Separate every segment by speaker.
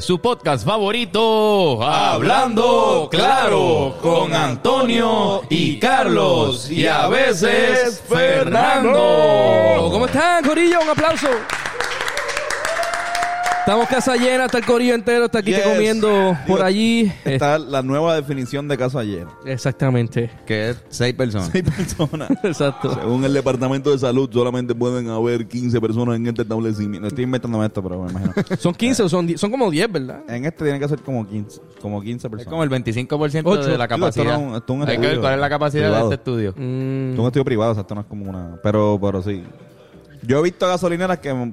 Speaker 1: su podcast favorito, Hablando Claro, con Antonio y Carlos, y a veces Fernando.
Speaker 2: ¿Cómo están, Corillo? Un aplauso. Estamos casa llena, está el Corillo entero, está aquí
Speaker 3: Yes.
Speaker 2: comiendo por
Speaker 3: Digo,
Speaker 2: allí.
Speaker 3: Está la nueva definición de casa llena.
Speaker 2: Exactamente.
Speaker 1: Que es seis personas.
Speaker 3: Seis personas.
Speaker 2: Exacto.
Speaker 3: Según el Departamento de Salud, solamente pueden haber 15 personas en este establecimiento. Estoy inventando esto, pero me imagino.
Speaker 2: Son 15 o son, 10? son como 10, ¿verdad?
Speaker 3: En este tienen que ser como 15, como 15
Speaker 1: Es
Speaker 3: personas.
Speaker 1: como el 25%
Speaker 2: Ocho.
Speaker 1: de la
Speaker 3: Digo, esto
Speaker 1: capacidad.
Speaker 3: no es un- esto es un
Speaker 1: Hay que ver
Speaker 3: estudio
Speaker 1: cuál es la capacidad
Speaker 3: privado.
Speaker 1: de este estudio.
Speaker 2: Mm,
Speaker 3: es un estudio privado, o sea, esto no es como una... Pero, pero sí. Yo he visto gasolineras que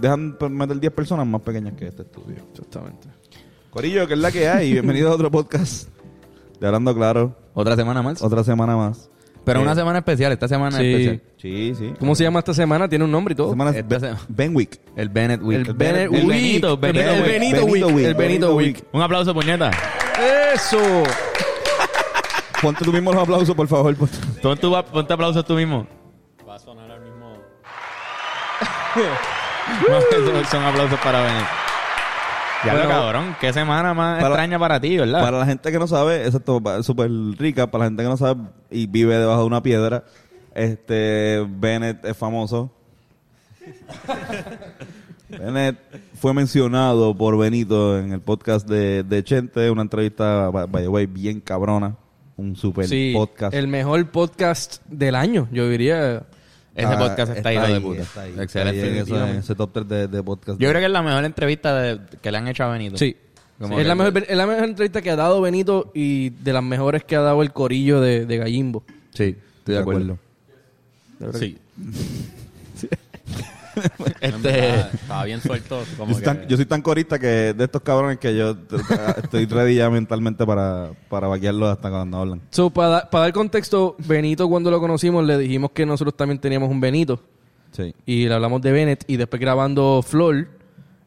Speaker 3: dejan meter 10 personas más pequeñas que este estudio.
Speaker 2: exactamente.
Speaker 3: Corillo, que es la que hay. Bienvenido a otro podcast de Hablando Claro.
Speaker 1: Otra semana más.
Speaker 3: Otra semana más.
Speaker 1: Pero
Speaker 3: Eh,
Speaker 1: una semana especial, esta semana
Speaker 2: Sí.
Speaker 1: especial.
Speaker 3: Sí, sí.
Speaker 2: ¿Cómo se llama esta semana? Tiene un nombre y todo.
Speaker 3: Semana es
Speaker 1: Esta
Speaker 3: Ben- Week.
Speaker 1: El Bennett Week.
Speaker 2: El Bennett Week.
Speaker 1: Benito,
Speaker 2: El
Speaker 1: Benito Week.
Speaker 2: Benito Week. El Benito Week.
Speaker 1: Un aplauso, puñeta.
Speaker 2: ¡Eso!
Speaker 3: Ponte tú mismo los aplausos, por favor. por-
Speaker 1: Pon tu, ponte aplausos tú mismo.
Speaker 4: Va a sonar al mismo.
Speaker 1: Son- aplausos para Bennett. Ya lo
Speaker 3: Bueno,
Speaker 1: cabrón, qué semana más
Speaker 3: para-
Speaker 1: extraña para ti, ¿verdad?
Speaker 3: Para la gente que no sabe, exacto, es súper rica. Para la gente que no sabe y vive debajo de una piedra, este Bennett es famoso. Bennett fue mencionado por Benito en el podcast de, de Chente, una entrevista, by by the way, bien cabrona. Un super
Speaker 2: Sí,
Speaker 3: podcast.
Speaker 2: el mejor podcast del año, yo diría.
Speaker 1: Ese
Speaker 3: Ah,
Speaker 1: podcast está, de
Speaker 3: ahí,
Speaker 1: puta.
Speaker 3: está ahí,
Speaker 1: Excelente.
Speaker 3: está ahí en ese, top 3 de, de podcast.
Speaker 1: Yo creo que es la mejor entrevista de- que le han hecho a Benito.
Speaker 2: Sí. Es, la mejor, es la mejor entrevista que ha dado Benito y de las mejores que ha dado el corillo de, de Gallimbo.
Speaker 1: Sí, estoy de acuerdo.
Speaker 4: Sí.
Speaker 1: Este,
Speaker 4: Estaba bien suelto.
Speaker 3: Yo
Speaker 4: Como
Speaker 3: soy,
Speaker 4: que,
Speaker 3: tan, yo soy tan corista que de estos cabrones que yo estoy ready ya mentalmente para, para vaquearlos hasta cuando hablan.
Speaker 2: So, para, para dar contexto, Benito cuando lo conocimos le dijimos que nosotros también teníamos un Benito
Speaker 3: Sí.
Speaker 2: y le hablamos de Bennett y después grabando Flor,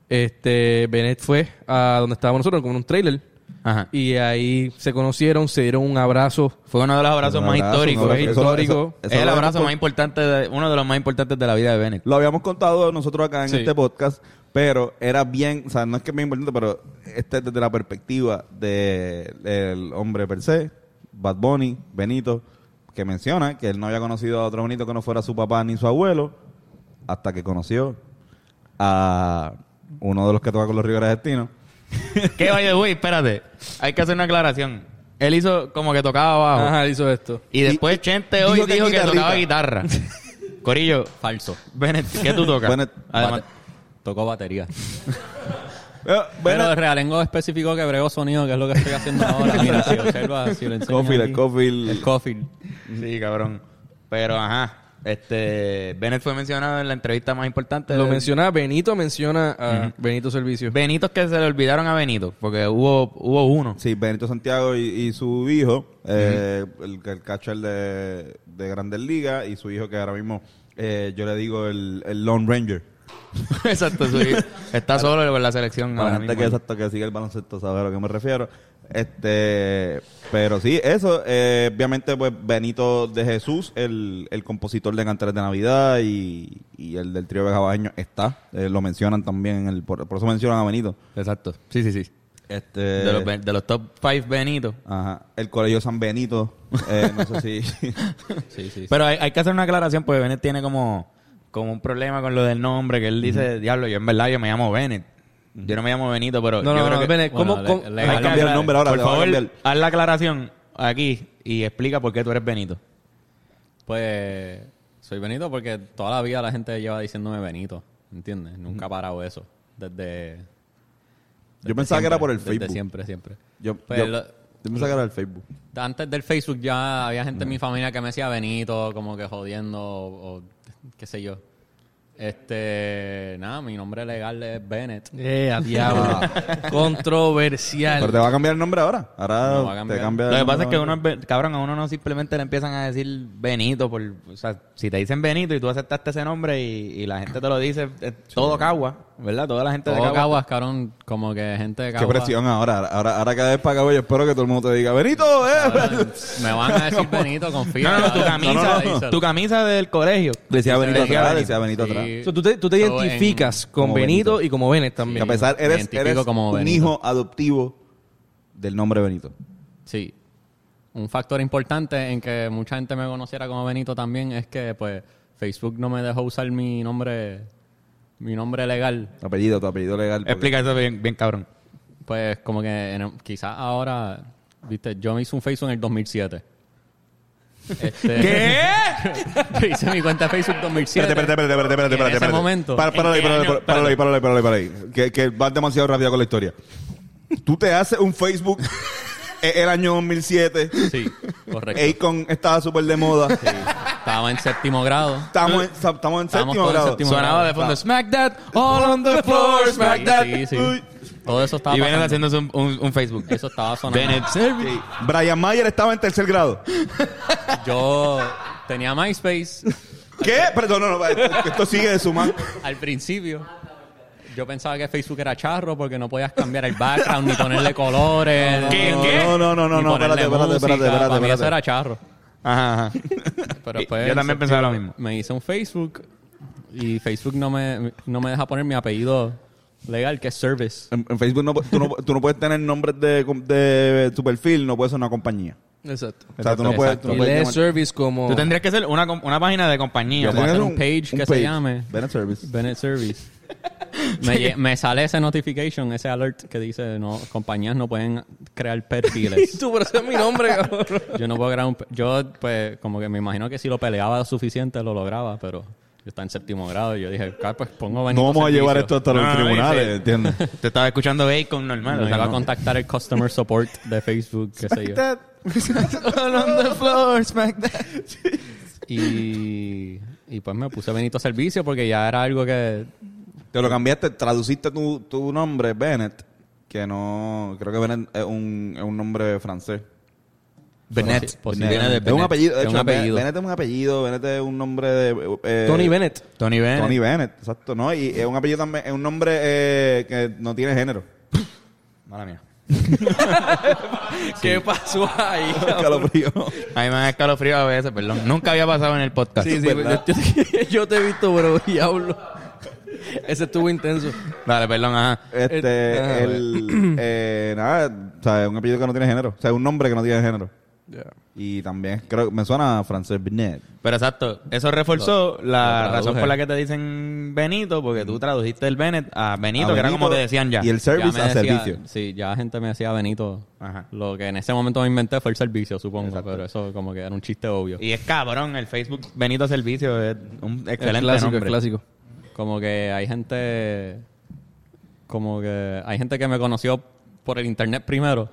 Speaker 2: este Bennett fue a donde estábamos nosotros con un trailer
Speaker 1: ajá.
Speaker 2: y ahí se conocieron, se dieron un abrazo.
Speaker 1: Fue uno de los abrazos más
Speaker 3: abrazo,
Speaker 1: históricos.
Speaker 3: un abrazo. Eso-
Speaker 2: histórico.
Speaker 3: eso-
Speaker 1: es el abrazo más importante, de- uno de los más importantes de la vida de Bennett.
Speaker 3: Lo habíamos contado nosotros acá en
Speaker 2: Sí.
Speaker 3: este podcast, pero era bien, o sea, no es que es bien importante, pero este es desde la perspectiva de- del hombre per se, Bad Bunny, Benito, que menciona que él no había conocido a otro Benito que no fuera su papá ni su abuelo, hasta que conoció a uno de los que toca con los Rivera Destinos.
Speaker 1: ¿Qué vaya, güey? Espérate. Hay que hacer una aclaración. Él hizo como que tocaba abajo.
Speaker 2: Ajá, hizo esto.
Speaker 1: Y después
Speaker 3: Y-
Speaker 1: Chente
Speaker 3: dijo
Speaker 1: hoy
Speaker 3: que
Speaker 1: dijo que, tocaba guitarra. Corillo,
Speaker 4: falso.
Speaker 1: Bennett, ¿qué tú tocas?
Speaker 3: Bennett,
Speaker 1: Además,
Speaker 4: Bate- Tocó batería. Pero
Speaker 3: Bennett-
Speaker 4: el realengo específico que brego sonido, que es lo que estoy haciendo ahora. Mira, si observa, si lo enseño
Speaker 3: Cofield, el.
Speaker 4: El Cofield.
Speaker 1: sí, cabrón. Pero, ajá. Este, Bennett fue mencionado en la entrevista más importante.
Speaker 2: Lo
Speaker 1: de-
Speaker 2: menciona Benito, menciona a Benito Servicio.
Speaker 1: Benito que se le olvidaron a Benito, porque hubo, hubo uno.
Speaker 3: Sí, Benito Santiago y, y su hijo, eh, el, el catcher de, de Grandes Ligas, y su hijo que ahora mismo eh, yo le digo el, el Lone Ranger.
Speaker 1: Exacto, sí. Está solo en la selección.
Speaker 3: Para
Speaker 1: ahora
Speaker 3: gente
Speaker 1: mismo.
Speaker 3: que, exacto, que sigue el baloncesto sabe a lo que me refiero. Este, pero sí, eso, eh, obviamente, pues Benito de Jesús, el, el compositor de Cantares de Navidad y, y el del trío Vejabaño está, eh, lo mencionan también, en el, por, por eso mencionan a Benito.
Speaker 1: Exacto. Sí, sí, sí.
Speaker 3: Este,
Speaker 1: De los, de los top 5 Benito.
Speaker 3: Ajá, el Colegio San Benito, eh, no sé si...
Speaker 4: Sí, sí, sí.
Speaker 1: Pero hay, hay que hacer una aclaración, porque Bennett tiene como, como un problema con lo del nombre, que él dice, diablo, yo en verdad yo me llamo Bennett. Yo no me llamo Benito, pero
Speaker 2: No,
Speaker 1: yo
Speaker 2: no,
Speaker 1: creo
Speaker 2: no,
Speaker 1: que...
Speaker 2: ¿cómo,
Speaker 4: Bueno,
Speaker 2: cómo-
Speaker 4: le-
Speaker 3: cambiar el nombre ahora,
Speaker 1: Por favor, haz la aclaración aquí y explica por qué tú eres Benito.
Speaker 4: Pues soy Benito porque toda la vida la gente lleva diciéndome Benito. ¿Entiendes? Nunca ha parado eso. Desde.
Speaker 3: Yo pensaba que era por el
Speaker 4: desde
Speaker 3: Facebook.
Speaker 4: siempre, siempre.
Speaker 3: Yo,
Speaker 4: Pues
Speaker 3: yo, pensaba que era el Facebook.
Speaker 4: Antes del Facebook ya había gente en mi familia que me decía Benito, como que jodiendo o, o qué sé yo. Este, nada, mi nombre legal es Bennett.
Speaker 2: Eh, a diablo. Controversial.
Speaker 3: Pero te va a cambiar el nombre ahora. Ahora
Speaker 4: No va a cambiar.
Speaker 3: te cambia
Speaker 1: Lo
Speaker 3: el
Speaker 1: que pasa es
Speaker 3: nombre.
Speaker 1: que uno, es Be- cabrón, a uno no simplemente le empiezan a decir Benito por, o sea, si te dicen Benito y tú aceptaste ese nombre y, y la gente te lo dice, es todo Cagua, ¿verdad? Toda la gente de
Speaker 4: Todo
Speaker 1: Cagua.
Speaker 4: Caguas, cabrón, como que gente de
Speaker 3: Qué
Speaker 4: Caguas.
Speaker 3: presión ahora. Ahora, ahora cada vez para acá, yo espero que todo el mundo te diga, Benito, eh.
Speaker 4: Me van a decir Benito, confía.
Speaker 1: No, no, no, tu camisa,
Speaker 3: No, no,
Speaker 4: no.
Speaker 1: tu camisa del colegio.
Speaker 3: Decía Benito
Speaker 1: Decía
Speaker 3: atrás,
Speaker 1: Benito.
Speaker 3: decía Benito atrás.
Speaker 4: Sí.
Speaker 2: O sea, tú te, tú te
Speaker 4: So,
Speaker 2: identificas
Speaker 4: en-
Speaker 2: con
Speaker 3: como
Speaker 2: Benito,
Speaker 3: Benito.
Speaker 2: y como
Speaker 3: Que
Speaker 2: también.
Speaker 3: a pesar, eres,
Speaker 4: identifico
Speaker 3: eres
Speaker 4: como
Speaker 3: un
Speaker 4: Benito.
Speaker 3: hijo adoptivo del nombre Benito.
Speaker 4: Sí. Un factor importante en que mucha gente me conociera como Benito también es que, pues, Facebook no me dejó usar mi nombre, mi nombre legal.
Speaker 3: Tu apellido, tu apellido legal. porque-
Speaker 1: Explica eso bien, bien cabrón.
Speaker 4: Pues, como que en- quizás ahora, viste, yo me hice un Facebook en el 2007. Este,
Speaker 1: ¿Qué?
Speaker 4: yo hice mi cuenta de Facebook 2007.
Speaker 3: Espérate, espérate, espérate, espérate, espérate,
Speaker 4: en
Speaker 3: espérate.
Speaker 4: ese momento.
Speaker 3: Para, para,
Speaker 1: ¿En
Speaker 3: ahí, para, ahí, para, para, ahí, para, ahí, para, ahí, para ahí. Que, que vas demasiado rápido con la historia. Tú te haces un Facebook en el año 2007.
Speaker 4: Sí, correcto.
Speaker 3: Akon estaba súper de moda.
Speaker 4: Sí. Estaba en séptimo grado.
Speaker 3: Estamos en, estamos en
Speaker 4: Estábamos
Speaker 3: séptimo
Speaker 4: todos en
Speaker 3: grado.
Speaker 4: séptimo
Speaker 1: Sonaba
Speaker 4: grado.
Speaker 1: de fondo, smack that, all on the floor, smack
Speaker 4: Sí,
Speaker 1: that.
Speaker 4: sí, sí.
Speaker 3: Uy.
Speaker 4: Todo eso estaba
Speaker 1: Y
Speaker 4: pasando.
Speaker 1: haciéndose un, un, un Facebook.
Speaker 4: Eso estaba sonando.
Speaker 1: Bennett Service.
Speaker 3: Sí. Brian Mayer estaba en tercer grado.
Speaker 4: Yo tenía MySpace
Speaker 3: ¿Qué? Perdón, no, no, esto, esto sigue de sumar.
Speaker 4: al principio. Yo pensaba que Facebook era charro porque no podías cambiar el background ni ponerle colores.
Speaker 1: ¿Qué?
Speaker 3: No, no, no, no, no,
Speaker 4: ponerle
Speaker 3: espérate, espérate, espérate,
Speaker 4: Para mí eso era charro.
Speaker 1: Ajá, ajá.
Speaker 4: Pero
Speaker 1: Y- yo también
Speaker 4: en
Speaker 1: pensaba lo mismo.
Speaker 4: Me hice un Facebook y Facebook no me, no me deja poner mi apellido legal, que es Service.
Speaker 3: En, en Facebook no, tú, no, tú no puedes tener nombres de, de tu perfil, no puedes ser una compañía.
Speaker 2: Exacto.
Speaker 3: O sea, tú no
Speaker 4: Exacto.
Speaker 3: puedes... Tú no
Speaker 2: Y
Speaker 3: puedes
Speaker 2: lee
Speaker 3: llamar-
Speaker 2: service como...
Speaker 1: Tú tendrías que ser una, una página de compañía.
Speaker 4: Hacer
Speaker 3: Tienes
Speaker 4: un page que se llame.
Speaker 3: Bennett Service.
Speaker 4: Bennett Service. me, sale ese notification, ese alert que dice, no, compañías no pueden crear perfiles.
Speaker 2: Tú, pero ese es mi nombre, cabrón.
Speaker 4: Yo no puedo crear un... Yo, pues, como que me imagino que si lo peleaba lo suficiente lo lograba, pero yo estaba en séptimo grado y yo dije, "Ah, pues pongo
Speaker 3: No vamos a
Speaker 4: Servicio".
Speaker 3: llevar esto hasta
Speaker 1: No,
Speaker 3: los
Speaker 1: no, no,
Speaker 3: tribunales,
Speaker 1: sí.
Speaker 3: ¿entiendes?
Speaker 1: Te estaba escuchando Bacon normal.
Speaker 4: No
Speaker 1: o sea,
Speaker 4: a contactar el customer support de Facebook, qué sé yo.
Speaker 1: all on the floor, smack that.
Speaker 4: Y, y pues me puse Benito Servicio porque ya era algo que...
Speaker 3: Te lo cambiaste, traduciste tu, tu nombre, Bennett, que no... Creo que Bennett es un, es un nombre francés.
Speaker 1: Bennett.
Speaker 3: Bennett.
Speaker 1: viene de
Speaker 3: Es un
Speaker 1: Bennett.
Speaker 3: apellido. De
Speaker 4: Es
Speaker 3: hecho,
Speaker 4: un apellido.
Speaker 3: Bennett es un apellido. Bennett es un nombre de... eh,
Speaker 2: Tony Bennett.
Speaker 1: Tony Bennett.
Speaker 3: Tony Bennett, exacto, ¿no? Y es un apellido también, es un nombre eh, que no tiene género.
Speaker 1: Mala mía.
Speaker 2: ¿Qué pasó ahí?
Speaker 3: Escalofrío.
Speaker 1: A mí me da escalofrío a veces, perdón. Nunca había pasado en el podcast.
Speaker 2: Sí, sí, yo, yo te- yo te he visto, pero diablo. Ese estuvo intenso.
Speaker 1: Dale, perdón, ajá.
Speaker 3: Este,
Speaker 2: Eh, ajá,
Speaker 3: el, eh, nada, o sea, es un apellido que no tiene género. O sea, es un nombre que no tiene género. Y también, creo me suena a francés Bennett.
Speaker 1: Pero exacto, eso reforzó la
Speaker 4: lo
Speaker 1: razón
Speaker 4: traduje.
Speaker 1: por la que te dicen Benito, porque tú tradujiste el Bennett a Benito,
Speaker 3: A
Speaker 1: que era
Speaker 3: Benito
Speaker 1: como te decían ya.
Speaker 3: Y el
Speaker 4: ya
Speaker 3: service
Speaker 4: me
Speaker 3: a
Speaker 4: decía-
Speaker 3: servicio.
Speaker 4: Sí, ya la gente me decía Benito.
Speaker 1: Ajá.
Speaker 4: Lo que en ese momento me inventé fue el servicio, supongo.
Speaker 3: Exacto.
Speaker 4: Pero eso como que era un chiste obvio.
Speaker 1: Y es cabrón, el Facebook Benito Servicio es un
Speaker 2: El
Speaker 1: excelente
Speaker 2: clásico, el
Speaker 1: nombre.
Speaker 2: clásico.
Speaker 4: Como que hay gente... Como que hay gente que me conoció por el internet primero.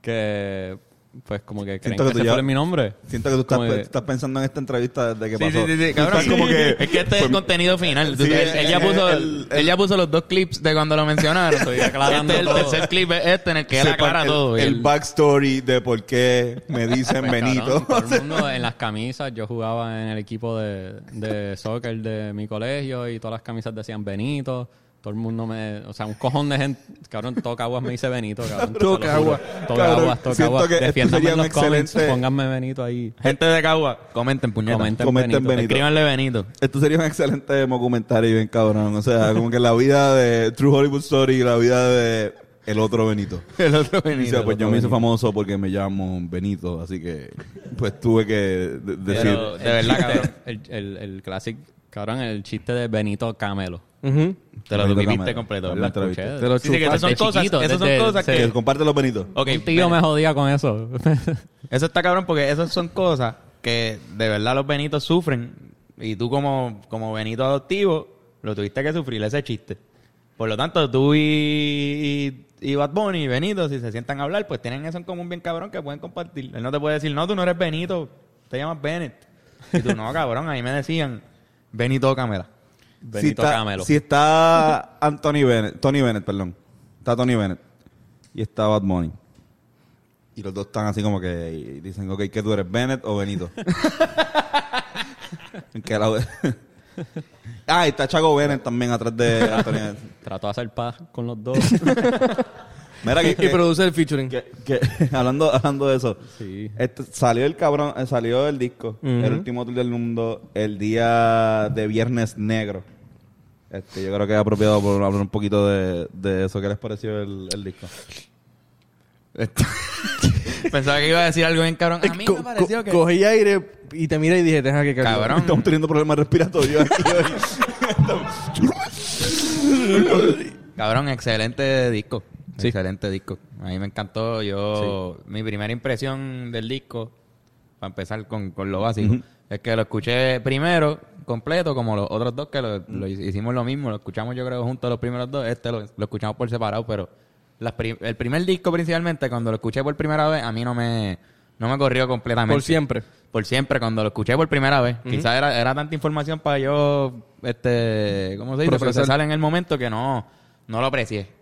Speaker 4: Que pues como que creen
Speaker 3: Siento
Speaker 4: que,
Speaker 3: que tú ya-
Speaker 4: mi nombre.
Speaker 3: Siento que tú estás,
Speaker 4: Como que-
Speaker 3: estás pensando en esta entrevista desde que
Speaker 1: Sí,
Speaker 3: pasó.
Speaker 1: sí, sí, sí,
Speaker 3: Tú
Speaker 1: cabrón.
Speaker 3: estás como que...
Speaker 1: es que este es el contenido final.
Speaker 3: Sí,
Speaker 1: él, él ya puso,
Speaker 3: el-
Speaker 1: él ya puso los dos clips de cuando lo mencionaron.
Speaker 4: Estoy aclarando
Speaker 1: Este es el tercer clip es este en el que él
Speaker 3: sepa
Speaker 1: aclara
Speaker 3: el,
Speaker 1: todo.
Speaker 3: el backstory de por qué me dicen
Speaker 4: Pues,
Speaker 3: Benito.
Speaker 4: cabrón, todo el mundo en las camisas, yo jugaba en el equipo de, de soccer de mi colegio y todas las camisas decían Benito. Todo el mundo me... O sea, un cojón de gente... Cabrón, Tocaguas me dice Benito, cabrón.
Speaker 2: Tocaguas,
Speaker 3: siento
Speaker 4: Tocaguas.
Speaker 3: que esto
Speaker 4: Defiéndanme
Speaker 3: sería
Speaker 4: en
Speaker 3: un
Speaker 4: los comments,
Speaker 3: excelente-
Speaker 4: pónganme Benito ahí.
Speaker 1: Gente de Cagua, comenten, puñeta.
Speaker 4: Comenten,
Speaker 3: Comenten
Speaker 4: Benito.
Speaker 3: Benito.
Speaker 1: Escríbanle Benito.
Speaker 3: Esto sería un excelente documentario bien cabrón. O sea, como que la vida de True Hollywood Story y la vida de el otro Benito.
Speaker 1: El otro Benito.
Speaker 3: dice, pues
Speaker 1: el
Speaker 3: yo me hice famoso porque me llamo Benito, así que pues tuve que de- decir...
Speaker 1: Pero, de verdad, cabrón.
Speaker 4: El, el, el clásico, cabrón, el chiste de Benito Camelo.
Speaker 2: Ujú.
Speaker 1: Te lo
Speaker 3: Benito
Speaker 1: viviste
Speaker 3: Cámara.
Speaker 1: completo.
Speaker 3: ¿verdad? Te lo
Speaker 1: Sí, sí, que esas son cosas,
Speaker 4: chiquito,
Speaker 1: esas son
Speaker 4: desde-
Speaker 1: cosas
Speaker 4: sí.
Speaker 1: que...
Speaker 3: Que comparte los Benitos.
Speaker 1: Ok,
Speaker 4: Un tío me jodía con eso.
Speaker 1: Eso está cabrón porque esas son cosas que de verdad los Benitos sufren y tú como, como Benito adoptivo lo tuviste que sufrir ese chiste. Por lo tanto, tú y, y, y Bad Bunny y Benito, si se sientan a hablar, pues tienen eso en común bien cabrón que pueden compartir. Él no te puede decir, no, tú no eres Benito, te llamas Bennett. Y tú, no, cabrón, ahí me decían Benito Cámara.
Speaker 3: si
Speaker 4: Benito
Speaker 3: está,
Speaker 4: Camelo.
Speaker 3: si está Anthony Bennett, Tony Bennett, perdón. Está Tony Bennett y está Bad Bunny. Y los dos están así como que y dicen, ok, ¿qué tú eres, Bennett o Benito? ¿En qué lado? ah, y está Chaco Bennett también atrás de Anthony Bennett.
Speaker 4: Trató de hacer paz con los dos.
Speaker 3: Mira que,
Speaker 2: Y
Speaker 3: que-
Speaker 2: produce el featuring.
Speaker 3: que- que- hablando, hablando de eso,
Speaker 4: Sí.
Speaker 3: este, salió el cabrón, eh, salió el disco, el último tour del mundo, el día de Viernes Negro. Este, yo creo que es apropiado por hablar un poquito de, de eso. ¿Qué les pareció el, el disco?
Speaker 1: Pensaba que iba a decir algo bien cabrón. A mí
Speaker 2: Co-
Speaker 1: me pareció
Speaker 2: co-
Speaker 1: que...
Speaker 2: Cogí aire y te mira y dije, deja que.
Speaker 1: Cabrón.
Speaker 3: Estamos teniendo problemas respiratorios aquí hoy.
Speaker 1: Cabrón, excelente disco. Excelente disco. A mí me encantó. Yo, mi primera impresión del disco, para empezar con, con lo básico, es que lo escuché primero, completo, como los otros dos que lo, lo hicimos lo mismo. Lo escuchamos, yo creo, juntos los primeros dos. Este lo, lo escuchamos por separado, pero las el primer disco, principalmente, cuando lo escuché por primera vez, a mí no me, no me corrió completamente.
Speaker 2: Por siempre.
Speaker 1: Por siempre, cuando lo escuché por primera vez. Quizás era, era tanta información para yo, este, ¿cómo se dice?
Speaker 2: Procesar.
Speaker 1: Procesar en el momento que no, no lo aprecié.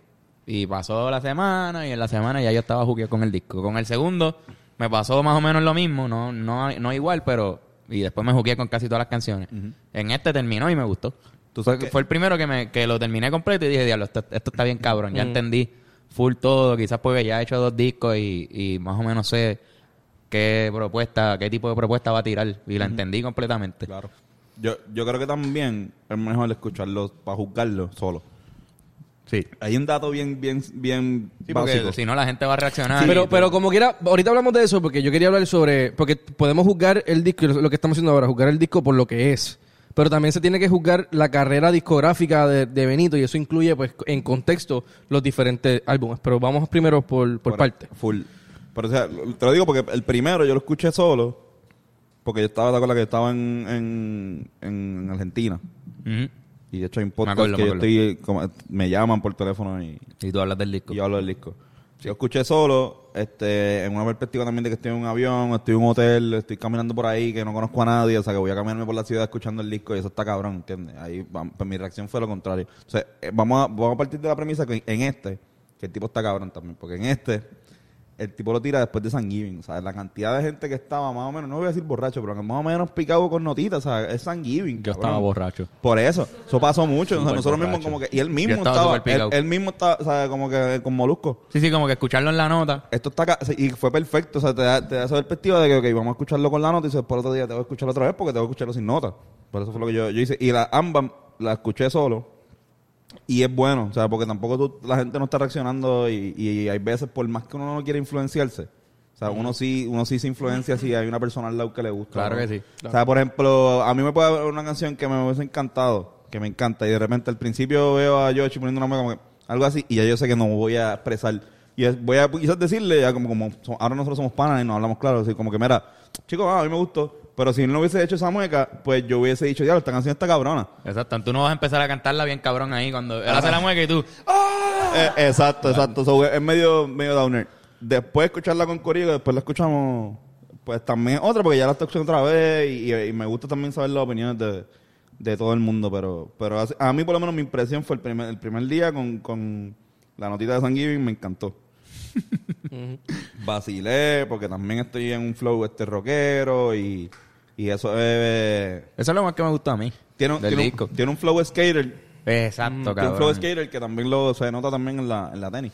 Speaker 1: Y pasó la semana y en la semana ya yo estaba jugueado con el disco. Con el segundo me pasó más o menos lo mismo, no, no, no igual, pero... Y después me jugué con casi todas las canciones. En este terminó y me gustó.
Speaker 3: Tú
Speaker 1: Fue,
Speaker 3: sabes que-
Speaker 1: fue el primero que, me, que lo terminé completo y dije, diablo, esto, esto está bien cabrón. Ya entendí full todo, quizás porque ya he hecho dos discos y, y más o menos sé qué propuesta, qué tipo de propuesta va a tirar. Y la entendí completamente.
Speaker 3: Claro. Yo, yo creo que también es mejor escucharlo para juzgarlo solo.
Speaker 1: Sí.
Speaker 3: Hay un dato bien, bien, bien
Speaker 1: Sí, porque
Speaker 3: básico.
Speaker 1: si no la gente va a reaccionar.
Speaker 2: pero, pero como quiera, ahorita hablamos de eso porque yo quería hablar sobre, porque podemos juzgar el disco, y lo que estamos haciendo ahora, juzgar el disco por lo que es. Pero también se tiene que juzgar la carrera discográfica de, de Benito y eso incluye, pues, en contexto los diferentes álbumes. Pero vamos primero por, por parte.
Speaker 3: Full. Pero, o sea, lo- te lo digo porque el primero yo lo escuché solo. Porque yo estaba, ¿te acuerdas que estaba en, en, en Argentina? Y de hecho hay un podcast
Speaker 1: acuerdo,
Speaker 3: que
Speaker 1: me
Speaker 3: yo estoy, como, me llaman por teléfono y,
Speaker 1: Y tú hablas del disco.
Speaker 3: y yo hablo del disco. Yo escuché solo, este, en una perspectiva también de que estoy en un avión, estoy en un hotel, estoy caminando por ahí, que no conozco a nadie, o sea, que voy a caminarme por la ciudad escuchando el disco y eso está cabrón, ¿entiendes? Ahí, pues mi reacción fue lo contrario. O sea, eh, vamos a, vamos a partir de la premisa que en este, que el tipo está cabrón también, porque en este, el tipo lo tira después de San Giving, o sea, la cantidad de gente que estaba más o menos, no voy a decir borracho, pero que más o menos picado con notitas, o sea, es San Giving.
Speaker 4: Yo
Speaker 3: cabrón.
Speaker 4: estaba borracho.
Speaker 3: Por eso, eso pasó mucho. O sea,
Speaker 4: Súper
Speaker 3: nosotros mismos como que... Y él mismo
Speaker 1: Yo estaba
Speaker 3: Él, mismo estaba, o sea, como que con molusco.
Speaker 1: Sí, sí, como que escucharlo en la nota.
Speaker 3: Esto está... ca- Y fue perfecto. O sea, te da, te da esa perspectiva de que, ok, vamos a escucharlo con la nota y después otro día te voy a escucharlo otra vez porque te voy a escucharlo sin nota. Por eso fue lo que yo, yo hice. Y la ambas la escuché solo. Y es bueno, o sea, porque tampoco tú- la gente no está reaccionando y, y hay veces, por más que uno no quiera influenciarse, o sea, uno sí uno sí se influencia si hay una persona al lado que le gusta.
Speaker 1: Claro
Speaker 3: ¿no?
Speaker 1: que sí.
Speaker 3: O sea, por ejemplo, a mí me puede haber una canción que me hubiese encantado, que me encanta, y de repente al principio veo a Yoshi poniendo una música como que algo así, y ya yo sé que no voy a expresar. Y es- voy a quizás decirle, ya como, como ahora nosotros somos panas y nos hablamos claro, así como que, mira, chicos, ah, a mí me gustó, pero si no hubiese hecho esa mueca, pues yo hubiese dicho, ya, esta canción está cabrona.
Speaker 1: Exacto. Tú no vas a empezar a cantarla bien cabrón ahí cuando él hace la mueca y tú...
Speaker 3: Eh, exacto, exacto. So, es medio, medio downer. Después escucharla con Corillo, después la escuchamos, pues también otra, porque ya la estoy escuchando otra vez y, y me gusta también saber las opiniones de, de todo el mundo, pero pero así- a mí por lo menos mi impresión fue el primer, el primer día con, con la notita de San Giving, me encantó. Vacilé, porque también estoy en un flow este rockero y, y eso es...
Speaker 1: Eso es lo más que me gustó a mí.
Speaker 3: Tiene, un-
Speaker 1: del
Speaker 3: tiene,
Speaker 1: disco.
Speaker 3: un, tiene un flow skater,
Speaker 1: Exacto,
Speaker 3: tiene un
Speaker 1: cabrón.
Speaker 3: flow skater que también lo se nota también en la, en la tenis.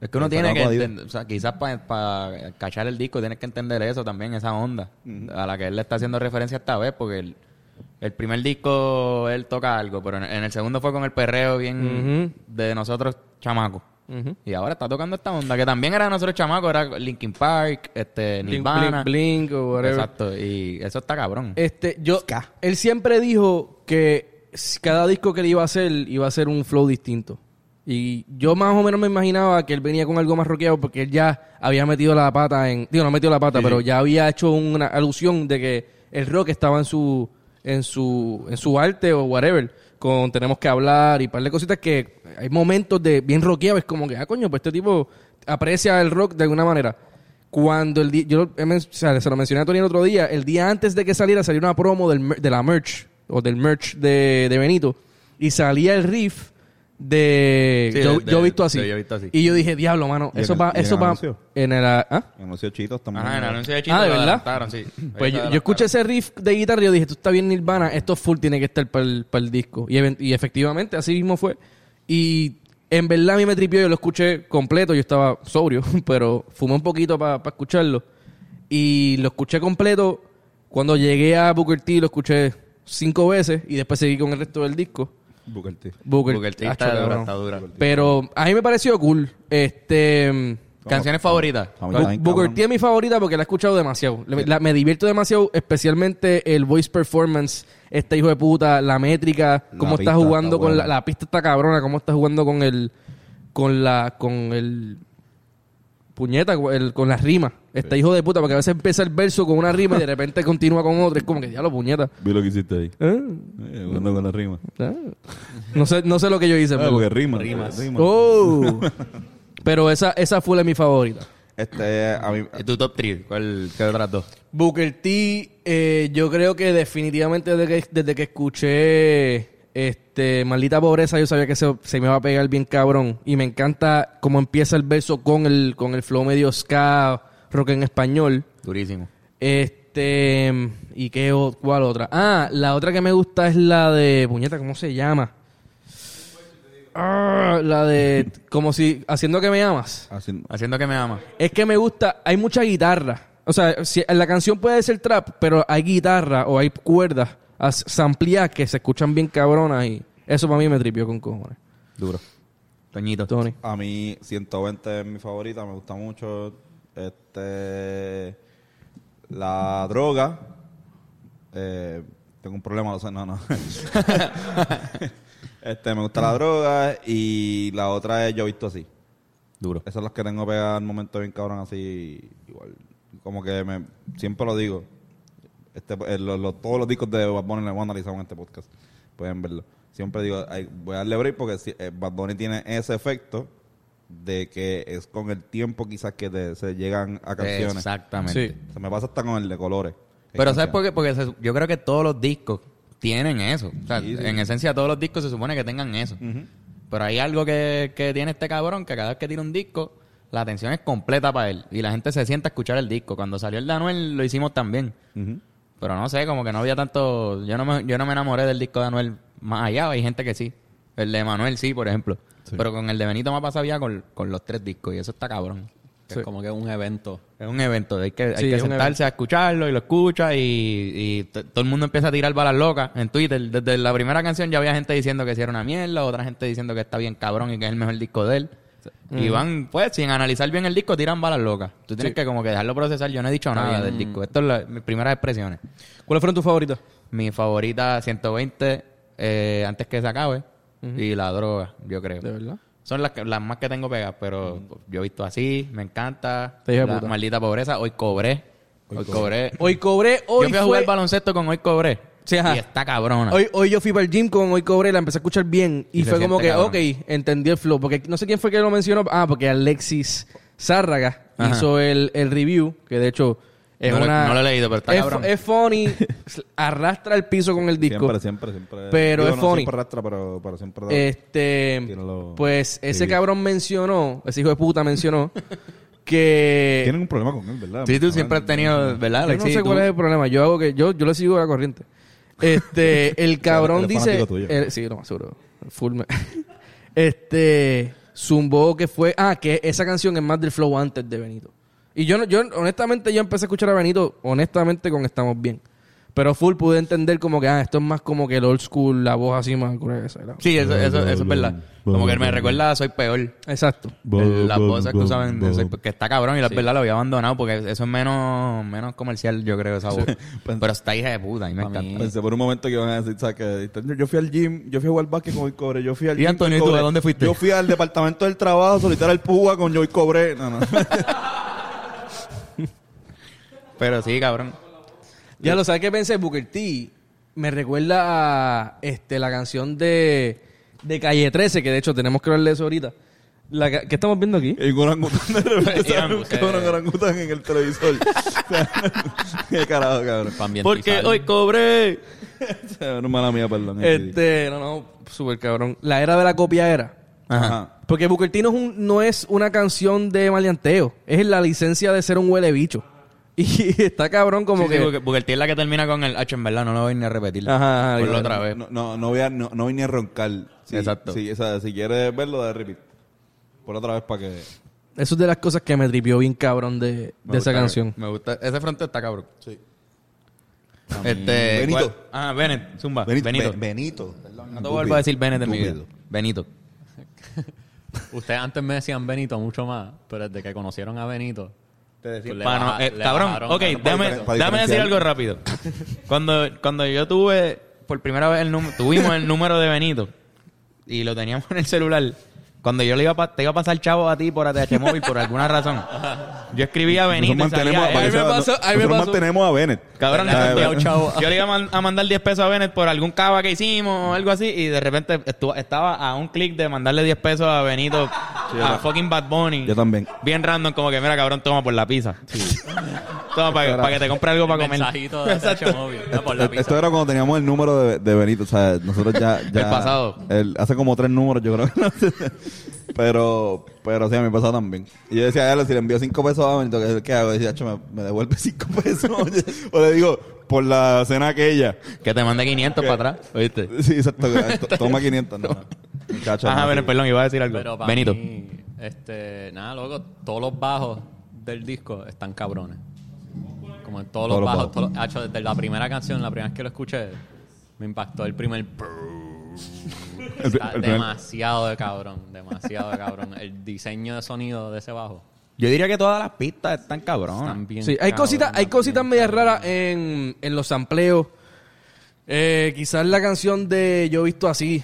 Speaker 1: Es que uno
Speaker 3: Pero
Speaker 1: tiene que
Speaker 3: jodido.
Speaker 1: entender, o sea, quizás para cachar el disco tienes que entender eso también, esa onda a la que él le está haciendo referencia esta vez, porque el, el primer disco él toca algo, pero en, en el segundo fue con el perreo bien de nosotros chamacos. Y ahora está tocando esta onda, que también era de nosotros chamacos, era Linkin Park, este, Nirvana.
Speaker 2: blink, blink o whatever.
Speaker 1: Exacto, y eso está cabrón.
Speaker 2: Este, yo, él siempre dijo que cada disco que él iba a hacer iba a ser un flow distinto. Y yo más o menos me imaginaba que él venía con algo más rockeado porque él ya había metido la pata en, digo, no metido la pata, pero ya había hecho una alusión de que el rock estaba en su, en su, en su arte o whatever. Con tenemos que hablar y un par de cositas que hay momentos de bien rockeado, es como que, ah, coño, pues este tipo aprecia el rock de alguna manera. Cuando el día, yo o sea, se lo mencioné a Tony el otro día, el día antes de que saliera salió una promo del, de la merch, o del merch de, de Benito, y salía el riff de
Speaker 1: Sí,
Speaker 2: yo,
Speaker 1: de-
Speaker 2: yo he visto así.
Speaker 1: de Yo he visto así.
Speaker 2: Y yo dije, diablo, mano,
Speaker 3: ¿Y
Speaker 2: eso va, eso
Speaker 3: el
Speaker 2: va
Speaker 3: anuncio?
Speaker 2: en el ¿ah?
Speaker 3: Chitos también.
Speaker 1: Ajá, en el anuncio de Chito
Speaker 2: Ah, ¿de verdad?
Speaker 1: sí.
Speaker 2: Pues yo, escuché ese riff de guitarra y yo dije, tú está bien Nirvana, esto full tiene que estar para el, para el disco. Y, efectivamente, así mismo fue. Y en verdad a mí me tripió, yo lo escuché completo, yo estaba sobrio, pero fumé un poquito para escucharlo. Y lo escuché completo. Cuando llegué a Booker T lo escuché cinco veces y después seguí con el resto del disco.
Speaker 3: Booker T.
Speaker 2: Booker,
Speaker 1: Booker T está dura,
Speaker 2: cabrón.
Speaker 1: está dura.
Speaker 2: Pero a mí me pareció cool. Este...
Speaker 1: ¿Canciones favoritas?
Speaker 3: A mí
Speaker 2: Bu-
Speaker 3: también,
Speaker 2: Booker
Speaker 3: cabrón.
Speaker 2: T es mi favorita porque la he escuchado demasiado. Le- la- me divierto demasiado, especialmente el voice performance, este hijo de puta, la métrica,
Speaker 3: La
Speaker 2: cómo está
Speaker 3: pista
Speaker 2: jugando
Speaker 3: está
Speaker 2: con la,
Speaker 3: buena.
Speaker 2: la pista está cabrona, cómo está jugando con el con la con el puñeta, con el- con las rimas. Este hijo de puta, porque a veces empieza el verso con una rima y de repente continúa con otra, es como que ya lo puñeta.
Speaker 3: Vi lo que hiciste ahí.
Speaker 2: Ah,
Speaker 3: Eh, jugando con la rima.
Speaker 2: ah. No sé no sé lo que yo hice,
Speaker 3: Ah,
Speaker 2: pero-
Speaker 3: porque rima.
Speaker 4: Rimas.
Speaker 3: rima.
Speaker 2: Oh. pero esa esa fue la mi favorita.
Speaker 3: Este, a mí...
Speaker 1: ¿Y tu top 3? ¿Cuál, ¿Qué otras dos?
Speaker 2: Booker T, eh, yo creo que definitivamente desde que, desde que escuché este Maldita Pobreza, yo sabía que se, se me va a pegar bien cabrón. Y me encanta cómo empieza el verso con el, con el flow medio ska, rock en español.
Speaker 1: Durísimo.
Speaker 2: Este, ¿y qué o- cuál otra? Ah, la otra que me gusta es la de, puñeta, ¿cómo se llama? Ah, la de, como si, haciendo que me amas.
Speaker 3: Así,
Speaker 1: Haciendo que me ama.
Speaker 2: Es que me gusta, hay mucha guitarra. O sea, si, la canción puede ser trap, pero hay guitarra o hay cuerdas as- sampleadas que se escuchan bien cabronas y eso para mí me tripió con cojones.
Speaker 3: duro.
Speaker 1: Toñito.
Speaker 2: Tony.
Speaker 3: A mí 120 es mi favorita, me gusta mucho. Este la droga. Eh, tengo un problema, o sea, no, no. este, me gusta la droga y la otra es yo visto así.
Speaker 1: Duro.
Speaker 3: Esas son las que tengo pegadas al momento bien cabrón así igual. Como que me siempre lo digo. Este, eh, lo- lo- todos los discos de Bad Bunny los hemos analizado en este podcast. Pueden verlo. Siempre digo, voy a darle break porque si- eh, Bad Bunny tiene ese efecto de que es con el tiempo quizás que te- se llegan a canciones.
Speaker 1: Exactamente.
Speaker 2: Sí.
Speaker 3: Se me pasa hasta con el de colores.
Speaker 1: Pero ¿sabes por qué? Porque se- yo creo que todos los discos tienen eso. O sea,
Speaker 3: Sí, sí.
Speaker 1: en esencia todos los discos se supone que tengan eso. Pero hay algo que, que tiene este cabrón que cada vez que tira un disco, la atención es completa para él. Y la gente se sienta a escuchar el disco. Cuando salió el de Anuel lo hicimos también.
Speaker 3: Ujú.
Speaker 1: Pero no sé, como que no había tanto... Yo no me, yo no me enamoré del disco de Anuel más allá. Hay gente que sí. El de Manuel sí, por ejemplo. Pero con el de Benito me ha pasado ya con, con los tres discos. Y eso está cabrón.
Speaker 4: Que
Speaker 2: Sí.
Speaker 4: Es como que un evento.
Speaker 1: Es un evento, hay que, hay
Speaker 2: Sí,
Speaker 1: que
Speaker 2: es
Speaker 1: sentarse a escucharlo y lo escucha y, y todo el mundo empieza a tirar balas locas en Twitter. Desde la primera canción ya había gente diciendo que si era una mierda, otra gente diciendo que está bien cabrón y que es el mejor disco de él. Y van, pues, sin analizar bien el disco, tiran balas locas. Tú tienes que como que dejarlo procesar. Yo no he dicho nada del disco. Esto es la- mis primeras expresiones.
Speaker 2: ¿Cuáles fueron tus favoritas?
Speaker 1: Mi favorita, 120, eh, antes que se acabe. Y la droga, yo creo.
Speaker 2: ¿De verdad?
Speaker 1: Son las, las más que tengo pegadas, pero yo he visto así, me encanta.
Speaker 2: Te dije
Speaker 1: La
Speaker 2: puta.
Speaker 1: maldita pobreza, hoy cobré. Hoy, cobré.
Speaker 2: Hoy cobré, hoy
Speaker 1: yo fui a
Speaker 2: fue-
Speaker 1: jugar baloncesto con hoy cobré.
Speaker 2: Sí, ajá.
Speaker 1: Y está cabrona.
Speaker 2: Hoy, hoy yo fui para el gym con Hoy Cobré, la empecé a escuchar bien y, fue como que,
Speaker 1: cabrón.
Speaker 2: ok, entendí el flow. Porque no sé quién fue que lo mencionó. Ah, porque Alexis Zárraga
Speaker 1: Ajá.
Speaker 2: hizo el, el review, que de hecho es
Speaker 1: No lo-
Speaker 2: una...
Speaker 1: no lo he leído, pero está
Speaker 2: es,
Speaker 1: cabrón.
Speaker 2: es funny, arrastra el piso con el disco.
Speaker 3: Siempre, siempre, siempre.
Speaker 2: Pero
Speaker 3: Digo,
Speaker 2: es
Speaker 3: no
Speaker 2: funny.
Speaker 3: siempre arrastra, pero, pero siempre da.
Speaker 2: Este, pues ese cabrón mencionó, ese hijo de puta mencionó que
Speaker 3: Tienen un problema con él, ¿verdad?
Speaker 1: Sí, tú siempre has tenido, ¿verdad,
Speaker 2: yo no sé cuál es el problema. Yo hago que yo yo le sigo a la corriente. Este, el cabrón dice, sí, no, seguro. Full me- este zumbó que fue, ah, que esa canción es más del flow antes de Benito. Y yo no- yo honestamente yo empecé a escuchar a Benito honestamente con Estamos bien. Pero full pude entender como que ah, esto es más como que el old school, la voz así más gruesa. ¿no?
Speaker 1: Sí, eso, eso, eso es verdad. Como que me recuerda a Soy Peor.
Speaker 2: Exacto.
Speaker 1: El- las voces que usaban de Soy- que está cabrón y la verdad lo había abandonado porque eso es menos, menos comercial, yo creo, esa voz. Pero está hija de puta y me
Speaker 4: Pa' mí.
Speaker 1: encanta.
Speaker 3: Pensé por un momento que iban a decir, ¿sabes? Que yo fui al gym, yo fui a jugar básquet con Joy Cobre, yo fui al
Speaker 1: ¿Y
Speaker 3: gym
Speaker 1: Antonio, tú, a dónde fuiste?
Speaker 3: Yo fui al departamento del trabajo, solicitar el púa con Joy Cobre. No, no.
Speaker 1: Pero sí, cabrón.
Speaker 2: Ya lo sabes que pensé, Booker T me recuerda a este, la canción de, de Calle 13, que de hecho tenemos que hablar de eso ahorita. La ¿Qué estamos viendo aquí?
Speaker 3: Y un orangután de repente sale un
Speaker 1: usted-
Speaker 3: cabrón orangután en el televisor. Qué carajo, cabrón.
Speaker 4: Ambientizar.
Speaker 1: Porque hoy cobré.
Speaker 3: Mala mía, perdón.
Speaker 2: Este, no, no, súper cabrón. La era de la copia era.
Speaker 3: Ajá.
Speaker 2: Porque Booker T no es, un- no es una canción de maleanteo. Es la licencia de ser un huele bicho. Y está cabrón como
Speaker 1: Sí,
Speaker 2: que...
Speaker 1: sí, porque, porque el tío es la que termina con el H, en verdad, no lo voy ni a repetir.
Speaker 2: Ajá, ajá,
Speaker 1: Ponlo otra vez.
Speaker 3: No, no, no voy a, no, no voy ni a roncar. Sí,
Speaker 1: Exacto.
Speaker 3: Sí, o sea, si quieres verlo, de repeat. Por otra vez para que...
Speaker 2: Eso es de las cosas que me tripió bien cabrón de, esa canción.
Speaker 1: Me gusta. Ese fronte está cabrón.
Speaker 3: Sí.
Speaker 1: Este.
Speaker 3: Benito.
Speaker 1: ¿cuál? Ah, Bennett, Zumba. Benito.
Speaker 3: Benito.
Speaker 1: No te vuelvo a decir Bennett en mi vida. Benito.
Speaker 4: Ustedes antes me decían Benito mucho más, pero desde que conocieron a Benito... pues baja-
Speaker 1: eh, cabrón,
Speaker 4: bajaron
Speaker 1: ok,
Speaker 4: a-
Speaker 1: déjame, déjame decir algo rápido. Cuando, cuando yo tuve por primera vez el número, tuvimos el número de Benito y lo teníamos en el celular. Cuando yo le iba a, te iba a pasar chavo a ti por ATH móvil por alguna razón, yo escribía a Benito.
Speaker 3: Nosotros
Speaker 1: y salía
Speaker 3: mantenemos, que
Speaker 2: Ahí me pasó, ahí me
Speaker 3: nosotros
Speaker 2: pasó.
Speaker 3: mantenemos a Bennett.
Speaker 1: Cabrón,
Speaker 4: Le enviado chavo.
Speaker 1: yo le iba a, man- a mandar 10 pesos a Bennett por algún cava que hicimos o algo así y de repente estuvo- estaba a un clic de mandarle 10 pesos a Benito a fucking Bad Bunny.
Speaker 3: Yo también.
Speaker 1: Bien random, como que mira, cabrón, toma por la pizza. toma para, para que te compre algo para comer.
Speaker 4: Mensajito de ATH móvil. no, por la
Speaker 3: Esto era cuando teníamos el número de, de Benito. O sea, nosotros ya... ya
Speaker 1: El pasado.
Speaker 3: el- hace como tres números, yo creo. Pero, pero sí, a mi pasado también. Y yo decía a él, si le envío cinco pesos a Benito, ¿qué, qué hago? Y decía, "Acho, me, me devuelve cinco pesos. o le digo, por la cena aquella.
Speaker 1: Que te mande 500 para atrás, ¿oíste?
Speaker 3: Sí, exacto. Toma 500, no. Muchacho,
Speaker 1: Ajá,
Speaker 3: no, sí.
Speaker 1: perdón, iba a decir algo.
Speaker 4: Pero para
Speaker 1: Benito.
Speaker 4: mí, este, nada, luego todos los bajos del disco están cabrones. Como en todos,
Speaker 3: Todos
Speaker 4: los
Speaker 3: los
Speaker 4: bajos,
Speaker 3: bajos.
Speaker 4: todos los- hacho, desde la primera canción, la primera vez que lo escuché, me impactó el primer. Está demasiado de cabrón, demasiado de cabrón. El diseño de sonido de ese bajo
Speaker 1: Yo diría que todas las pistas están cabrón.
Speaker 4: están bien.
Speaker 2: Sí, hay cositas, hay cositas medias raras en, en los sampleos. Eh, quizás la canción de Yo he visto así.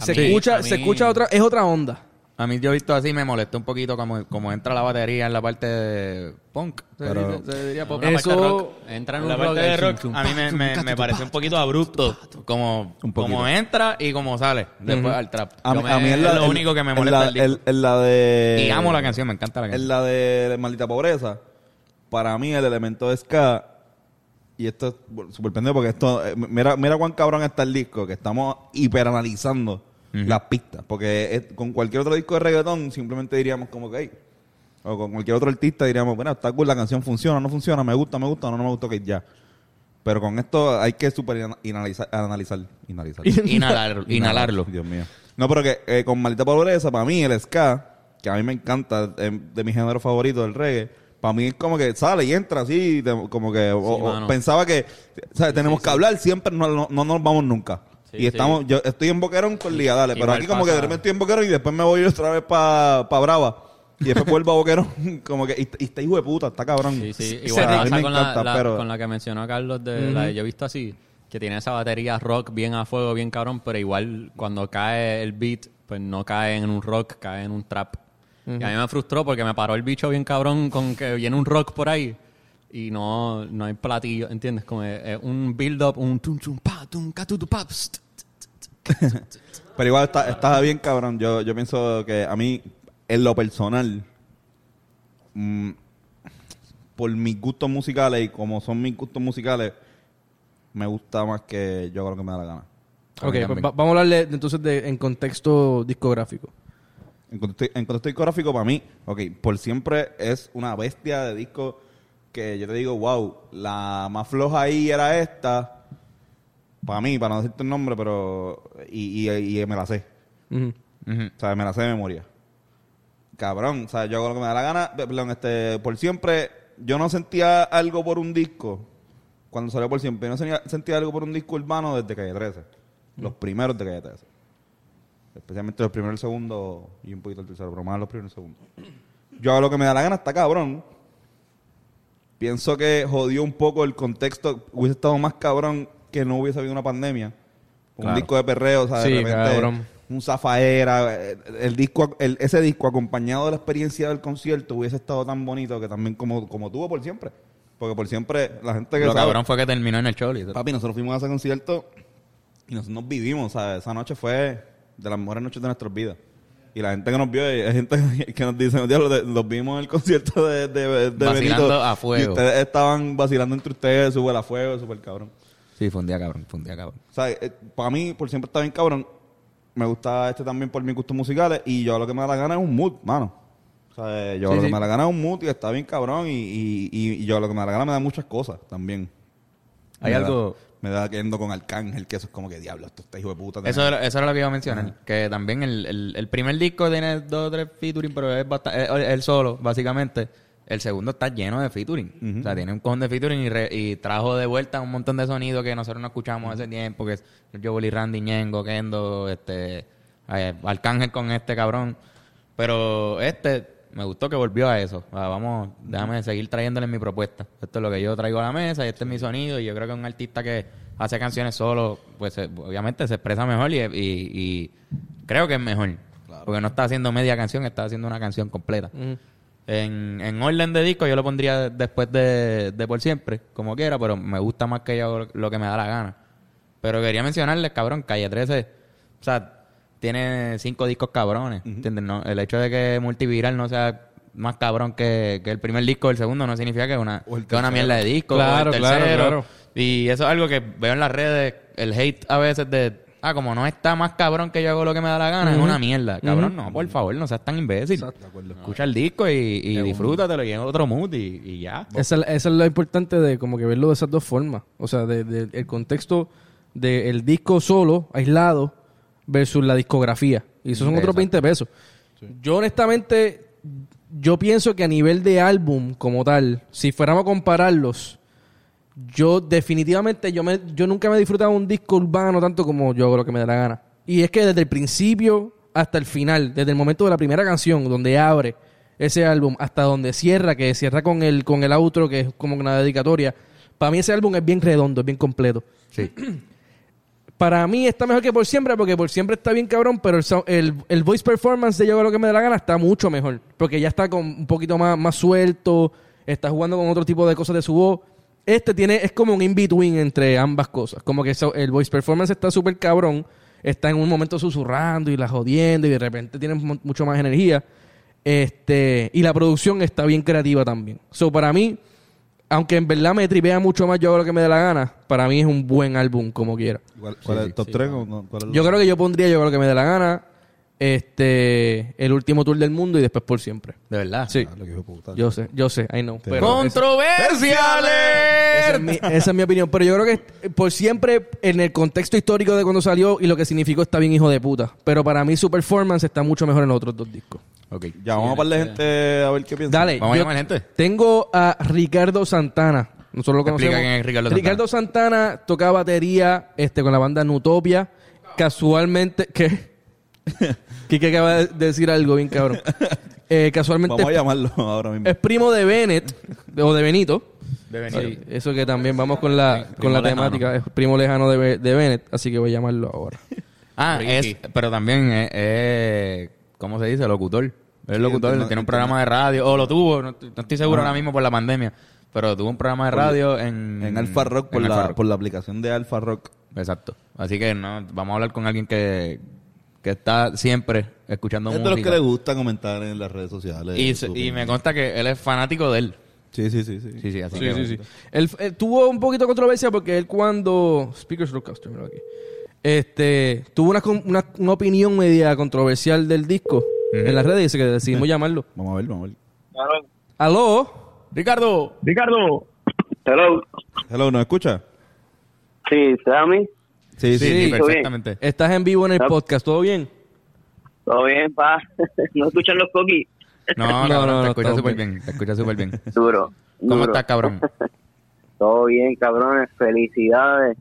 Speaker 2: Se
Speaker 4: mí-
Speaker 2: escucha, se escucha otra, es otra onda.
Speaker 1: A mí yo he visto así, me molestó un poquito como, como entra la batería en la parte de punk. Se
Speaker 3: Pero-
Speaker 1: dice- se diría
Speaker 4: parte de
Speaker 2: Eso-
Speaker 4: rock, entra en un
Speaker 1: la
Speaker 4: rock,
Speaker 1: parte de
Speaker 4: el
Speaker 1: rock a mí me, me, me pareció un poquito abrupto. Como,
Speaker 3: Un poquito.
Speaker 1: como entra y como sale después al trap.
Speaker 3: A, mí-
Speaker 1: me-
Speaker 3: a mí es, la,
Speaker 1: lo
Speaker 3: en-
Speaker 1: único que me
Speaker 3: en
Speaker 1: molesta
Speaker 3: la, en- en la de...
Speaker 1: Y amo la canción, me encanta la
Speaker 3: En
Speaker 1: canción.
Speaker 3: la de Maldita Pobreza, para mí el elemento de ska, y esto es súper pendejo porque esto, eh, mira, mira cuán cabrón está el disco, que estamos hiperanalizando las pistas, porque es- con cualquier otro disco de reggaetón simplemente diríamos como que, "Ey", o con cualquier otro artista diríamos, bueno, está cool, la canción funciona, no funciona, me gusta, me gusta, no, no me gusta, que ya. Pero con esto hay que super analizar, analizar, analizar.
Speaker 1: Inhalarlo, inhalarlo.
Speaker 3: Dios mío. No, pero que eh, con Maldita Pobreza, para mí el ska, que a mí me encanta, eh, de mi género favorito, del reggae, para mí es como que sale y entra así, como que o- pensaba que, o sea, tenemos que hablar siempre, no, no, no nos vamos nunca.
Speaker 4: Sí,
Speaker 3: y estamos,
Speaker 4: sí.
Speaker 3: yo estoy en Boquerón con Liga, dale, pero aquí como que
Speaker 4: pasa-
Speaker 3: de repente estoy en Boquerón y después me voy otra vez para pa Brava. Y después vuelvo a Boquerón, como que, y, y está hijo de puta, está cabrón.
Speaker 4: Sí, sí.
Speaker 3: O
Speaker 4: Igual
Speaker 3: sea,
Speaker 4: pasa con, la,
Speaker 3: encanta,
Speaker 4: la-
Speaker 3: pero-
Speaker 4: con la que mencionó Carlos de la de Yo he visto así, que tiene esa batería rock bien a fuego, bien cabrón, pero igual cuando cae el beat, pues no cae en un rock, cae en un trap. Y a mí me frustró porque me paró el bicho bien cabrón con que viene un rock por ahí y no, no hay platillo, ¿entiendes? Como es, es un build-up, un tum tum pa, tum ca tu tu pa, pst.
Speaker 3: Pero igual está, está bien cabrón. Yo, yo pienso que a mí, en lo personal, mm, por mis gustos musicales y como son mis gustos musicales, me gusta más que yo hago lo que me da la gana. A
Speaker 2: Ok, pues va- vamos a hablarle entonces de, en contexto discográfico.
Speaker 3: En contexto, en contexto discográfico, para mí, ok, por siempre es una bestia de disco que yo te digo, wow, la más floja ahí era esta. Para mí, para no decirte el nombre, pero. Y, y, y me la sé.
Speaker 2: Ujú.
Speaker 3: O sea, me la sé de memoria. Cabrón, o sea, yo hago lo que me da la gana. Pe- Perdón, este, por siempre, yo no sentía algo por un disco cuando salió por siempre. Yo no sentía, sentía algo por un disco urbano desde Calle 13. Los primeros de Calle 13. Especialmente los primeros, el segundo y un poquito el tercero, pero más los primeros y el segundo. Yo hago lo que me da la gana, está cabrón. Pienso que jodió un poco el contexto. Hubiese estado más cabrón que no hubiese habido una pandemia. Un disco de perreo, o sea, de
Speaker 2: Sí,
Speaker 3: repente,
Speaker 2: cabrón.
Speaker 3: un zafaera. eh, El disco, el- ese disco acompañado de la experiencia del concierto hubiese estado tan bonito que también como, como tuvo por siempre. Porque por siempre la gente que
Speaker 1: Lo
Speaker 3: sabe-
Speaker 1: cabrón fue que terminó en el Choli.
Speaker 3: Papi, nosotros fuimos a ese concierto y nosotros nos vivimos, ¿sabes? Esa noche fue de las mejores noches de nuestras vidas. Y la gente que nos vio, hay gente que nos dice, "Diablo, de- los vimos en el concierto de, de, de
Speaker 1: Vacilando
Speaker 3: Benito.
Speaker 1: a fuego.
Speaker 3: Y ustedes estaban vacilando entre ustedes, súper a fuego, súper cabrón.
Speaker 1: Sí, fue un día cabrón, fue un día cabrón.
Speaker 3: O sea, eh, para mí, por siempre está bien cabrón. Me gusta este también por mis gustos musicales. Y yo lo que me da la gana es un mood, mano. O sea, yo
Speaker 2: Sí,
Speaker 3: lo que
Speaker 2: sí.
Speaker 3: me da la gana es un mood y está bien cabrón. Y, y, y, y yo lo que me da la gana me da muchas cosas también.
Speaker 1: Hay
Speaker 3: Me da-
Speaker 1: algo-
Speaker 3: me da quedando con Arcángel, que eso es como que diablo, esto está hijo de puta.
Speaker 1: Eso, era- eso era lo que iba a mencionar. Que también el, el, el primer disco tiene dos o tres featuring, pero es bastante, el solo, básicamente. El segundo está lleno de featuring. O sea, tiene un cojón de featuring y, re- y trajo de vuelta un montón de sonidos que nosotros no escuchamos hace tiempo, que es Willy Randy, Ñengo, Kendo, este, eh, Arcángel con este cabrón. Pero este, me gustó que volvió a eso. Ah, vamos, déjame seguir trayéndole mi propuesta. Esto es lo que yo traigo a la mesa y este es mi sonido. Y yo creo que un artista que hace canciones solo, pues obviamente se expresa mejor y, y- y creo que es mejor. Porque no está haciendo media canción, está haciendo una canción completa. En, en orden de disco yo lo pondría después de, de Por Siempre, como quiera, pero me gusta más que yo lo que me da la gana. Pero quería mencionarles, cabrón, Calle 13, o sea, tiene cinco discos cabrones, ¿entiendes? No, el hecho de que Multiviral no sea más cabrón que, que el primer disco o el segundo no significa que es una,
Speaker 3: O el
Speaker 1: que es una mierda de disco.
Speaker 2: Claro,
Speaker 1: o el
Speaker 2: claro,
Speaker 1: tercero.
Speaker 2: claro.
Speaker 1: Y eso es algo que veo en las redes, el hate a veces de, ah, como no está más cabrón que yo hago lo que me da la gana, es una mierda. Cabrón, no, por favor, no seas tan imbécil. Escucha el disco y, y disfrútatelo y en otro mood y, y ya.
Speaker 2: Esa, es- esa es lo importante de como que verlo de esas dos formas. O sea, de, de- el contexto del disco solo, aislado, versus la discografía. Y esos son otros
Speaker 1: Exacto.
Speaker 2: 20 pesos. Yo honestamente, yo pienso que a nivel de álbum como tal, si fuéramos a compararlos, yo definitivamente, yo, me, yo nunca me he disfrutado un disco urbano tanto como yo hago lo que me da la gana. Y es que desde el principio hasta el final, desde el momento de la primera canción, donde abre ese álbum, hasta donde cierra, que cierra con el, con el outro, que es como una dedicatoria, para mí ese álbum es bien redondo, es bien completo.
Speaker 1: Sí.
Speaker 2: Para mí está mejor que por siempre, porque por siempre está bien cabrón, pero el, el, el voice performance de Yo hago lo que me da la gana está mucho mejor. Porque ya está con un poquito más, más suelto, está jugando con otro tipo de cosas de su voz. Este tiene, es como un in-between entre ambas cosas. Como que eso- el voice performance está súper cabrón, está en un momento susurrando y la jodiendo y de repente tiene mu- mucho más energía. Este, y la producción está bien creativa también. So, para mí, aunque en verdad me tripea mucho más yo hago lo que me dé la gana, para mí es un buen álbum como quiera.
Speaker 3: ¿Cuál, cuál es el top 3?
Speaker 2: Yo creo que yo pondría yo hago lo que me dé la gana, este, el último tour del mundo y después por siempre.
Speaker 1: De verdad.
Speaker 2: Sí, yo sé, yo sé, I know. Pero
Speaker 1: ¡Controversiales!
Speaker 2: esa es mi, esa es mi opinión. Pero yo creo que por siempre, en el contexto histórico de cuando salió y lo que significó, está bien hijo de puta. Pero para mí su performance está mucho mejor en los otros dos discos.
Speaker 1: Ok.
Speaker 3: Ya, vamos a hablar de gente a ver qué piensa.
Speaker 2: Dale,
Speaker 1: Vamos a llamar gente.
Speaker 2: tengo a Ricardo Santana. Nosotros lo
Speaker 1: Explica
Speaker 2: conocemos.
Speaker 1: quién es Ricardo Santana.
Speaker 2: Ricardo Santana toca batería este, con la banda Nutopia. Casualmente, ¿qué? Kike acaba de decir algo bien cabrón. Eh, casualmente
Speaker 3: Vamos a llamarlo ahora mismo.
Speaker 2: es primo de Bennett, o de Benito.
Speaker 1: De Benito.
Speaker 2: Sí, eso que también vamos con la, con la
Speaker 1: lejano.
Speaker 2: temática. Es primo lejano de, de Bennett, así que voy a llamarlo ahora.
Speaker 1: Ah, es, pero también es, es- ¿cómo se dice? Locutor. Es locutor,
Speaker 3: entiendo,
Speaker 1: tiene un programa de radio, o lo tuvo, no, no estoy seguro ahora mismo por la pandemia, pero tuvo un programa de radio en...
Speaker 3: en Alfa Rock, por, la,
Speaker 1: Alfa Rock.
Speaker 3: por la aplicación de Alfa Rock.
Speaker 1: Exacto. Así que no, vamos a hablar con alguien que, que está siempre escuchando
Speaker 3: Es de los
Speaker 1: música.
Speaker 3: que le gusta comentar en las redes sociales.
Speaker 1: y, se- y me consta que él es fanático de él.
Speaker 3: Sí, sí, sí. sí.
Speaker 1: Sí, sí, así
Speaker 2: Sí,
Speaker 1: que...
Speaker 2: sí, sí. Él, él tuvo un poquito de controversia porque él cuando... Speakers Roadcaster, mira aquí. Este, tuvo una, una, una opinión media controversial del disco en las redes y dice que decidimos llamarlo.
Speaker 3: Vamos a ver, vamos a ver.
Speaker 2: ¿Aló?
Speaker 1: Ricardo,
Speaker 5: Ricardo. Hello.
Speaker 3: Hello, ¿nos escucha?
Speaker 5: Sí, ¿se a mí?
Speaker 3: Sí,
Speaker 1: sí,
Speaker 3: sí.
Speaker 1: sí,
Speaker 2: Sí.
Speaker 1: perfectamente.
Speaker 2: Estás en vivo en el podcast, ¿todo bien?
Speaker 5: Todo bien, pa. ¿No escuchan los coquis?
Speaker 1: No,
Speaker 2: No,
Speaker 1: cabrón,
Speaker 2: no,
Speaker 1: te
Speaker 2: no,
Speaker 1: escucha
Speaker 2: estamos
Speaker 1: súper
Speaker 2: bien.
Speaker 1: bien, te escucha súper bien.
Speaker 5: Duro.
Speaker 1: ¿Cómo
Speaker 5: duro.
Speaker 1: estás, cabrón?
Speaker 5: Todo bien, cabrones. Felicidades.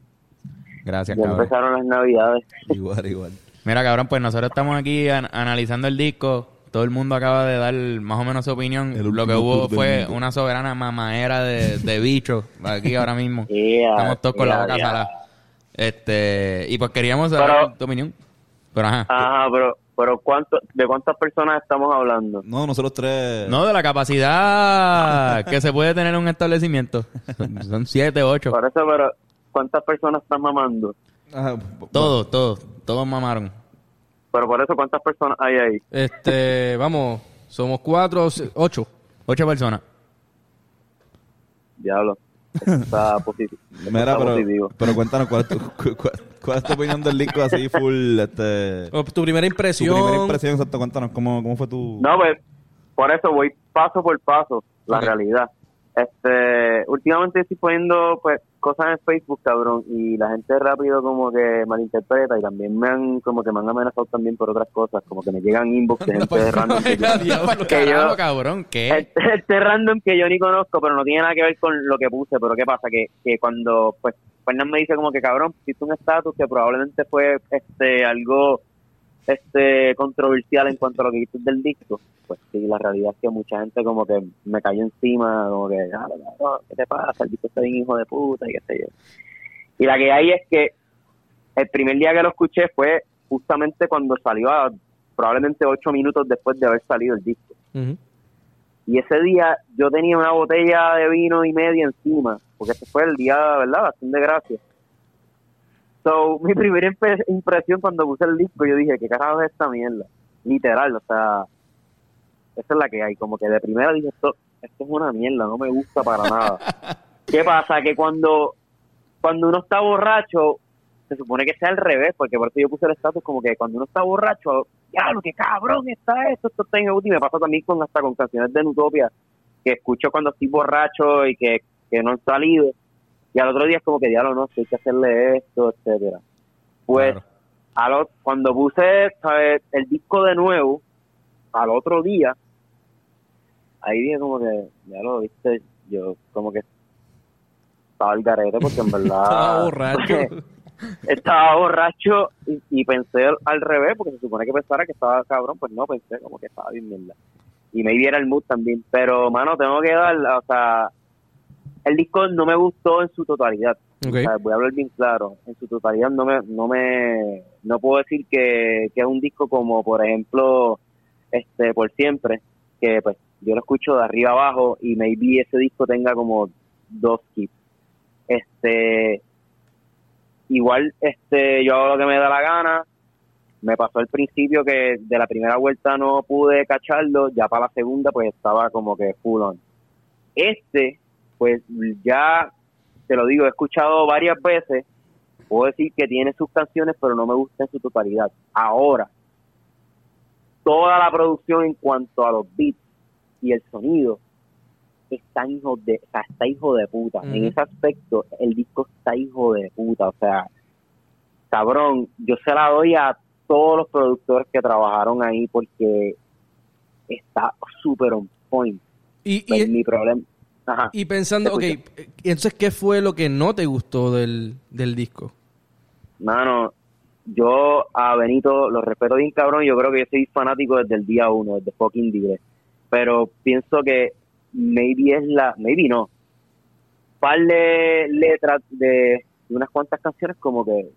Speaker 1: Gracias,
Speaker 5: Ya
Speaker 1: cabrón.
Speaker 5: empezaron las navidades.
Speaker 3: Igual, igual.
Speaker 1: Mira, cabrón, pues nosotros estamos aquí an- analizando el disco. Todo el mundo acaba de dar más o menos su opinión.
Speaker 3: El
Speaker 1: Lo que hubo fue una soberana mamadera de, de bichos aquí ahora mismo.
Speaker 5: Yeah,
Speaker 1: Estamos todos con la boca
Speaker 5: yeah.
Speaker 1: salada. Este, y pues queríamos saber
Speaker 5: Pero-
Speaker 1: tu opinión. Pero ajá.
Speaker 5: Ajá, pero, pero ¿cuánto, ¿de cuántas personas estamos hablando?
Speaker 3: No, nosotros tres.
Speaker 1: No, de la capacidad que se puede tener en un establecimiento. Son, son siete, ocho.
Speaker 5: Por eso, pero ¿cuántas personas están mamando?
Speaker 3: Ajá,
Speaker 1: Todos, todos, todos mamaron.
Speaker 5: Pero por eso, ¿cuántas personas hay ahí?
Speaker 2: Este, vamos, somos cuatro, ocho.
Speaker 1: Ocho personas.
Speaker 5: Diablo. Está positivo.
Speaker 3: Mira,
Speaker 5: está
Speaker 3: pero,
Speaker 5: positivo.
Speaker 3: pero cuéntanos, ¿cuál es, tu, cu- cuál, cuál es tu opinión del disco así full? Este,
Speaker 2: Oh, Tu primera
Speaker 3: tu
Speaker 2: impresión.
Speaker 3: primera impresión, exacto, cuéntanos, ¿cómo, cómo fue tu...?
Speaker 5: No, pues, por eso voy paso por paso, la realidad. Este, últimamente estoy poniendo, pues, cosas en Facebook, cabrón, y la gente rápido como que malinterpreta y también me han, como que me han amenazado también por otras cosas, como que me llegan inbox de gente random que yo,
Speaker 1: Diablo,
Speaker 5: que yo-
Speaker 1: carajo, cabrón, ¿qué?
Speaker 5: este, este random que yo ni conozco, pero no tiene nada que ver con lo que puse. Pero ¿qué pasa? Que, que cuando, pues, Fernan me dice como que, cabrón, pusiste un estatus que probablemente fue este algo este controversial en cuanto a lo que hiciste del disco. Pues sí, la realidad es que mucha gente como que me cayó encima, como que, ah, cabrón, ¿qué te pasa? El disco está bien hijo de puta y qué sé yo. Y la que hay es que el primer día que lo escuché fue justamente cuando salió, a- probablemente ocho minutos después de haber salido el disco. Y ese día yo tenía una botella de vino y media encima, porque ese fue el día, ¿verdad? Acción de gracias. So, mi primera impresión cuando puse el disco, yo dije, ¿qué carajo es esta mierda? Literal, o sea, esa es la que hay. Como que de primera dije, esto, esto es una mierda, no me gusta para nada. ¿Qué pasa? Que cuando, cuando uno está borracho, se supone que sea al revés, porque por eso yo puse el estatus como que cuando uno está borracho, ya lo que cabrón está esto, esto está inútil. Y me pasa también con hasta con canciones de Nutopia que escucho cuando estoy borracho y que, que no han salido. Y al otro día es como que diablo, no, hay que hacerle esto, etcétera. Pues
Speaker 1: Claro.
Speaker 5: a lo- cuando puse ¿sabes? el disco de nuevo, al otro día, ahí dije como que, ya lo viste, yo como que estaba al garete porque en verdad
Speaker 2: Estaba borracho.
Speaker 5: estaba borracho y, y pensé al, al revés, porque se supone que pensara que estaba cabrón, pues no, pensé como que estaba bien mierda. Y me viera el mood también. Pero, mano, tengo que dar, o sea, el disco no me gustó en su totalidad.
Speaker 2: Ok.
Speaker 5: O sea, voy a hablar bien claro. En su totalidad no me, no me, no puedo decir que, que es un disco como, por ejemplo, este, por siempre, que pues yo lo escucho de arriba abajo y maybe ese disco tenga como dos kits. Este, igual, este, yo hago lo que me da la gana. Me pasó al principio que de la primera vuelta no pude cacharlo, ya para la segunda pues estaba como que full on. Este, pues ya te lo digo, he escuchado varias veces, puedo decir que tiene sus canciones, pero no me gusta en su totalidad. Ahora, toda la producción en cuanto a los beats y el sonido está hijo de, o sea, está hijo de puta. En ese aspecto, el disco está hijo de puta. O sea, cabrón, yo se la doy a todos los productores que trabajaron ahí porque está súper on point.
Speaker 2: Y,
Speaker 5: Pues,
Speaker 2: y,
Speaker 5: mi problema. Ajá.
Speaker 2: y pensando, ok, y entonces, ¿qué fue lo que no te gustó del, del disco?
Speaker 5: Mano, yo a Benito lo respeto bien cabrón. Yo creo que yo soy fanático desde el día uno, desde fucking Digre. Pero pienso que maybe es la, maybe no. Par de letras de, de unas cuantas canciones como que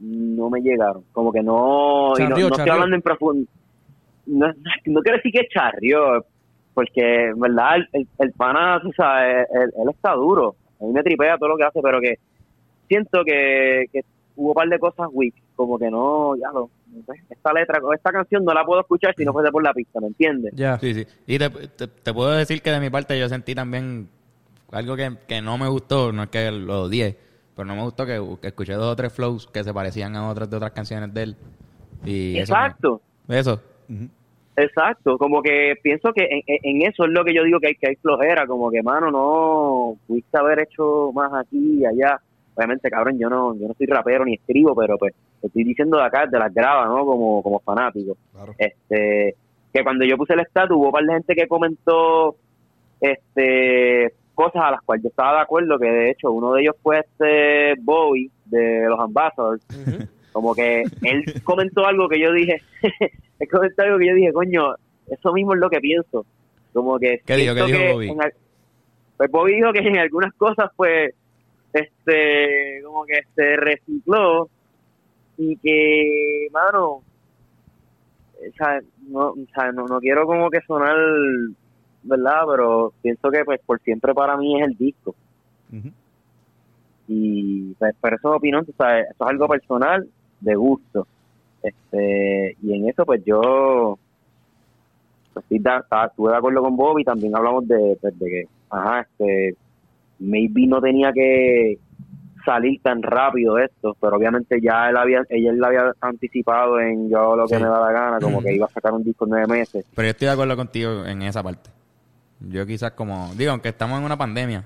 Speaker 5: no me llegaron. Como que no, y no,
Speaker 2: Charrió,
Speaker 5: no estoy
Speaker 2: charrió.
Speaker 5: hablando en profundo. No, no quiero decir que charrió, porque en verdad el, el, el pana, tú sabes, él, él está duro. A mí me tripea todo lo que hace, pero que siento que, que hubo un par de cosas weak, como que no, ya lo, no sé, esta letra, esta canción no la puedo escuchar si no fuese por la pista, ¿me entiendes?
Speaker 2: Ya.
Speaker 1: Sí, sí. Y te, te- te puedo decir que de mi parte yo sentí también algo que, que no me gustó, no es que lo odié, pero no me gustó que, que escuché dos o tres flows que se parecían a otras de otras canciones de él. Y eso me-
Speaker 5: Exacto,
Speaker 1: Eso.
Speaker 5: Exacto, como que pienso que en, en eso es lo que yo digo que hay que hay flojera, como que mano no pudiste haber hecho más aquí y allá. Obviamente, cabrón, yo no, yo no soy rapero ni escribo, pero pues estoy diciendo de acá, de las grabas, ¿no? Como, como fanático.
Speaker 3: Claro.
Speaker 5: este que cuando yo puse el estatus hubo un par de gente que comentó este cosas a las cuales yo estaba de acuerdo que de hecho uno de ellos fue este Bowie de los Ambassadors como que él comentó algo que yo dije él comentó algo que yo dije coño eso mismo es lo que pienso como que
Speaker 1: ¿Qué dijo? ¿Qué dijo
Speaker 5: que
Speaker 1: Bobby?
Speaker 5: en pues Bobby dijo que en algunas cosas pues este como que se recicló y que mano o sea, no, o sea, no, no quiero como que sonar, ¿verdad? Pero pienso que pues por siempre para mí es el disco.
Speaker 3: Ujú.
Speaker 5: Y pues, pero eso es opinión, tú sabes, eso es algo personal, de gusto. Este, y en eso, pues yo pues, sí, da- estaba- estuve de acuerdo con Bob y también hablamos de, pues, de que, ajá, este, maybe no tenía que salir tan rápido esto, pero obviamente ya él había, ella él había anticipado en yo hago lo que
Speaker 1: Sí.
Speaker 5: me da la gana, como que iba a sacar un disco en nueve meses.
Speaker 1: Pero yo estoy de acuerdo contigo en esa parte. Yo quizás como... Digo, aunque estamos en una pandemia.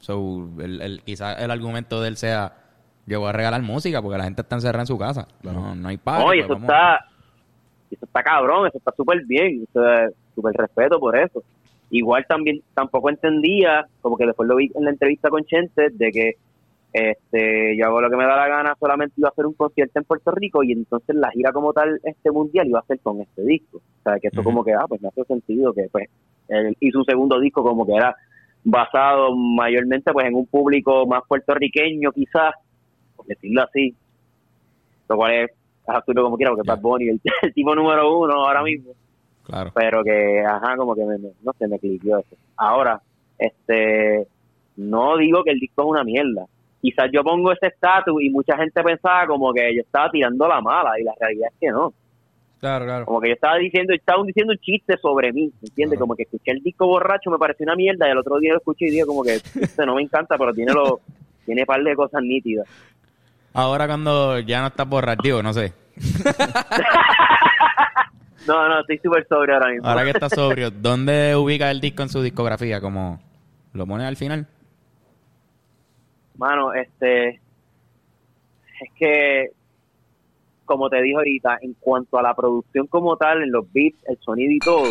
Speaker 1: So, el, el- quizás el argumento de él sea... Yo voy a regalar música porque la gente está encerrada en su casa. No, no hay pago.
Speaker 5: No, y eso está, eso está cabrón, eso está súper bien, súper respeto por eso. Igual también tampoco entendía, como que después lo vi en la entrevista con Chente, de que este yo hago lo que me da la gana, solamente iba a hacer un concierto en Puerto Rico y entonces la gira como tal este mundial iba a ser con este disco. O sea, que eso como que, ah, pues me hace sentido que pues él hizo un segundo disco como que era basado mayormente pues en un público más puertorriqueño quizás, por decirlo así, lo cual es absurdo como quiera porque
Speaker 1: Ya.
Speaker 5: Bad Bunny el, el tipo número uno ahora mismo
Speaker 1: Claro.
Speaker 5: pero que ajá como que me, me- no sé me cliqueó eso ahora este no digo que el disco es una mierda quizás yo pongo ese estatus y mucha gente pensaba como que yo estaba tirando la mala y la realidad es que no
Speaker 2: Claro, claro.
Speaker 5: como que yo estaba diciendo estaba diciendo un chiste sobre mí ¿me entiendes?
Speaker 3: Claro.
Speaker 5: como que escuché el disco borracho me pareció una mierda y el otro día lo escuché y dije como que este no me encanta pero tiene lo tiene par de cosas nítidas
Speaker 1: Ahora cuando ya no estás borracho, digo, no sé.
Speaker 5: no no estoy súper sobre ahora mismo
Speaker 1: Ahora que estás sobrio, ¿dónde ubica el disco en su discografía? Como lo pones al final.
Speaker 5: Mano, este. Es que, como te dije ahorita, en cuanto a la producción como tal, en los beats, el sonido y todo,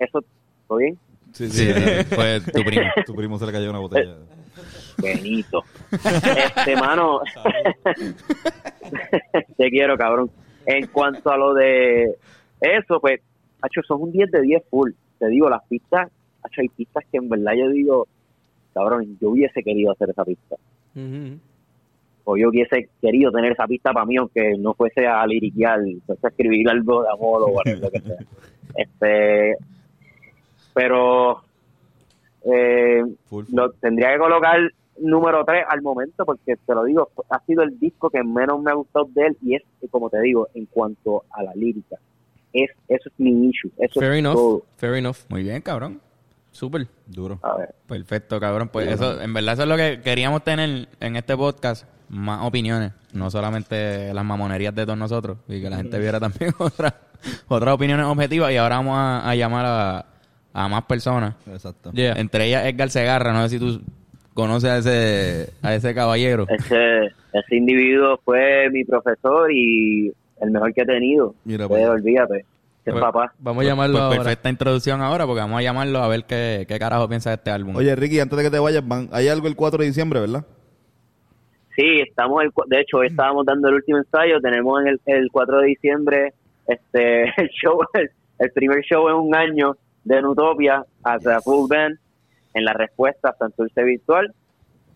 Speaker 5: eso. ¿Todo bien?
Speaker 3: Sí,
Speaker 1: Sí, fue tu primo.
Speaker 3: Tu primo se le cayó una botella.
Speaker 5: Benito. Este, mano. te quiero, cabrón. En cuanto a lo de eso, pues, hacho, son un 10 de 10 full. Te digo, las pistas, hacho, hay pistas que en verdad yo digo, cabrón, yo hubiese querido hacer esa pista. O yo hubiese querido tener esa pista para mí, aunque no fuese a liriquear, fuese a escribir algo de amor o whatever, lo que sea. Este, pero eh,
Speaker 3: Full, full.
Speaker 5: lo tendría que colocar número 3 al momento, porque te lo digo, ha sido el disco que menos me ha gustado de él y es, como te digo, en cuanto a la lírica. Es, eso es mi issue. Eso
Speaker 2: Fair
Speaker 5: es
Speaker 2: enough.
Speaker 5: todo.
Speaker 2: Fair enough.
Speaker 1: Muy bien, cabrón.
Speaker 2: Súper.
Speaker 3: Duro.
Speaker 5: A ver.
Speaker 1: Perfecto, cabrón. Pues eso, en verdad eso es lo que queríamos tener en este podcast. Más opiniones, no solamente las mamonerías de todos nosotros. Y que la gente viera también otras otras opiniones objetivas. Y ahora vamos a, a llamar a, a más personas.
Speaker 3: Exacto.
Speaker 2: Yeah.
Speaker 1: Entre ellas Edgar Segarra. No sé si tú conoces a ese, a ese caballero.
Speaker 5: Ese, ese individuo fue mi profesor y el mejor que he tenido.
Speaker 3: Mira,
Speaker 5: Pues,
Speaker 3: pues.
Speaker 5: olvídate. Es
Speaker 1: Pues-
Speaker 5: papá.
Speaker 2: Vamos a llamarlo
Speaker 1: Pues
Speaker 2: ahora.
Speaker 1: perfecta introducción ahora, porque vamos a llamarlo a ver qué, qué carajo piensa de este álbum.
Speaker 3: Oye, Ricky, antes de que te vayas, van, hay algo el 4 de diciembre, ¿verdad?
Speaker 5: Sí, estamos el, cu- de hecho hoy estábamos dando el último ensayo, tenemos en el, el 4 de diciembre este el show, el, el primer show en un año de Nutopia hasta Full Band en la respuesta Santurce Virtual.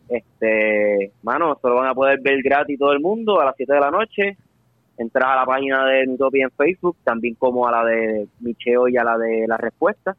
Speaker 5: Este, mano, solo van a poder ver gratis todo el mundo a las 7 de la noche. Entras a la página de Nutopia en Facebook, también como a la de Micheo y a la de la respuesta.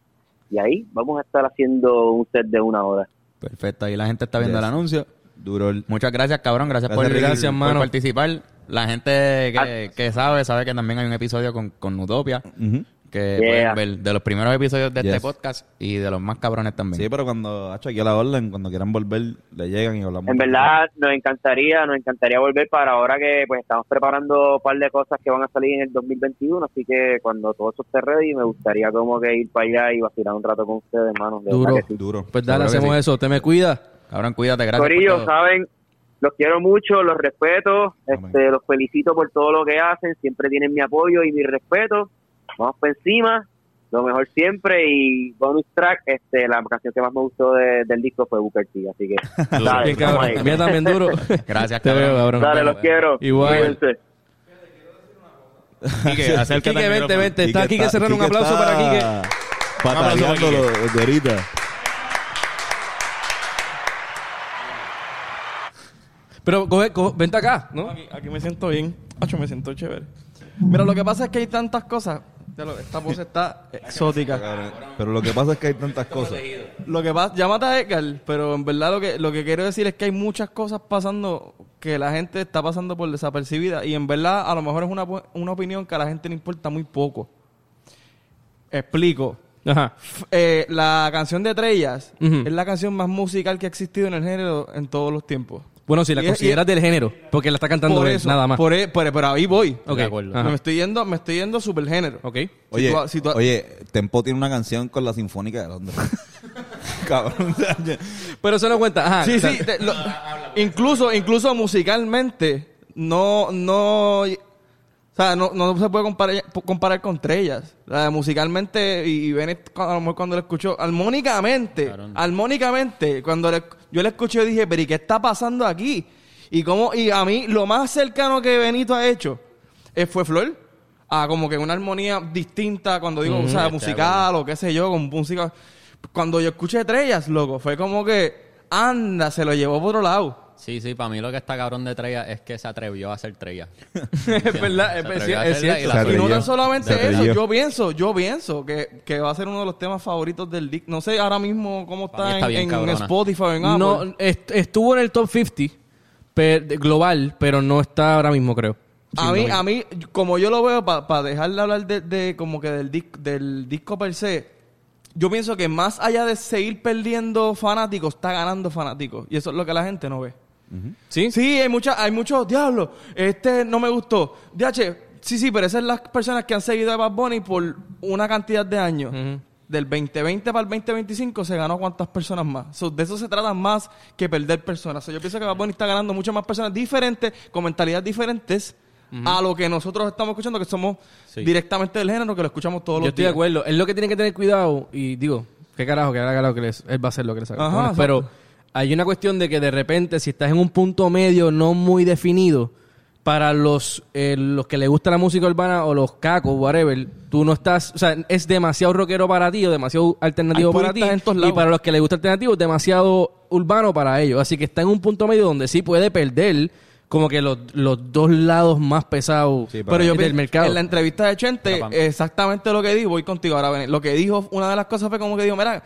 Speaker 5: Y ahí vamos a estar haciendo un set de una hora.
Speaker 1: Perfecto, ahí la gente está viendo
Speaker 3: Yes.
Speaker 1: el anuncio.
Speaker 3: Duro. el-
Speaker 1: Muchas gracias, cabrón. Gracias,
Speaker 3: Gracias,
Speaker 1: por.
Speaker 2: Gracias,
Speaker 1: por
Speaker 2: mano.
Speaker 1: participar. La gente
Speaker 5: Ah.
Speaker 1: que, que sabe, sabe que también hay un episodio con, con Utopia.
Speaker 3: Ujú.
Speaker 1: Que
Speaker 5: Yeah.
Speaker 1: pueden ver de los primeros episodios de este podcast y de los más cabrones también.
Speaker 3: Sí, pero cuando, hacho, aquí a la orden, cuando quieran volver, le llegan y hablamos.
Speaker 5: En verdad nos encantaría, nos encantaría volver para ahora que pues estamos preparando un par de cosas que van a salir en el 2021, así que cuando todo eso esté ready me gustaría como que ir para allá y vacilar un rato con ustedes, hermanos. de
Speaker 2: Duro.
Speaker 5: sí.
Speaker 3: Duro.
Speaker 2: Pues dale, hacemos
Speaker 1: sí.
Speaker 2: eso. Te me cuida.
Speaker 1: Cabrón, cuídate, gracias. por
Speaker 5: Corillo,
Speaker 1: todo.
Speaker 5: saben, los quiero mucho, los respeto,
Speaker 3: Amén.
Speaker 5: este, los felicito por todo lo que hacen, siempre tienen mi apoyo y mi respeto. Vamos para encima, lo mejor siempre y bonus track, este, la canción que más me gustó de- del disco fue Booker T, así que dale,
Speaker 2: cabrón.
Speaker 5: ahí.
Speaker 2: Mira también duro.
Speaker 1: Gracias,
Speaker 2: Te veo,
Speaker 1: cabrón.
Speaker 5: Dale, los quiero.
Speaker 2: Igual.
Speaker 1: Quique, acércate
Speaker 2: Quique, vente,
Speaker 1: micrófono.
Speaker 2: vente. Está aquí que cerrar un
Speaker 3: Quique
Speaker 2: aplauso
Speaker 3: está
Speaker 2: para Quique.
Speaker 1: Aplauso
Speaker 3: de ahorita.
Speaker 2: Pero coge, coge- vente acá, ¿no?
Speaker 6: Aquí, aquí me siento bien. Acho, me siento chévere. Mira, lo que pasa es que hay tantas cosas.
Speaker 7: Lo- Esta voz está exótica.
Speaker 3: Cabrón, Pero lo que pasa es que hay tantas cosas.
Speaker 7: Lo que pasa, llámate a Edgar, pero en verdad lo que, lo que quiero decir es que hay muchas cosas pasando que la gente está pasando por desapercibida y en verdad a lo mejor es una, una opinión que a la gente le importa muy poco. Explico.
Speaker 2: Ajá.
Speaker 7: Eh, la canción de Estrellas
Speaker 2: Ujú.
Speaker 7: es la canción más musical que ha existido en el género en todos los tiempos.
Speaker 2: Bueno, si la
Speaker 7: Y es-
Speaker 2: consideras del género, porque la está cantando
Speaker 7: Por
Speaker 2: él,
Speaker 7: eso,
Speaker 2: nada más.
Speaker 7: Por, e- por- pero ahí voy.
Speaker 2: Ok,
Speaker 4: De acuerdo.
Speaker 2: ajá.
Speaker 7: Me estoy yendo, me estoy yendo super género.
Speaker 2: Ok.
Speaker 3: Oye,
Speaker 7: tú- si tú-
Speaker 3: oye, Tempo tiene una canción con la Sinfónica de Londres. Cabrón.
Speaker 2: Pero eso no cuenta. Ajá.
Speaker 7: Sí,
Speaker 2: o sea,
Speaker 7: sí. de- lo- incluso, incluso musicalmente, no, no, o sea, no, no se puede comparar, comparar con Trellas. La de musicalmente, y, y Bennett, a lo mejor cuando lo escuchó, armónicamente,
Speaker 4: Claro.
Speaker 7: armónicamente, cuando le- yo le escuché, dije, pero ¿y qué está pasando aquí? Y como, y a mí, lo más cercano que Benito ha hecho, eh, fue Flor. A como que una armonía distinta, cuando digo, o sea, musical o qué sé yo, con música. Cuando yo escuché Estrellas, loco, fue como que, anda, se lo llevó por otro lado.
Speaker 4: Sí, sí, para mí lo que está cabrón de Trella es que se atrevió a hacer Trella.
Speaker 2: es verdad, es, es cierto.
Speaker 7: Y no tan solamente
Speaker 3: Se
Speaker 7: eso,
Speaker 3: atrevió.
Speaker 7: yo pienso, yo pienso que, que va a ser uno de los temas favoritos del disco. No sé ahora mismo cómo está,
Speaker 4: está
Speaker 7: en, en. Spotify o en Apple.
Speaker 2: No, est- estuvo en el top 50 per- de- global, pero no está ahora mismo, creo.
Speaker 7: A mí, a mí, como yo lo veo, para dejar de hablar de, de como que del, disc, del disco per se, yo pienso que más allá de seguir perdiendo fanáticos, está ganando fanáticos. Y eso es lo que la gente no ve.
Speaker 2: ¿Sí?
Speaker 7: Sí, hay mucha, hay muchos diablos. Este no me gustó. DH, sí, sí, pero esas son las personas que han seguido a Bad Bunny por una cantidad de años.
Speaker 2: Ujú.
Speaker 7: Del 2020 para el 2025 se ganó cuántas personas más. So, de eso se trata más que perder personas. So, yo pienso que Bad Bunny está ganando muchas más personas diferentes, con mentalidades diferentes a lo que nosotros estamos escuchando, que somos
Speaker 4: Sí.
Speaker 7: directamente del género, que lo escuchamos todos
Speaker 2: Yo
Speaker 7: los
Speaker 2: estoy de
Speaker 7: días.
Speaker 2: acuerdo. Es lo que tiene que tener cuidado. Y digo, qué carajo, que haga lo que les, él va a hacer lo que le saca.
Speaker 7: Ajá,
Speaker 2: cojones.
Speaker 7: exacto.
Speaker 2: Hay una cuestión de que de repente, si estás en un punto medio no muy definido, para los, eh, los que les gusta la música urbana o los cacos, whatever, tú no estás, o sea, es demasiado rockero para ti o demasiado alternativo para ti. Y para los que les gusta alternativo, es demasiado urbano para ellos. Así que está en un punto medio donde sí puede perder como que los, los dos lados más pesados
Speaker 3: Sí,
Speaker 7: Pero yo
Speaker 2: del mercado.
Speaker 7: en la entrevista de Chente, exactamente lo que dijo, voy contigo ahora. Lo que dijo, una de las cosas fue como que dijo, mira,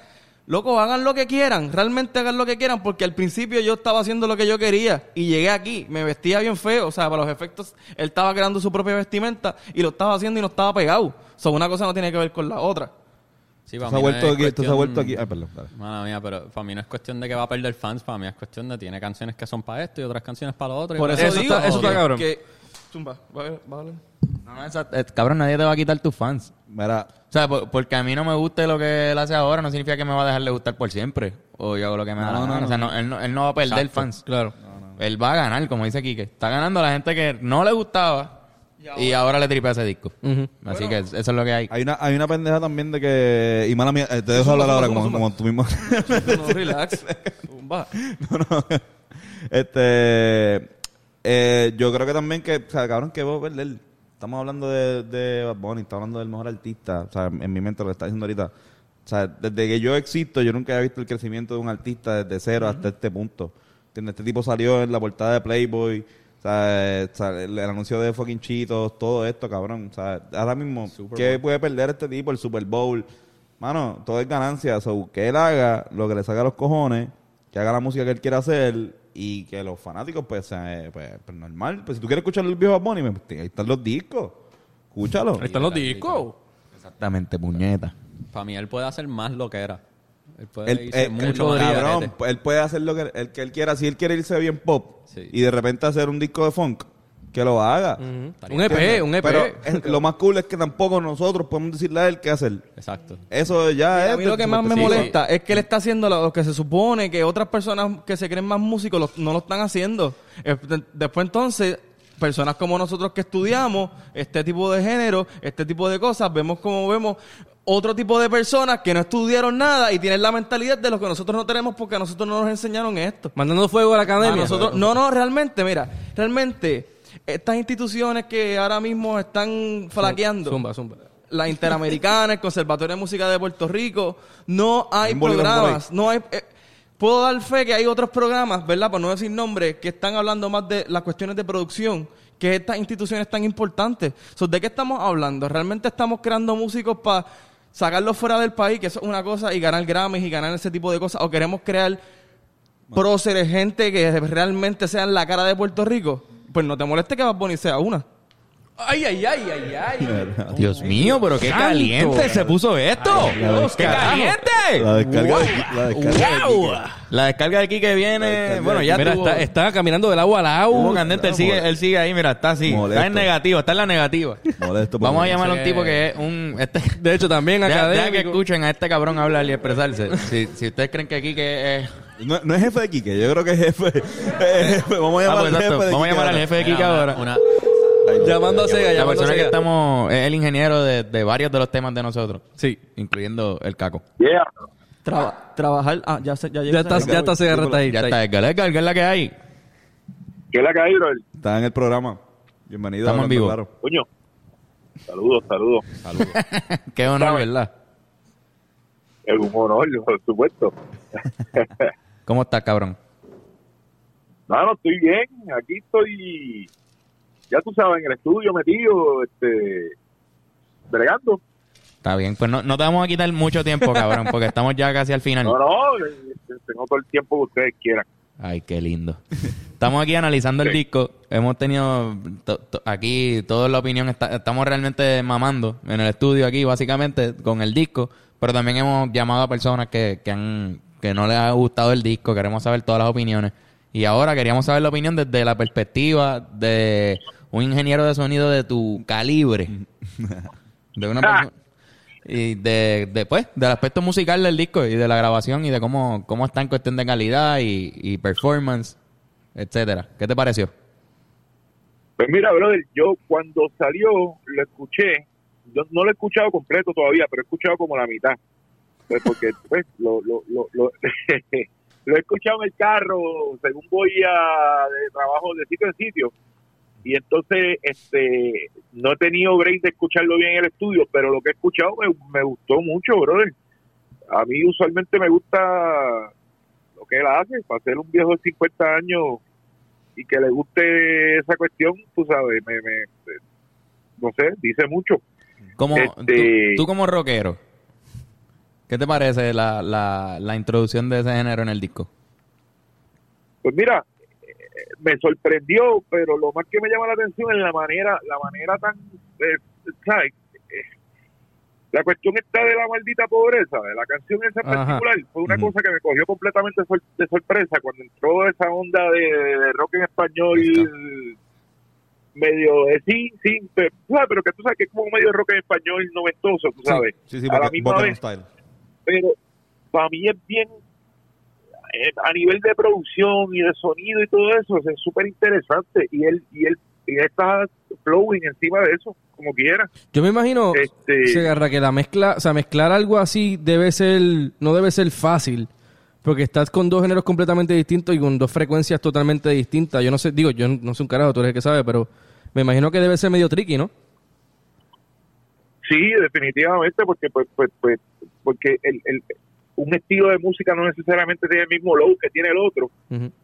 Speaker 7: loco, hagan lo que quieran, realmente hagan lo que quieran, porque al principio yo estaba haciendo lo que yo quería y llegué aquí, me vestía bien feo, o sea, para los efectos, él estaba creando su propia vestimenta y lo estaba haciendo y no estaba pegado. O sea, una cosa no tiene que ver con la otra.
Speaker 4: Sí,
Speaker 3: se ha
Speaker 4: no
Speaker 3: vuelto
Speaker 4: es
Speaker 3: aquí. Esto se ha vuelto aquí. Ay, perdón. dale.
Speaker 4: Mía, pero para mí no es cuestión de que va a perder fans, para mí es cuestión de tiene canciones que son para esto y otras canciones para lo otro.
Speaker 7: Por eso,
Speaker 2: Eso
Speaker 7: digo
Speaker 2: está- eso está
Speaker 7: que-
Speaker 2: cabrón.
Speaker 7: que- Zumba, va a- va a hablar.
Speaker 1: No, no, esa- eh, cabrón, nadie te va a quitar tus fans.
Speaker 3: Mira,
Speaker 1: O sea, por- porque a mí no me guste lo que él hace ahora, no significa que me va a dejar de gustar por siempre. O yo hago lo que me da la
Speaker 3: No, no,
Speaker 1: gana.
Speaker 3: no.
Speaker 1: O sea, no, él, no, él no va a perder fans.
Speaker 2: Claro.
Speaker 1: Él va a ganar, como dice Quique. Está ganando a la gente que no le gustaba y ahora, le tripea ese disco. Así que eso es lo que hay.
Speaker 3: hay una, hay una pendeja también de que. Y mala mía, eh, te dejo hablar ahora como, como tú mismo.
Speaker 7: No, relax. Zumba.
Speaker 3: no, no. Este. eh, yo creo que también que. O sea, cabrón, que voy a perder. Estamos hablando de, de Bad Bunny, estamos hablando del mejor artista. O sea, en mi mente lo está diciendo ahorita. O sea, desde que yo existo, yo nunca había visto el crecimiento de un artista desde cero hasta este punto. ¿Entiendes? Este tipo salió en la portada de Playboy. O sea, el, el anuncio de fucking Cheetos, todo esto, cabrón. O sea, ahora mismo, ¿qué puede perder este tipo? El Super Bowl. Mano, todo es ganancia. So, que él haga lo que le saca a los cojones, que haga la música que él quiera hacer y que los fanáticos, pues, eh, pues, pues, normal. Pues si tú quieres escuchar el viejo Bad Bunny, pues, ahí están los discos. Escúchalo.
Speaker 2: Ahí están los discos.
Speaker 1: Exactamente, puñeta.
Speaker 4: Para mí él puede hacer más lo que era. Él puede
Speaker 3: Él,
Speaker 4: irse
Speaker 3: él-
Speaker 4: mucho
Speaker 3: él-
Speaker 4: más
Speaker 3: cabrón, él puede hacer lo que, el que él quiera. Si él quiere irse bien pop
Speaker 4: Sí.
Speaker 3: y de repente hacer un disco de funk, que lo haga.
Speaker 2: Un EP, un EP.
Speaker 3: Pero es- lo más cool es que tampoco nosotros podemos decirle a él qué hacer.
Speaker 4: Exacto.
Speaker 3: Eso ya es.
Speaker 7: A mí lo que más me
Speaker 4: sí,
Speaker 7: molesta es que él está haciendo lo que se supone que otras personas que se creen más músicos lo- no lo están haciendo. Eh, de- Después entonces, personas como nosotros que estudiamos este tipo de género, este tipo de cosas, vemos como vemos otro tipo de personas que no estudiaron nada y tienen la mentalidad de lo que nosotros no tenemos porque a nosotros no nos enseñaron esto.
Speaker 2: Mandando fuego a la
Speaker 7: A
Speaker 2: academia.
Speaker 7: nosotros, no, no, realmente, mira, realmente estas instituciones que ahora mismo están flaqueando
Speaker 2: Zumba, zumba.
Speaker 7: la Interamericana, el Conservatorio de Música de Puerto Rico, no hay programas, no hay... eh, puedo dar fe que hay otros programas, ¿verdad? Por no decir nombres, que están hablando más de las cuestiones de producción
Speaker 6: que estas instituciones tan importantes. So, ¿De qué estamos hablando? ¿Realmente estamos creando músicos para sacarlos fuera del país, que eso es una cosa, y ganar Grammys y ganar ese tipo de cosas? ¿O queremos crear próceres, gente que realmente sean la cara de Puerto Rico? Pues no te moleste que Bad Bunny sea una. Ay, ay, ay, ay, ay.
Speaker 1: Dios mío, pero qué
Speaker 6: Santo.
Speaker 1: caliente se puso esto.
Speaker 6: Dios,
Speaker 1: ¡Qué
Speaker 6: carajo.
Speaker 1: caliente!
Speaker 3: La descarga de, la descarga de
Speaker 6: Wow.
Speaker 3: Quique.
Speaker 1: La descarga de Quique viene. Bueno, ya
Speaker 6: Mira,
Speaker 1: tuvo,
Speaker 6: está, está caminando del agua al agua.
Speaker 1: candente. Él sigue, él sigue ahí, mira, está así.
Speaker 3: Molesto.
Speaker 1: Está en negativo, está en la negativa.
Speaker 3: Molesto
Speaker 1: Vamos a llamar a un tipo que es un. Este,
Speaker 6: De hecho, también
Speaker 1: deja que escuchen a este cabrón hablar y expresarse. Si, si ustedes creen que Quique es.
Speaker 3: No, no es jefe de Quique, yo creo que es jefe. es jefe. Vamos a
Speaker 1: Ah,
Speaker 3: llamar
Speaker 1: pues
Speaker 3: al
Speaker 1: exacto.
Speaker 3: jefe de
Speaker 1: Vamos a
Speaker 3: Quique
Speaker 1: llamar al
Speaker 3: ahora.
Speaker 1: jefe de Quique
Speaker 4: Mira, una-
Speaker 1: ahora.
Speaker 4: una-
Speaker 6: Llamando a Sega,
Speaker 1: La
Speaker 6: llamando a
Speaker 1: persona que
Speaker 6: Sega.
Speaker 1: estamos. Es el ingeniero de, de varios de los temas de nosotros.
Speaker 6: Sí.
Speaker 1: Incluyendo el caco.
Speaker 8: Yeah.
Speaker 6: Traba- trabajar. Ah, ya, se- ya,
Speaker 2: Ya está, ya está Sega está ahí.
Speaker 1: Ya
Speaker 2: está.
Speaker 1: Edgar, Edgar, ¿qué es la que hay?
Speaker 8: ¿Qué es la que hay, bro?
Speaker 3: Está en el programa. Bienvenido.
Speaker 1: Estamos en
Speaker 3: Hablando
Speaker 1: vivo.
Speaker 3: Claro.
Speaker 8: Coño. Saludos, saludos.
Speaker 1: Qué honor, ¿verdad?
Speaker 8: Es un honor, por supuesto.
Speaker 1: ¿Cómo estás, cabrón?
Speaker 8: No, no, estoy bien. Aquí estoy, ya tú sabes, en el estudio metido, este, bregando.
Speaker 1: Está bien, pues no, no te vamos a quitar mucho tiempo, cabrón, porque estamos ya casi al final.
Speaker 8: No, no, eh, tengo todo el tiempo que ustedes quieran.
Speaker 1: Ay, qué lindo. Estamos aquí analizando el disco. Hemos tenido to- to- aquí toda la opinión. está- estamos realmente mamando en el estudio aquí, básicamente, con el disco. Pero también hemos llamado a personas que, que, han, que no les ha gustado el disco. Queremos saber todas las opiniones. Y ahora queríamos saber la opinión desde la perspectiva de un ingeniero de sonido de tu calibre. De una persona- y de, de, pues, del aspecto musical del disco y de la grabación y de cómo, cómo está en cuestión de calidad y, y performance, etcétera. ¿Qué te pareció?
Speaker 8: Pues mira, brother, yo cuando salió lo escuché, yo no lo he escuchado completo todavía, pero he escuchado como la mitad. Pues porque pues, lo, lo, lo, lo, lo he escuchado en el carro, según voy a de trabajo de sitio en sitio. Y entonces este no he tenido break de escucharlo bien en el estudio, pero lo que he escuchado me, me gustó mucho, brother. A mí usualmente me gusta lo que él hace, para ser un viejo de 50 años y que le guste esa cuestión, tú sabes, me, me- no sé, dice mucho.
Speaker 1: Como,
Speaker 8: Este-
Speaker 1: tú, tú como rockero, ¿qué te parece la, la, la introducción de ese género en el disco?
Speaker 8: Pues mira, eh, me sorprendió, pero lo más que me llama la atención es la manera, la manera tan, eh, ¿sabes? Eh, La cuestión está de la maldita pobreza, de la canción esa en
Speaker 6: Ajá.
Speaker 8: particular, fue una cosa que me cogió completamente sor- de sorpresa cuando entró esa onda de, de rock en español medio de sí, sí, pero, que tú sabes que es como medio rock en español noventoso, tú sabes.
Speaker 3: Sí, sí,
Speaker 8: a la
Speaker 3: Boca-
Speaker 8: misma
Speaker 3: Boca
Speaker 8: vez,
Speaker 3: Style.
Speaker 8: Pero para mí es bien eh, a nivel de producción y de sonido y todo eso es súper interesante y él y él y está flowing encima de eso como quiera
Speaker 2: Yo me imagino,
Speaker 8: Este-
Speaker 2: Segarra, que la mezcla, o sea, mezclar algo así debe ser, no debe ser fácil. Porque estás con dos géneros completamente distintos y con dos frecuencias totalmente distintas. Yo no sé, digo, yo no sé un carajo, tú eres el que sabe, pero me imagino que debe ser medio tricky, ¿no?
Speaker 8: sí definitivamente porque pues pues pues porque el, el un estilo de música no necesariamente tiene el mismo low que tiene el otro.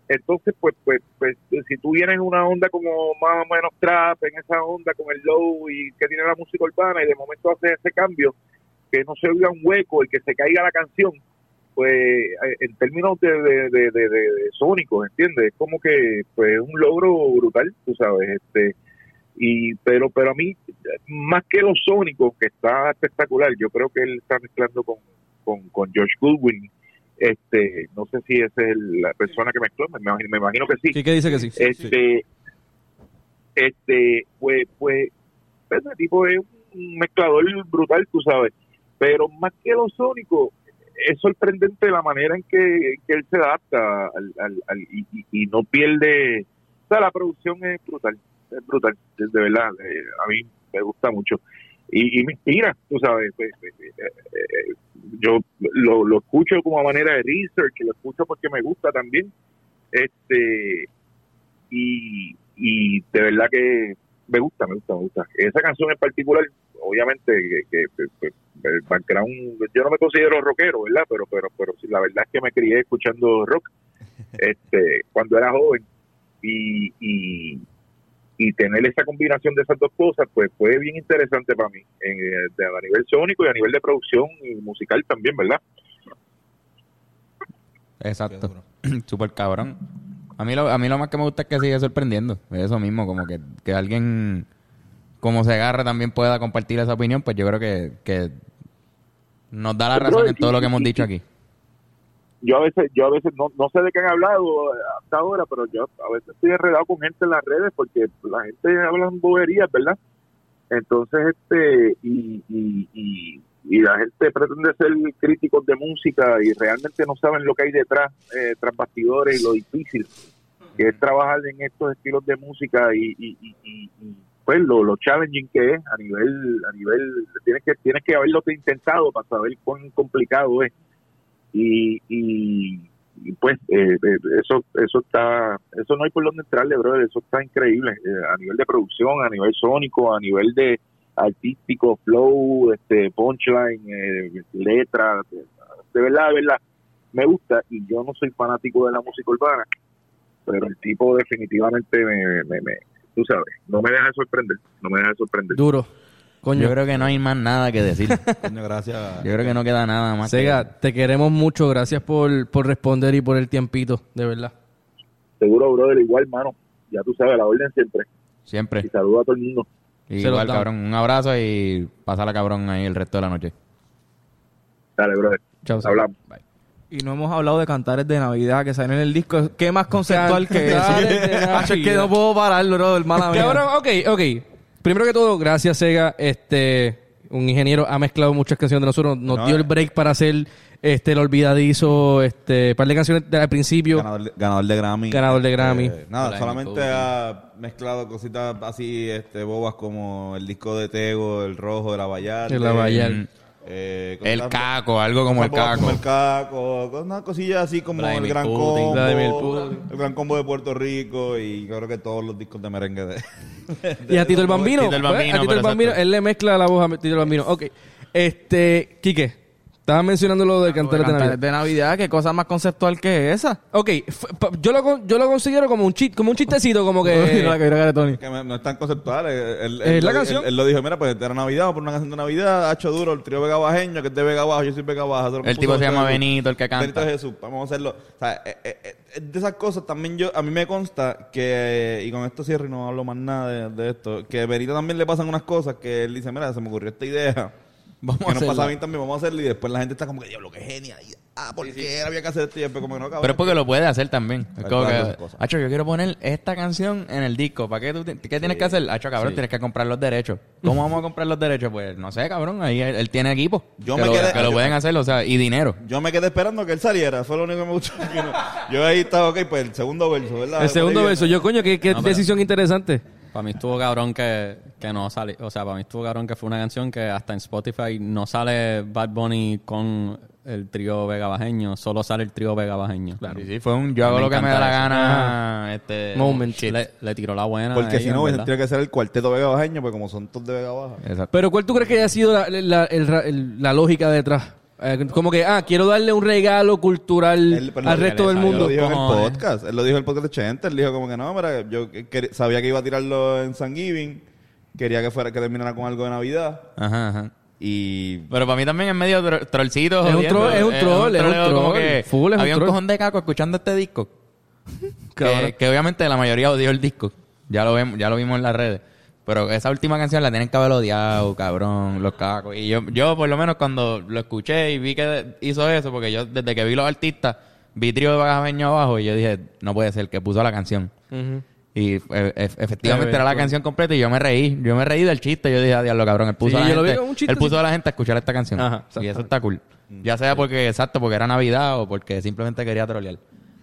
Speaker 8: Entonces pues pues pues si tú vienes en una onda como más o menos trap en esa onda con el low y que tiene la música urbana y de momento haces ese cambio que no se oiga un hueco y que se caiga la canción pues eh, en términos de, de, de, de, de- sónicos entiendes es como que pues es un logro brutal tú sabes este y pero pero a mí más que los sónicos que está espectacular yo creo que él está mezclando con con, con George Goodwin este no sé si esa es el- la persona que mezcló me, imagino- me imagino que sí
Speaker 2: Sí, que dice que sí.
Speaker 8: este este pues pues ese tipo es un mezclador brutal tú sabes pero más que los sónicos es sorprendente la manera en que, que él se adapta al, al- al- y, y- y no pierde o sea la producción es brutal brutal de verdad eh, a mí me gusta mucho y, me inspira tú sabes pues, pues, eh, eh, yo lo, lo escucho como a manera de research lo escucho porque me gusta también este y, y de verdad que me gusta, me gusta, me gusta. Esa canción en particular, obviamente, que, que- que el background, yo no me considero rockero, ¿verdad? Pero, pero, pero sí, la verdad es que me crié escuchando rock, este, cuando era joven y, y, y tener esa combinación de esas dos cosas, pues fue bien interesante para mí, en, eh, de- a nivel sónico y a nivel de producción y musical también, ¿verdad?
Speaker 1: Exacto. Súper cabrón. A mí, lo, a mí lo más que me gusta es que sigue sorprendiendo. Eso mismo, como que, que alguien como se agarra también pueda compartir esa opinión, pues yo creo que, que nos da la razón en todo lo que hemos dicho aquí.
Speaker 8: Yo a veces, yo a veces no, no sé de qué han hablado hasta ahora, pero yo a veces estoy enredado con gente en las redes porque la gente habla boberías, ¿verdad? Entonces, este, y, y, y, y la gente pretende ser críticos de música y realmente no saben lo que hay detrás, eh, tras bastidores y lo difícil que es trabajar en estos estilos de música y, y- y, pues lo, lo challenging que es a nivel, a nivel, tienes que, tienes que haberlo intentado para saber cuán complicado es y, y, pues eh, eh, eso eso está eso no hay por dónde entrarle brother eso está increíble eh, a nivel de producción a nivel sónico a nivel de artístico flow este punchline eh, letra de, verdad de verdad me gusta y yo no soy fanático de la música urbana pero el tipo definitivamente me, me, me- tú sabes no me deja de sorprender no me deja de sorprender
Speaker 2: Duro. Coño.
Speaker 1: Yo creo que no hay más nada que decir.
Speaker 3: Coño, gracias.
Speaker 1: Yo creo que no queda nada más. que-
Speaker 2: Sega, te queremos mucho. Gracias por, por responder y por el tiempito, de verdad.
Speaker 8: seguro brother igual mano ya tú sabes la orden siempre
Speaker 1: Siempre.
Speaker 8: y saludo a todo el mundo
Speaker 2: Se
Speaker 1: Igual, cabrón. Un abrazo y pasar la cabrón ahí el resto de la noche.
Speaker 8: dale brother
Speaker 2: Chao,
Speaker 8: hablamos
Speaker 7: Y no hemos hablado de cantares de Navidad que salen en el disco. ¿Qué más conceptual que eso? Es que no puedo pararlo, bro, hermana mía.
Speaker 2: Cabrón, ok, ok. Primero que todo, gracias, Sega. Este, un ingeniero ha mezclado muchas canciones de nosotros. Nos
Speaker 3: No,
Speaker 2: dio
Speaker 3: eh.
Speaker 2: el break para hacer este, el olvidadizo, este, par de canciones de- al principio.
Speaker 3: Ganador, de- ganador de Grammy.
Speaker 2: Ganador de Grammy.
Speaker 3: Eh, nada,
Speaker 4: Grammy
Speaker 3: solamente ha mezclado cositas así este, bobas como el disco de Tego, el rojo de la Vallar.
Speaker 2: De la Vallar.
Speaker 3: Eh,
Speaker 1: El caco, algo como el caco.
Speaker 3: Como el caco, con unas cosillas así como el gran
Speaker 4: Putin.
Speaker 3: combo. El gran combo de Puerto Rico y yo creo que todos los discos de merengue de...
Speaker 2: Y a Tito el Bambino.
Speaker 1: Tito el
Speaker 2: pues,
Speaker 1: Bambino,
Speaker 2: a Tito el Bambino, él le mezcla la voz a Tito el Bambino. Ok. Este, Quique, estabas mencionando lo de cantares de Navidad.
Speaker 7: de Navidad, qué cosa más conceptual que esa.
Speaker 2: Ok, f- pa- yo lo, con- yo lo considero como un chit, como un chistecito, como
Speaker 7: Mira la
Speaker 2: que...
Speaker 7: que- de Tony.
Speaker 3: que no es tan conceptual. Él, él-
Speaker 2: Es
Speaker 3: él
Speaker 2: la
Speaker 3: lo-
Speaker 2: canción.
Speaker 3: Él, él lo dijo, mira, pues era Navidad, por una canción de Navidad, ha hecho duro el trío Vega Bajeño, que es de Vega Baja, yo soy Vega Baja. eso es lo que
Speaker 1: El tipo se llama. Benito, el que
Speaker 3: Benito
Speaker 1: canta.
Speaker 3: Jesús, vamos a hacerlo. O sea, eh, eh, eh, de esas cosas también yo, a mí me consta que, y con esto cierro y no hablo más nada de, de esto, que a Benito también le pasan unas cosas que él dice, mira, se me ocurrió esta idea.
Speaker 2: Vamos
Speaker 3: que
Speaker 2: a
Speaker 3: nos pasa mí también, vamos a hacerlo y después la gente está como que, diablo, qué genial. Y, ah, ¿por qué había que hacer esto? Y después como que no.
Speaker 1: Pero es porque lo puede hacer también. Es como
Speaker 3: que.
Speaker 1: Hacho, yo quiero poner esta canción en el disco. ¿Para qué tú qué tienes que hacer? Hacho, cabrón, tienes que comprar los derechos. ¿Cómo vamos a comprar los derechos? Pues no sé, cabrón. Ahí él, él tiene equipo.
Speaker 3: Yo
Speaker 1: que
Speaker 3: me
Speaker 1: lo,
Speaker 3: quedé-
Speaker 1: que lo pueden hacer, o sea, y dinero.
Speaker 3: Yo me quedé esperando que él saliera, fue lo único que me gustó. Yo ahí estaba, ok, pues el segundo verso, ¿verdad?
Speaker 2: El segundo verso. Yo, coño, qué, qué
Speaker 4: No, pero-
Speaker 2: decisión interesante.
Speaker 4: Para mí estuvo cabrón que, que no sale. O sea, para mí estuvo cabrón que fue una canción que hasta en Spotify no sale Bad Bunny con el trío Vega Bajeño, solo sale el trío Vega Bajeño.
Speaker 1: Sí, sí, fue un yo hago
Speaker 4: Me
Speaker 1: lo que me da la gana. Este,
Speaker 2: Moment.
Speaker 1: shit.
Speaker 4: Le, le tiró la buena.
Speaker 3: Porque si no, tendría que ser el cuarteto Vega Bajeño, pues como son todos de Vega Baja.
Speaker 1: Exacto.
Speaker 2: Pero ¿cuál tú crees que haya sido la, la- el ra- el- la lógica detrás? Eh, como que, ah, quiero darle un regalo cultural
Speaker 3: Él- pero
Speaker 2: al resto del mundo.
Speaker 3: Él lo dijo en el podcast. Él lo dijo en el podcast de Chente. Él dijo como que no, mira, yo sabía que iba a tirarlo en San Giving. Quería que fuera que terminara con algo de Navidad.
Speaker 1: Ajá, ajá.
Speaker 3: Y
Speaker 1: Pero para mí también es medio tro- trollcito.
Speaker 2: Es un troll, es un troll, es un troll.
Speaker 1: que
Speaker 2: Full es un
Speaker 1: había un
Speaker 2: troll.
Speaker 1: cojón de caco escuchando este disco. Que, que obviamente la mayoría odió el disco. Ya lo vemos, ya lo vimos en las redes. Pero esa última canción la tienen que haber odiado, cabrón, los cacos. Y yo, yo por lo menos cuando lo escuché y vi que hizo eso, porque yo desde que vi los artistas, vi trío de bagameño abajo y yo dije, no puede ser, que puso la canción. Y e- e- efectivamente
Speaker 2: Eh,
Speaker 1: era la canción completa y yo me reí. Yo me reí del chiste. Yo dije, a diablo, cabrón. Él puso,
Speaker 2: Sí,
Speaker 1: a, la gente, él puso a la gente a escuchar esta canción.
Speaker 2: Ajá,
Speaker 1: y eso está cool. Ya sea porque, exacto, porque era Navidad o porque simplemente quería trolear.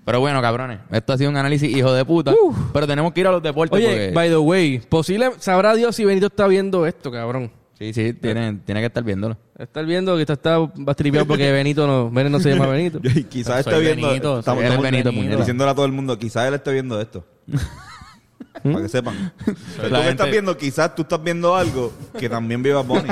Speaker 1: Pero bueno, cabrones, esto ha sido un análisis hijo de puta. Pero tenemos que ir a los deportes
Speaker 2: Oye,
Speaker 1: porque...
Speaker 2: by the way, posible, sabrá Dios si Benito está viendo esto, cabrón.
Speaker 1: Sí, sí, tiene, tiene que estar viéndolo.
Speaker 2: Está viendo que está, está bastripeado porque Benito no, Benito no se llama Benito.
Speaker 3: y quizás esté viendo.
Speaker 4: Benito,
Speaker 3: estamos, estamos
Speaker 1: Benito, puñeta.
Speaker 3: diciéndole a todo el mundo, quizás él esté viendo esto. Para que sepan. Pero tú que
Speaker 1: gente-
Speaker 3: estás viendo, quizás tú estás viendo algo que también viva Bonnie.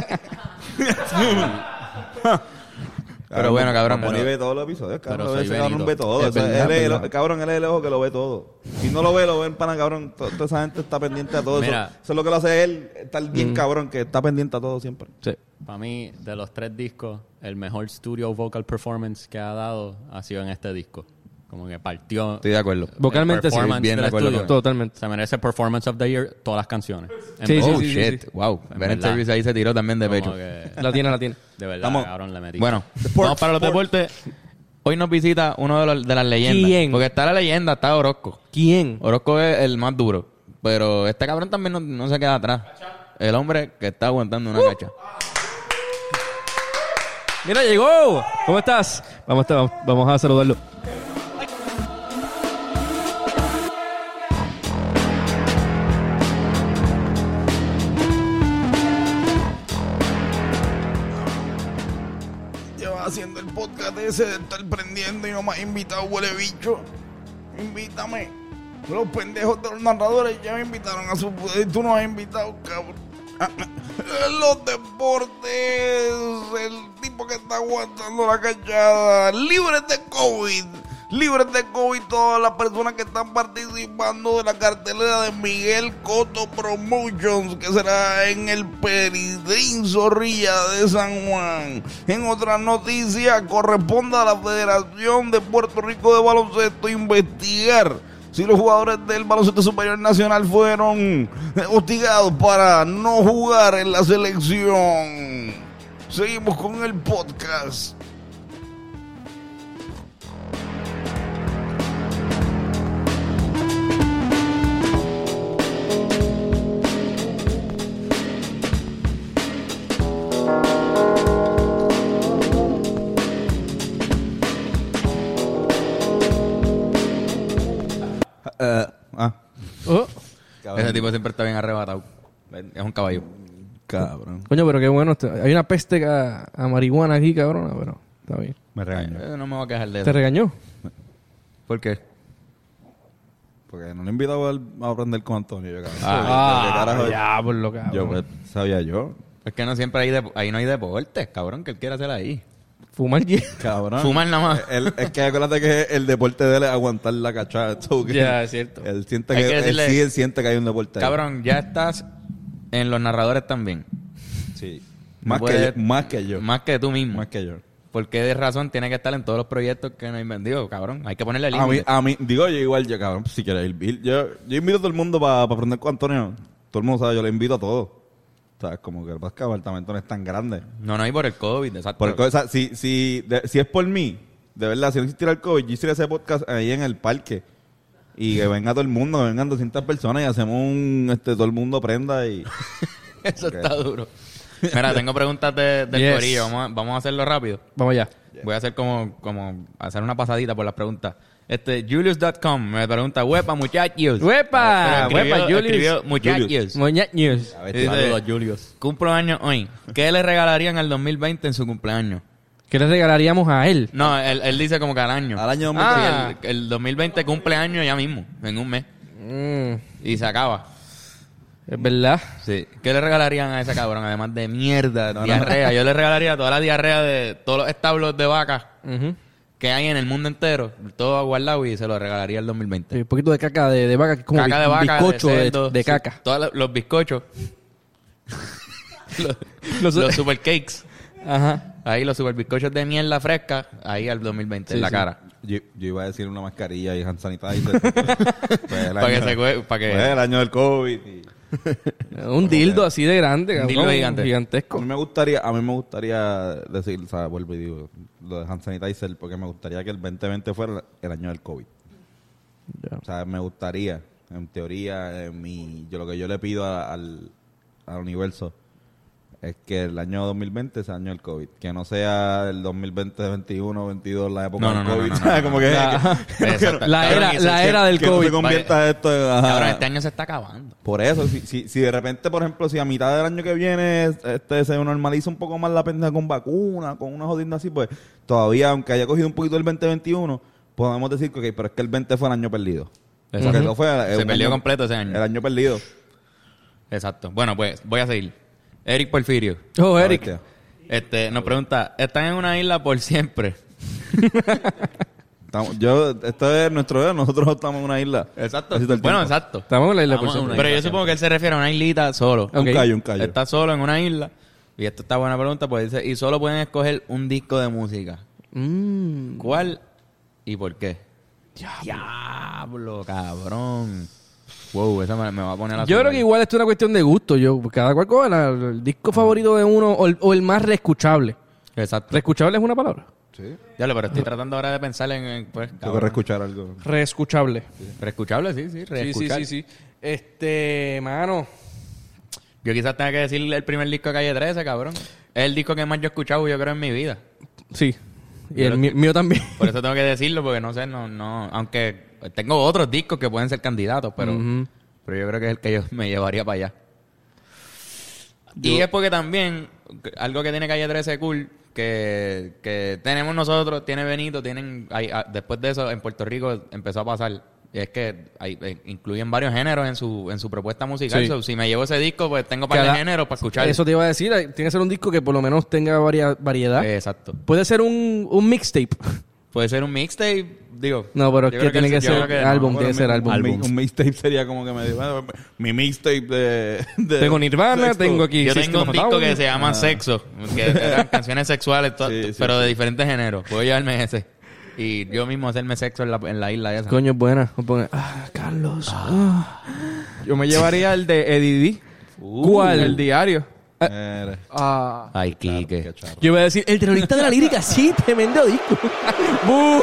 Speaker 1: Pero bueno, cabrón,
Speaker 3: Bad Bunny
Speaker 1: pero-
Speaker 3: ve todos los episodios, cabrón.
Speaker 4: pero
Speaker 3: ese cabrón ve todo.
Speaker 1: Es
Speaker 3: O sea,
Speaker 1: verdad,
Speaker 3: él es el- cabrón, él es el ojo que lo ve todo. Si no lo ve, lo ven pana, cabrón. To- Toda esa gente está pendiente a todo eso.
Speaker 4: Mira.
Speaker 3: Eso es lo que lo hace él, estar bien cabrón, que está pendiente a todo siempre.
Speaker 2: Sí.
Speaker 4: Para mí, de los tres discos, el mejor studio vocal performance que ha dado ha sido en este disco. Como que partió.
Speaker 1: Estoy de acuerdo.
Speaker 4: el
Speaker 2: Vocalmente sí,
Speaker 4: performance
Speaker 1: bien de acuerdo
Speaker 4: estudio.
Speaker 1: con-
Speaker 2: Totalmente.
Speaker 4: Se merece Performance of the Year todas las canciones. En
Speaker 2: Sí,
Speaker 4: verdad.
Speaker 1: oh,
Speaker 2: sí, sí,
Speaker 1: shit.
Speaker 2: sí.
Speaker 1: Wow.
Speaker 4: En
Speaker 1: Bennett
Speaker 4: verdad.
Speaker 1: Service ahí se tiró también de
Speaker 4: Como
Speaker 1: pecho.
Speaker 4: que,
Speaker 2: La tiene, la tiene.
Speaker 4: de verdad,
Speaker 3: Vamos.
Speaker 4: cabrón, le metí.
Speaker 1: Bueno, vamos para los deportes. Hoy nos visita uno de, los- de las leyendas.
Speaker 2: ¿Quién?
Speaker 1: Porque está la leyenda, está Orozco.
Speaker 2: ¿Quién?
Speaker 1: Orozco es el más duro. Pero este cabrón también no, no se queda atrás. El hombre que está aguantando una cacha.
Speaker 2: Mira, llegó. ¿Cómo estás? Vamos, a- vamos a saludarlo.
Speaker 3: Ese de estar prendiendo y no me has invitado, huele bicho. Invítame. Los pendejos de los narradores ya me invitaron a su... Tú no has invitado, cabrón. Los deportes, el tipo que está aguantando la cachada, libres de COVID, libres de COVID todas las personas que están participando de la cartelera de Miguel Coto Promotions, que será en el Peridín Zorrilla de San Juan. En otras noticias, corresponde a la Federación de Puerto Rico de Baloncesto investigar si los jugadores del baloncesto superior nacional fueron hostigados para no jugar en la selección. Seguimos con el podcast. Ah,
Speaker 2: Oh.
Speaker 1: Ese tipo siempre está bien arrebatado. Es un caballo.
Speaker 3: cabrón.
Speaker 2: Coño, pero qué bueno. este- Hay una peste a, a marihuana aquí, cabrona, pero está bien.
Speaker 3: Me regañó.
Speaker 1: Eh, no me voy a quejar de
Speaker 2: ¿Te
Speaker 1: eso.
Speaker 2: regañó?
Speaker 1: ¿Por qué?
Speaker 3: Porque no le he invitado a, a aprender con Antonio. Yo, cabrón.
Speaker 2: Ah, ya, por lo cabrón.
Speaker 3: Yo, pues, sabía yo.
Speaker 1: Es que no siempre hay de- ahí no hay deportes, cabrón, que él quiere hacer ahí.
Speaker 2: Fumar hierba.
Speaker 3: Cabrón.
Speaker 1: Fumar nada más.
Speaker 3: Él- es que acuérdate que el deporte de él es aguantar la cachada.
Speaker 2: Ya, es cierto.
Speaker 3: Él siente que,
Speaker 1: que
Speaker 3: él
Speaker 1: decirle-
Speaker 3: sí, él siente que hay un deporte. ahí.
Speaker 1: Cabrón, ya estás en los narradores también.
Speaker 3: Sí.
Speaker 1: No
Speaker 3: Más,
Speaker 1: puedes-
Speaker 3: que yo, más que yo.
Speaker 1: Más que tú mismo.
Speaker 3: Más que yo.
Speaker 1: ¿Por qué de razón tiene que estar en todos los proyectos que nos vendido, cabrón? Hay que ponerle
Speaker 3: A mí,
Speaker 1: límite.
Speaker 3: a mí, digo yo igual, yo cabrón, si quieres ir, yo, yo invito a todo el mundo para aprender con Antonio. Todo el mundo sabe, yo le invito a todos. O sea, como que el Vasca apartamento no es tan grande.
Speaker 1: No, no, y por el COVID, exacto.
Speaker 3: Por el co- o sea, si, si, de- si es por mí, de verdad, si no existiera el COVID, yo hiciera ese podcast ahí en el parque. Y que venga todo el mundo, que vengan 200 personas y hacemos un, este, todo el mundo prenda y...
Speaker 1: Eso está duro. Mira, tengo preguntas de- del
Speaker 2: Yes.
Speaker 1: corillo. Vamos a, vamos a hacerlo rápido.
Speaker 2: Vamos allá.
Speaker 1: Voy a hacer como, como hacer una pasadita por las preguntas. Este, Julius.com me pregunta, huepa, muchachos.
Speaker 2: ¡Huepa! ¡Huepa, Julius!
Speaker 1: escribió, muchachos. Dice,
Speaker 4: Saludos, Julius.
Speaker 1: Cumplo años hoy. ¿Qué le regalarían al 2020 en su cumpleaños?
Speaker 2: ¿Qué le regalaríamos a él?
Speaker 1: No, él, él dice como que al año.
Speaker 3: Al año
Speaker 1: Sí,
Speaker 3: 2020.
Speaker 2: Ah.
Speaker 1: el, el 2020 cumple año ya mismo, en un mes.
Speaker 2: Mm,
Speaker 1: Y se acaba.
Speaker 2: es verdad.
Speaker 1: Sí. ¿Qué le regalarían a ese cabrón? Además de mierda, diarrea. Yo le regalaría toda la diarrea de todos los establos de vacas
Speaker 2: Ujú.
Speaker 1: Que hay en el mundo entero. Todo guardado y se lo regalaría el 2020.
Speaker 2: Sí, Un poquito de caca de, de vaca, que es como
Speaker 1: caca de vaca,
Speaker 2: bizcocho de,
Speaker 1: cerdo,
Speaker 2: de
Speaker 1: sí,
Speaker 2: caca.
Speaker 1: todos los- bizcochos. los,
Speaker 2: Los-
Speaker 1: los super cakes.
Speaker 2: Ajá.
Speaker 1: Ahí los super bizcochos de mierda fresca. Ahí al 2020, en la
Speaker 2: sí.
Speaker 1: cara.
Speaker 3: Yo, yo iba a decir una mascarilla y hand sanitizer. Pues el
Speaker 1: Para que se para que-
Speaker 3: pues el año del COVID. y-
Speaker 2: Un dildo así de grande, cabrón.
Speaker 1: dildo gigante.
Speaker 3: A
Speaker 2: Gigantesco.
Speaker 3: mí me gustaría, a mí me gustaría decir, o sea, vuelvo y digo, lo de hand sanitizer, porque me gustaría que el 2020 fuera el año del COVID.
Speaker 2: Ya.
Speaker 3: O sea, me gustaría, en teoría, en mi, yo lo que yo le pido a- al, al universo es que el año 2020 sea el año del COVID. Que no sea el 2020, 21, 22, la época
Speaker 1: No, no,
Speaker 3: del
Speaker 1: no,
Speaker 3: COVID.
Speaker 1: no, no, no.
Speaker 3: Como que,
Speaker 2: La-. La era,
Speaker 1: eso-
Speaker 2: la era del
Speaker 3: que no se
Speaker 2: COVID.
Speaker 3: convierta esto en...
Speaker 1: Cabrón, este año se está acabando.
Speaker 3: Por eso, si, si, si de repente, por ejemplo, si a mitad del año que viene este se normaliza un poco más la pendeja con vacuna, con una jodida así, pues todavía, aunque haya cogido un poquito el 2021, podemos decir que, ok, pero es que el 20 fue el año perdido. Porque eso fue eh,
Speaker 1: Se
Speaker 3: un
Speaker 1: perdió
Speaker 3: año-
Speaker 1: completo ese año.
Speaker 3: El año perdido.
Speaker 1: Exacto. Bueno, pues voy a seguir. Eric Porfirio.
Speaker 2: Oh, Eric.
Speaker 1: Este, nos pregunta, ¿están en una isla por siempre?
Speaker 3: Estamos- yo, esto es nuestro dedo, nosotros estamos en una isla.
Speaker 1: Exacto.
Speaker 3: Así todo el
Speaker 1: Bueno,
Speaker 3: tiempo.
Speaker 1: exacto.
Speaker 2: Estamos en la isla
Speaker 4: Estamos
Speaker 2: por siempre.
Speaker 1: Pero yo supongo que él se refiere a una islita solo.
Speaker 2: Ok.
Speaker 3: Un callo, un callo.
Speaker 1: Está solo en una isla. Y esto está buena pregunta, pues dice, y solo pueden escoger un disco de música.
Speaker 2: Mm.
Speaker 1: ¿Cuál y por qué? Diablo, cabrón. Wow, esa me, me va a poner a
Speaker 2: Yo creo que igual esto es una cuestión de gusto. Yo, cada cual coge la- el disco favorito de uno o el, o el más reescuchable.
Speaker 1: Exacto.
Speaker 2: ¿Reescuchable es una palabra?
Speaker 3: Sí.
Speaker 1: Diablo, pero estoy tratando ahora de pensar en... en, pues,
Speaker 3: Tengo que
Speaker 1: cabrón.
Speaker 3: reescuchar algo.
Speaker 2: Reescuchable.
Speaker 1: Reescuchable, sí, sí,
Speaker 2: Sí, sí, sí, sí. Este, mano.
Speaker 1: Yo quizás tenga que decir el primer disco de Calle 13, cabrón. Es el disco que más yo he escuchado, yo creo, en mi vida.
Speaker 2: Sí. Y
Speaker 1: Yo
Speaker 2: el
Speaker 1: lo
Speaker 2: mí- mío también.
Speaker 1: Por eso tengo que decirlo, porque no sé, no, no... Aunque tengo otros discos que pueden ser candidatos, pero... Pero yo creo que es el que yo me llevaría para allá. Y es porque también, algo que tiene Calle 13 cool, que, que tenemos nosotros, tiene Benito, tienen... hay- ah, después de eso, en Puerto Rico empezó a pasar. Y es que hay, eh, incluyen varios géneros en su, en su propuesta musical.
Speaker 2: Sí.
Speaker 1: So, si me llevo ese disco, pues tengo para de géneros para escuchar.
Speaker 2: Eso te iba a decir. Tiene que ser un disco que por lo menos tenga varia- variedad.
Speaker 1: Exacto.
Speaker 2: Puede ser un, un mixtape.
Speaker 1: Puede ser un mixtape, digo.
Speaker 2: No, pero es que tiene que ser álbum,
Speaker 1: no.
Speaker 2: tiene que ser álbum.
Speaker 3: Un, mi-
Speaker 4: Álbum.
Speaker 3: un mixtape sería como que me digo, bueno, mi mixtape de, de-
Speaker 2: Tengo Nirvana,
Speaker 3: Sexto.
Speaker 2: tengo aquí
Speaker 1: Yo tengo un disco que se llama Sexo, que eran canciones sexuales, to-
Speaker 3: Sí, sí,
Speaker 1: pero
Speaker 3: sí.
Speaker 1: de diferentes géneros. Puedo llevarme ese. Y yo mismo hacerme sexo en la, en la isla esa.
Speaker 2: Coño, es buena. Ah, Carlos. ah.
Speaker 7: Yo me llevaría el de Eddie D.
Speaker 2: ¿Cuál?
Speaker 7: El diario.
Speaker 3: Eh,
Speaker 7: Ah.
Speaker 1: Ay, Quique.
Speaker 2: Yo iba a decir, el terrorista de la lírica, sí, tremendo disco.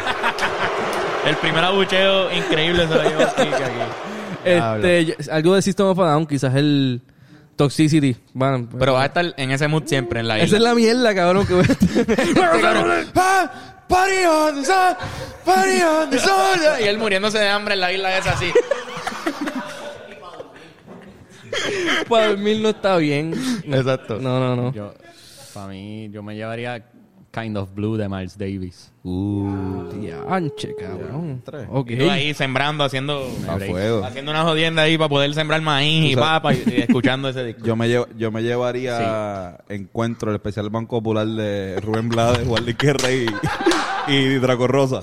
Speaker 1: El primer abucheo increíble se lo llevó Quique aquí.
Speaker 2: Este, algo de System of a Down, quizás el Toxicity. Bueno,
Speaker 1: Pero va a estar en ese mood siempre en la isla.
Speaker 2: esa es la mierda, cabrón. Que voy a-
Speaker 1: Party on the sun, party on the sun. Y él muriéndose de hambre en la isla esa así.
Speaker 2: Para dormir no está bien.
Speaker 1: Exacto.
Speaker 2: No, no, no.
Speaker 4: Yo, para mí, yo me llevaría Kind of Blue de Miles Davis.
Speaker 2: Anche, cabrón.
Speaker 3: Tres.
Speaker 2: Ok.
Speaker 1: Y tú ahí sembrando, haciendo,
Speaker 3: A fuego.
Speaker 1: haciendo una jodienda ahí para poder sembrar maíz y
Speaker 3: Tú sabes-
Speaker 1: papa y, y escuchando ese disco.
Speaker 3: Yo me, llevo, yo me llevaría Encuentro, el especial Banco Popular de Rubén Blades, Juan Luis Rey y, y Draco Rosa.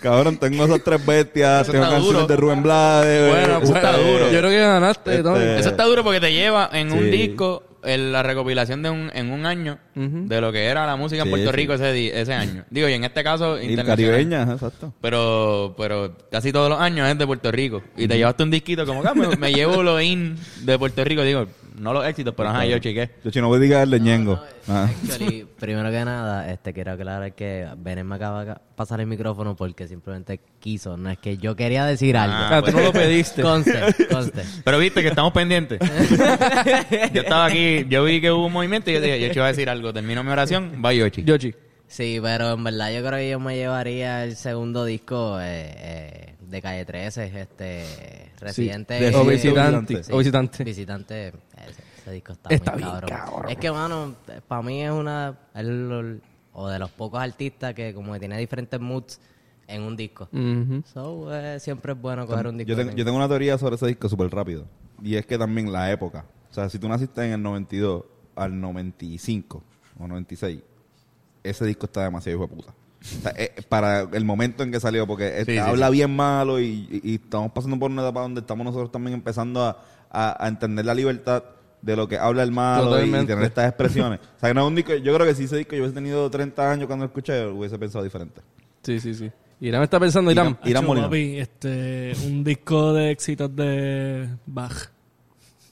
Speaker 3: Cabrón, tengo esas tres bestias,
Speaker 1: Eso
Speaker 3: tengo
Speaker 1: está
Speaker 3: canciones
Speaker 1: duro.
Speaker 3: de Rubén Blades.
Speaker 1: Bueno,
Speaker 3: este,
Speaker 1: está duro.
Speaker 2: Yo creo que ganaste,
Speaker 3: Este-.
Speaker 1: Eso está duro porque te lleva en un
Speaker 3: Sí.
Speaker 1: disco en la recopilación de un, en un año de lo que era la música en
Speaker 3: Sí,
Speaker 1: Puerto
Speaker 3: sí.
Speaker 1: Rico ese, ese año. Digo, y en este caso
Speaker 3: Y caribeña, exacto.
Speaker 1: Pero, pero casi todos los años es de Puerto Rico. Y te llevaste un disquito como ah, me, me llevo lo in de Puerto Rico. Digo, no los éxitos, pero ajá, yo chiqué.
Speaker 3: Yo si no voy a diga el de Ñengo. Ah.
Speaker 9: Actually, primero que nada, este quiero aclarar que Benet me acaba de pasar el micrófono porque simplemente quiso. No es que yo quería decir algo.
Speaker 2: Ah, tú no lo pediste.
Speaker 9: Conste, conste.
Speaker 1: Pero viste que estamos pendientes. yo estaba aquí, yo vi que hubo un movimiento y yo dije, yo te iba a decir algo. Termino mi oración, va Yoshi.
Speaker 2: Yoshi.
Speaker 9: Sí, pero en verdad yo creo que yo me llevaría el segundo disco eh, eh, de Calle 13, este, Residente.
Speaker 3: de-
Speaker 2: O
Speaker 3: Sí,
Speaker 2: visitante.
Speaker 9: Sí,
Speaker 2: O visitante.
Speaker 9: Visitante, ese, ese disco está,
Speaker 2: Está
Speaker 9: muy
Speaker 2: bien,
Speaker 9: cabrón.
Speaker 2: cabrón.
Speaker 9: Es que, mano, para mí es una... el- o de los pocos artistas que como que tiene diferentes moods en un disco.
Speaker 2: Ujú.
Speaker 9: So, eh, siempre es bueno coger un disco.
Speaker 3: Yo tengo, yo tengo una teoría sobre ese disco súper rápido. Y es que también la época. O sea, si tú naciste en el 92 al 95 o 96, ese disco está demasiado hijo de puta. O sea, eh, para el momento en que salió, porque
Speaker 1: sí,
Speaker 3: habla bien malo y, y- y estamos pasando por una etapa donde estamos nosotros también empezando a, a- a entender la libertad de lo que habla el malo y, tener estas expresiones. o sea, que no es un disco, yo creo que si ese disco yo hubiese tenido 30 años cuando lo escuché, hubiese pensado diferente.
Speaker 2: Sí, sí, sí. Irán está pensando, Irán.
Speaker 3: Irán
Speaker 10: papi, este, un disco de éxitos de Bach.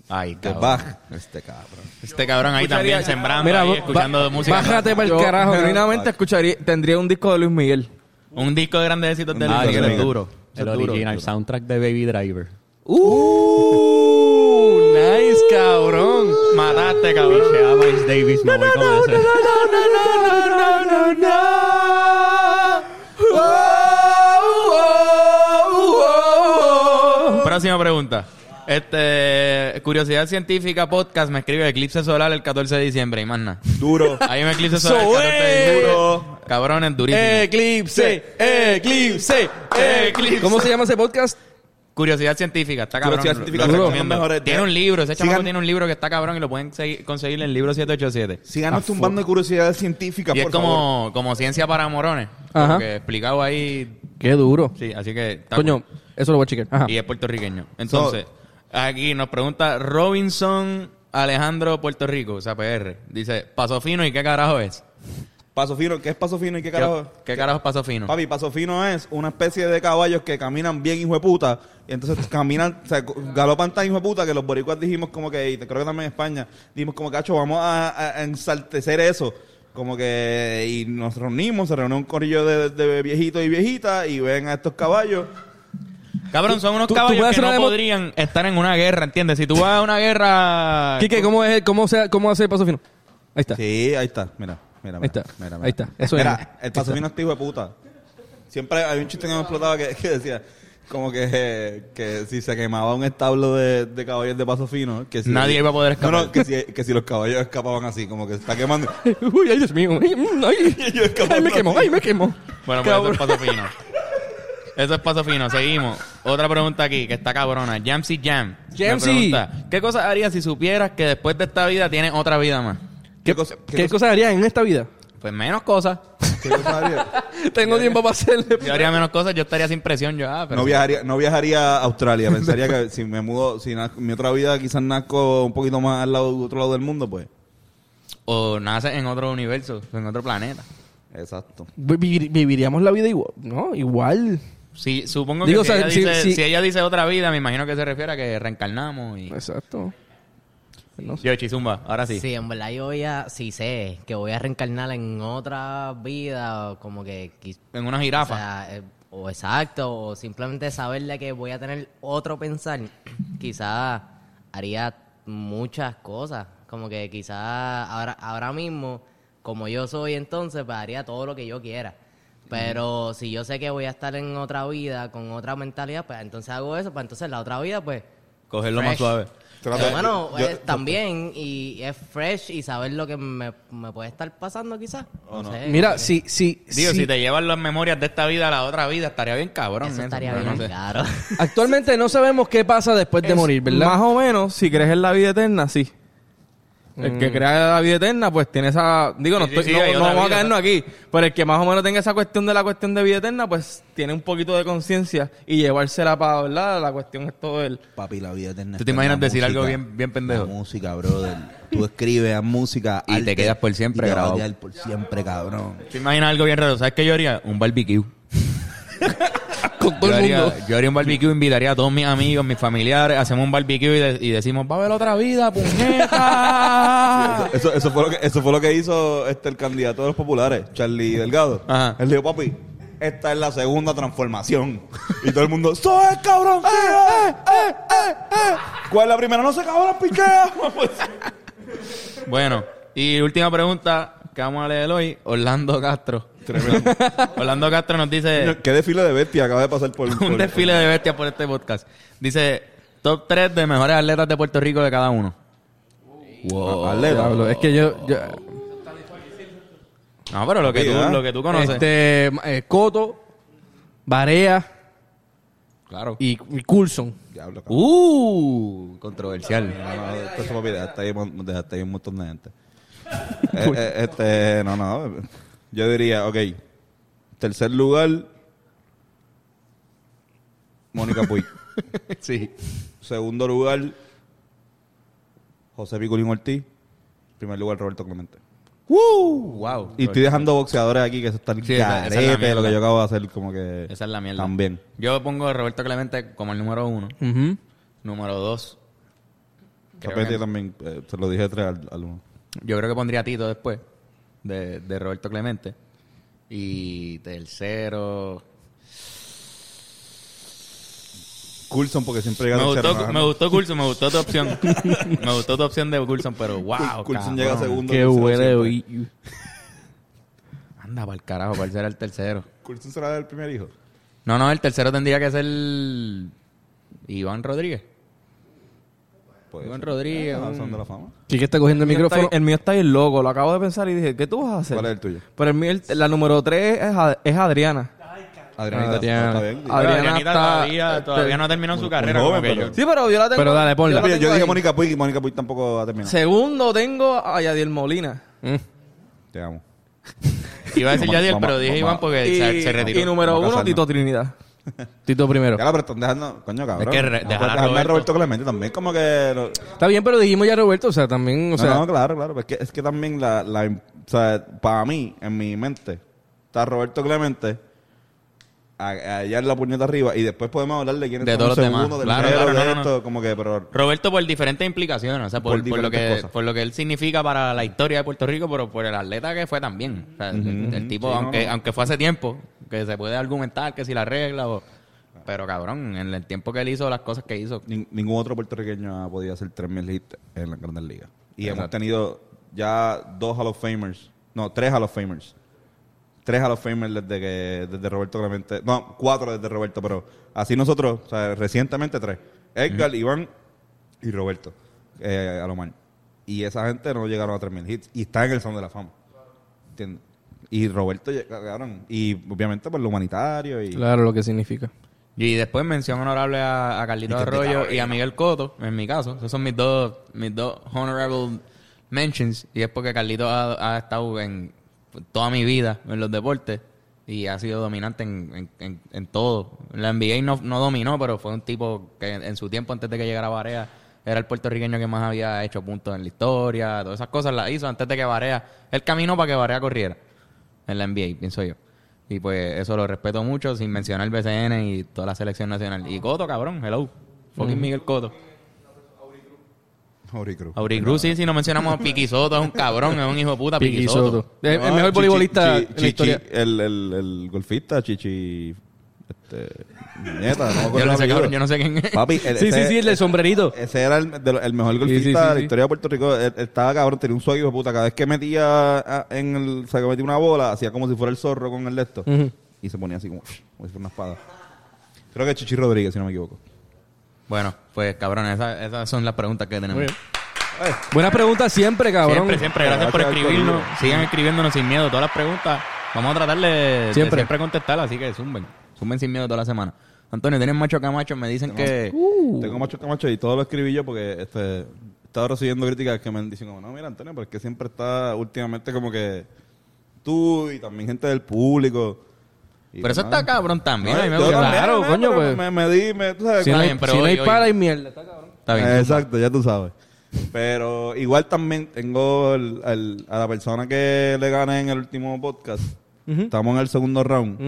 Speaker 1: Ay,
Speaker 3: De
Speaker 1: cabrón.
Speaker 3: Bach. Este cabrón.
Speaker 1: Este cabrón ahí también sembrando,
Speaker 2: Mira,
Speaker 1: ahí,
Speaker 2: ba-
Speaker 1: escuchando música.
Speaker 2: Bájate para el
Speaker 7: Yo
Speaker 2: carajo.
Speaker 7: genuinamente escucharía, tendría un disco de Luis Miguel.
Speaker 1: Un disco de grandes éxitos de Luis
Speaker 3: de
Speaker 1: Miguel.
Speaker 3: Miguel.
Speaker 1: duro.
Speaker 4: El
Speaker 1: es duro.
Speaker 4: original soundtrack de Baby Driver.
Speaker 2: Uh, nice, cabrón.
Speaker 1: Mataste, cabrón.
Speaker 4: Piché a Miles Davis, me voy con ese.
Speaker 1: Próxima pregunta. Este, Curiosidad Científica Podcast me escribe Eclipse Solar el 14 de diciembre y más nada.
Speaker 3: Duro.
Speaker 1: Hay un eclipse solar el 14 de diciembre. Cabrones, durísimo.
Speaker 2: Eclipse, eclipse, eclipse. ¿Cómo se llama ese podcast?
Speaker 1: Curiosidad científica, está cabrón.
Speaker 3: Curiosidad
Speaker 1: lo-
Speaker 3: científica,
Speaker 1: lo
Speaker 3: los
Speaker 1: recomiendo.
Speaker 3: mejores.
Speaker 1: Tiene un libro, ese chamaco
Speaker 3: Sigan-
Speaker 1: tiene un libro que está cabrón y lo pueden seguir- conseguir en el libro 787.
Speaker 3: Síganos tumbando de curiosidades científicas,
Speaker 1: Y es
Speaker 3: favor.
Speaker 1: como, como ciencia para morones.
Speaker 2: Ajá.
Speaker 1: Como que explicado ahí.
Speaker 2: Qué duro.
Speaker 1: Sí, así que. está
Speaker 2: Coño, eso lo voy a chequear. Ajá.
Speaker 1: Y es puertorriqueño. Entonces, aquí nos pregunta Robinson Alejandro Puerto Rico, o sea, PR. Dice, Paso Fino, ¿y qué carajo es?
Speaker 3: Paso fino, ¿qué es paso fino y qué
Speaker 1: ¿Qué,
Speaker 3: carajo?
Speaker 1: qué carajo es Paso Fino?
Speaker 3: Papi, paso fino es una especie de caballos que caminan bien hijo de puta. Y entonces caminan, o sea, galopan tan hijo de puta que los boricuas dijimos como que, y creo que también en España, dijimos como cacho, vamos a, a- a ensaltecer eso. Como que, y nos reunimos, se reunió un corillo de, de viejitos y viejitas y ven a estos caballos.
Speaker 1: Cabrón, son unos
Speaker 2: tú-
Speaker 1: caballos que no podrían estar en una guerra, ¿entiendes? Si tú vas a una guerra...
Speaker 2: Quique, ¿cómo, es, cómo, se, ¿cómo hace el paso fino? Ahí está.
Speaker 3: Sí, ahí está, mira, mira, mira.
Speaker 2: Ahí está.
Speaker 3: Mira, mira.
Speaker 2: Ahí está. Eso
Speaker 3: Mira,
Speaker 2: es.
Speaker 3: el paso fino es hijo de puta. Siempre hay un chiste que me explotaba que, que decía, como que, que si se quemaba un establo de, de caballos de paso fino, que si
Speaker 1: Nadie iba a poder escapar.
Speaker 3: No, no, que si, que si los caballos escapaban así, como que se está quemando.
Speaker 2: Uy, ay, Dios mío. Ay, mm, ay, ay, me quemo,
Speaker 3: así.
Speaker 2: ay, me quemo.
Speaker 1: Bueno, pues eso es Paso Fino. Eso es Paso Fino. Seguimos. Otra pregunta aquí, que está cabrona. Jamsy Jam. me
Speaker 2: Jamsy.
Speaker 1: pregunta, ¿Qué cosas harías si supieras que después de esta vida tienes otra vida más?
Speaker 3: ¿Qué cosa?
Speaker 2: ¿Qué, cosas harías en esta vida?
Speaker 1: Pues menos cosas.
Speaker 3: qué cosa haría?
Speaker 2: Tengo tiempo para hacerle.
Speaker 1: Yo haría menos cosas, yo estaría sin presión. Yo, ah, pero
Speaker 3: No viajaría, no viajaría a Australia. Pensaría que si me mudo, si na- mi otra vida quizás nazco un poquito más al lado, otro lado del mundo, pues.
Speaker 1: O naces en otro universo, en otro planeta.
Speaker 3: Exacto.
Speaker 2: Vi- Viviríamos la vida igual. No, igual.
Speaker 1: Sí, supongo
Speaker 2: Digo,
Speaker 1: que si,
Speaker 2: o sea,
Speaker 1: ella
Speaker 2: si-
Speaker 1: dice,
Speaker 2: si-
Speaker 1: si ella dice otra vida, me imagino que se refiere a que reencarnamos y...
Speaker 2: Exacto. No sé.
Speaker 1: Yo, Chizumba, ahora sí.
Speaker 9: Sí, en verdad yo voy a, sí sé que voy a reencarnar en otra vida, o como que...
Speaker 1: En una
Speaker 9: O,
Speaker 1: jirafa.
Speaker 9: sea, eh, o exacto, o simplemente saberle que voy a tener otro pensar, quizás haría muchas cosas. Como que quizás ahora, ahora mismo, como yo soy entonces, pues haría todo lo que yo quiera. Pero si yo sé que voy a estar en otra vida con otra mentalidad, pues entonces hago eso, pues entonces la otra vida, pues
Speaker 1: Cogerlo más
Speaker 9: fresh.
Speaker 1: suave.
Speaker 3: Trato-
Speaker 9: Pero bueno,
Speaker 3: yo-
Speaker 9: eh, también, y es fresh y saber lo que me, me puede estar pasando quizás.
Speaker 3: Oh,
Speaker 9: No sé,
Speaker 2: Mira, si, si,
Speaker 1: Digo,
Speaker 2: si-
Speaker 1: si te llevas las memorias de esta vida a la otra vida, estaría bien cabrón.
Speaker 9: Eso estaría bien
Speaker 1: no sé.
Speaker 9: claro.
Speaker 2: actualmente no sabemos qué pasa después de
Speaker 7: Es
Speaker 2: morir, ¿verdad?
Speaker 7: Más o menos, si crees en la vida eterna, sí. El que crea la vida eterna, pues tiene esa... Digo, no,
Speaker 1: Sí, sí,
Speaker 7: estoy-
Speaker 1: sí,
Speaker 7: no,
Speaker 1: hay
Speaker 7: no
Speaker 1: otra
Speaker 7: vamos a
Speaker 1: vida,
Speaker 7: caernos aquí. Pero el que más o menos tenga esa cuestión de la cuestión de vida eterna, pues tiene un poquito de conciencia y llevársela para, ¿verdad? La cuestión es todo el...
Speaker 3: Papi, la vida eterna.
Speaker 1: ¿Tú te
Speaker 3: está en
Speaker 1: imaginas
Speaker 3: la
Speaker 1: decir algo bien- bien pendejo?
Speaker 3: La música, brother. Tú escribes, haz música.
Speaker 1: Y te quedas por siempre
Speaker 3: y te vas a
Speaker 1: grabado.
Speaker 3: quedar por siempre, cabrón.
Speaker 1: ¿Te imaginas algo bien raro? ¿Sabes qué yo haría? Un barbecue.
Speaker 2: Con todo
Speaker 1: yo,
Speaker 2: el
Speaker 1: haría,
Speaker 2: mundo.
Speaker 1: yo haría un barbecue, invitaría a todos mis amigos, mis familiares, hacemos un barbecue y, de- y decimos, va a haber otra vida, puñeta.
Speaker 3: Eso, eso, fue lo que, eso fue lo que hizo este, el candidato de los populares, Charlie Delgado.
Speaker 1: Ajá.
Speaker 3: Él dijo, papi, esta es la segunda transformación. Y todo el mundo, ¡Soy cabrón! ¡Eh, eh, eh, eh, eh! ¿Cuál es la primera? No sé, cabrón, piquea.
Speaker 1: bueno, y última pregunta que vamos a leer hoy, Orlando Castro. Orlando Castro nos dice...
Speaker 3: ¿Qué desfile de bestia acaba de pasar por...
Speaker 1: un
Speaker 3: por-
Speaker 1: desfile de bestias por este podcast. Dice, top 3 de mejores atletas de Puerto Rico de cada uno.
Speaker 3: Wow. Atleta.
Speaker 2: Diablo, es que yo... yo-
Speaker 1: No, pero lo que,
Speaker 3: Sí,
Speaker 1: tú,
Speaker 3: ¿eh?
Speaker 1: lo que tú conoces.
Speaker 2: este, eh, Coto, Barea
Speaker 1: Claro.
Speaker 2: y, y Coulson.
Speaker 3: Diablo.
Speaker 1: Uh, controversial.
Speaker 3: No, no, esto es dejaste ahí, dejaste ahí un montón de gente. Eh, eh, este, no, no. Yo diría, ok. Tercer lugar, Mónica Puig.
Speaker 1: sí.
Speaker 3: Segundo lugar, José Piculín Ortiz. Primer lugar, Roberto Clemente.
Speaker 1: Wow.
Speaker 3: Y estoy dejando boxeadores aquí que se están
Speaker 1: Sí, esa- esa es la
Speaker 3: carete,
Speaker 1: mierda.
Speaker 3: lo que yo acabo de hacer, como que
Speaker 1: Esa es la mierda.
Speaker 3: también.
Speaker 1: Yo pongo a Roberto Clemente como el número uno.
Speaker 2: Ujú.
Speaker 1: Número dos. creo
Speaker 3: Repete
Speaker 1: que-
Speaker 3: también, eh, se lo dije tres al, al uno.
Speaker 1: Yo creo que pondría a Tito después de, de Roberto Clemente. Y tercero.
Speaker 3: Coulson, porque siempre llega
Speaker 1: Me
Speaker 3: tercero,
Speaker 1: gustó,
Speaker 3: ¿no?
Speaker 1: me gustó Coulson, me gustó tu opción. me gustó tu opción de Coulson, pero wow.
Speaker 3: Coulson llega segundo.
Speaker 2: Qué huele.
Speaker 1: Anda para el carajo, ¿cuál será el tercero?
Speaker 3: ¿Coulson será el primer hijo?
Speaker 1: No, no, el tercero tendría que ser Iván Rodríguez.
Speaker 3: Puede
Speaker 1: Iván
Speaker 3: ser.
Speaker 1: Rodríguez,
Speaker 3: Ah, son de la fama.
Speaker 2: Quique está cogiendo el
Speaker 7: mío está-
Speaker 2: micrófono.
Speaker 7: el mío está bien loco, lo acabo de pensar y dije, ¿qué tú vas a hacer?
Speaker 3: ¿Cuál es el tuyo?
Speaker 7: Pero el mío, el- la número 3 es, Ad- es Adriana.
Speaker 3: Adrianita
Speaker 2: Adriana.
Speaker 3: está bien.
Speaker 2: Adriana
Speaker 1: Adrianita
Speaker 2: está-
Speaker 1: todavía, todavía no ha terminado su carrera.
Speaker 3: joven, pero-
Speaker 1: yo.
Speaker 7: Sí, pero yo la tengo.
Speaker 2: Pero dale, ponla.
Speaker 7: la
Speaker 3: Yo, yo dije
Speaker 7: ahí.
Speaker 3: Mónica Puig y Mónica Puig tampoco ha terminado.
Speaker 7: Segundo tengo a Yadiel Molina.
Speaker 2: Mm.
Speaker 3: Te amo.
Speaker 1: Iba a decir Yadiel, pero dije Iván porque
Speaker 7: Y,
Speaker 1: se, se retiró.
Speaker 7: y número uno,
Speaker 3: casarnos.
Speaker 7: Tito Trinidad.
Speaker 2: Tito primero.
Speaker 3: Claro, pero están dejando, coño, cabrón.
Speaker 1: Es que re-
Speaker 3: No
Speaker 1: dejar
Speaker 3: puedes
Speaker 1: a Roberto.
Speaker 3: Roberto Clemente también, como que... no-
Speaker 2: Está bien, pero dijimos ya Roberto, o sea, también, o
Speaker 3: no,
Speaker 2: sea,
Speaker 3: no, claro, claro. Es que, es que también la, la... O sea, para mí, en mi mente, está Roberto Clemente, a- allá en la puñeta arriba, y después podemos hablar de quiénes
Speaker 1: De todos
Speaker 3: los
Speaker 1: demás.
Speaker 3: del
Speaker 1: Claro,
Speaker 3: de
Speaker 1: no, no,
Speaker 3: esto, como que, pero...
Speaker 1: Roberto por diferentes implicaciones, o sea, por,
Speaker 3: Por
Speaker 1: por lo que
Speaker 3: cosas.
Speaker 1: por lo que él significa para la historia de Puerto Rico, pero por el atleta que fue también. O sea, el- tipo,
Speaker 3: sí,
Speaker 1: aunque aunque fue hace tiempo, que se puede argumentar que si la regla o... Pero cabrón, en el tiempo que él hizo las cosas que hizo,
Speaker 3: Nin- ningún otro puertorriqueño ha podido hacer 3.000 hits en las grandes ligas. Y hemos tenido ya dos Hall of Famers. No, tres Hall of Famers. Tres Hall of Famers desde que desde Roberto Clemente. No, cuatro desde Roberto, pero así nosotros, o sea, recientemente tres. Edgar, Iván y Roberto eh, Alomar. Y esa gente no llegaron a 3.000 hits. Y está en el Salón de la Fama. ¿Entiendes? Y Roberto llegaron. Y obviamente por lo humanitario. Y,
Speaker 2: claro lo que significa.
Speaker 1: Y después mención honorable a, a Carlito Arroyo y a Miguel Coto, en mi caso. Esos son mis dos, mis dos honorable mentions. Y es porque Carlito ha, ha estado en toda mi vida en los deportes y ha sido dominante en, en, en- en todo. La NBA no, no dominó, pero fue un tipo que en, su tiempo, antes de que llegara Barea, era el puertorriqueño que más había hecho puntos en la historia. Todas esas cosas las hizo antes de que Barea... Él caminó para que Barea corriera en la NBA, pienso yo. Y pues eso lo respeto mucho, sin mencionar el BCN y toda la selección nacional. Y Coto, cabrón, hello. Fucking Miguel Coto.
Speaker 3: Auri Cruz.
Speaker 1: Auri Cruz, sí, si no mencionamos a Piqui Soto, es un cabrón, es un hijo de puta, Piqui,
Speaker 2: Piqui
Speaker 1: Soto.
Speaker 2: Soto. El, el
Speaker 3: No,
Speaker 2: mejor
Speaker 3: Chichi-
Speaker 2: voleibolista
Speaker 3: Chi-
Speaker 2: en la
Speaker 3: Chichi-
Speaker 2: historia.
Speaker 3: El, el, el golfista, Chichi. Este. Nieta, no
Speaker 1: Yo no sé, cabrón, yo no sé quién es.
Speaker 3: Papi, el-
Speaker 2: Sí, sí,
Speaker 3: ese-
Speaker 2: sí, el del sombrerito.
Speaker 3: Ese era el, de el mejor golfista
Speaker 2: sí, sí,
Speaker 3: de la
Speaker 2: sí.
Speaker 3: historia de Puerto Rico. Él- él estaba cabrón, tenía un hijo de puta. Cada vez que metía en el, o sea, que metía una bola, hacía como si fuera el zorro con el de esto. Y se ponía así como, como si fuera una espada. Creo que es Chichi Rodríguez, si no me equivoco.
Speaker 1: Bueno, pues cabrón, esas, esas son las preguntas que tenemos.
Speaker 2: Muy bien. Buena pregunta siempre, cabrón.
Speaker 1: Siempre, siempre, gracias por
Speaker 3: Gracias
Speaker 1: escribirnos. Sigan escribiéndonos sin miedo todas las preguntas. Vamos a tratar de de
Speaker 2: Siempre.
Speaker 1: siempre, contestar, así que zumben. Zumben sin miedo toda la semana. Antonio, ¿tienes macho camacho? Me dicen que...
Speaker 3: Tengo macho camacho y todo lo escribí yo porque este, he estado recibiendo críticas que me dicen como, no, mira Antonio, pero es que siempre está últimamente como que tú y también gente del público.
Speaker 1: Pero eso está cabrón también.
Speaker 3: No,
Speaker 1: a mí me gusta.
Speaker 2: Claro,
Speaker 3: me-
Speaker 2: coño, pues.
Speaker 3: Me, me di, me, tú sabes,
Speaker 2: Si no hay, si no hay para y mierda, está cabrón.
Speaker 1: Está bien.
Speaker 3: Eh. Exacto, ya tú sabes. Pero igual también tengo el- el- a la persona que le gané en el último podcast. Estamos en el segundo round.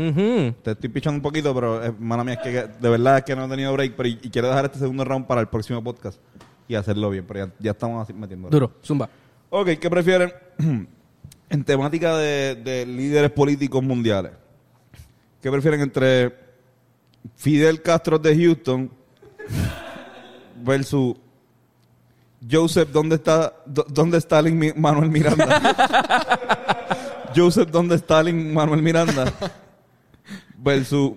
Speaker 3: Te estoy pichando un poquito, pero es mala mía, es que de verdad es que no he tenido break, pero y, y quiero dejar este segundo round para el próximo podcast y hacerlo bien, pero ya, ya estamos así metiendo.
Speaker 2: Duro, zumba.
Speaker 3: Ok, ¿qué prefieren? en temática de, de líderes políticos mundiales. ¿Qué prefieren entre Fidel Castro de Houston versus Joseph, ¿dónde está, dó- dónde está Stalin Manuel Miranda? Joseph, ¿dónde está Stalin Manuel Miranda? Versus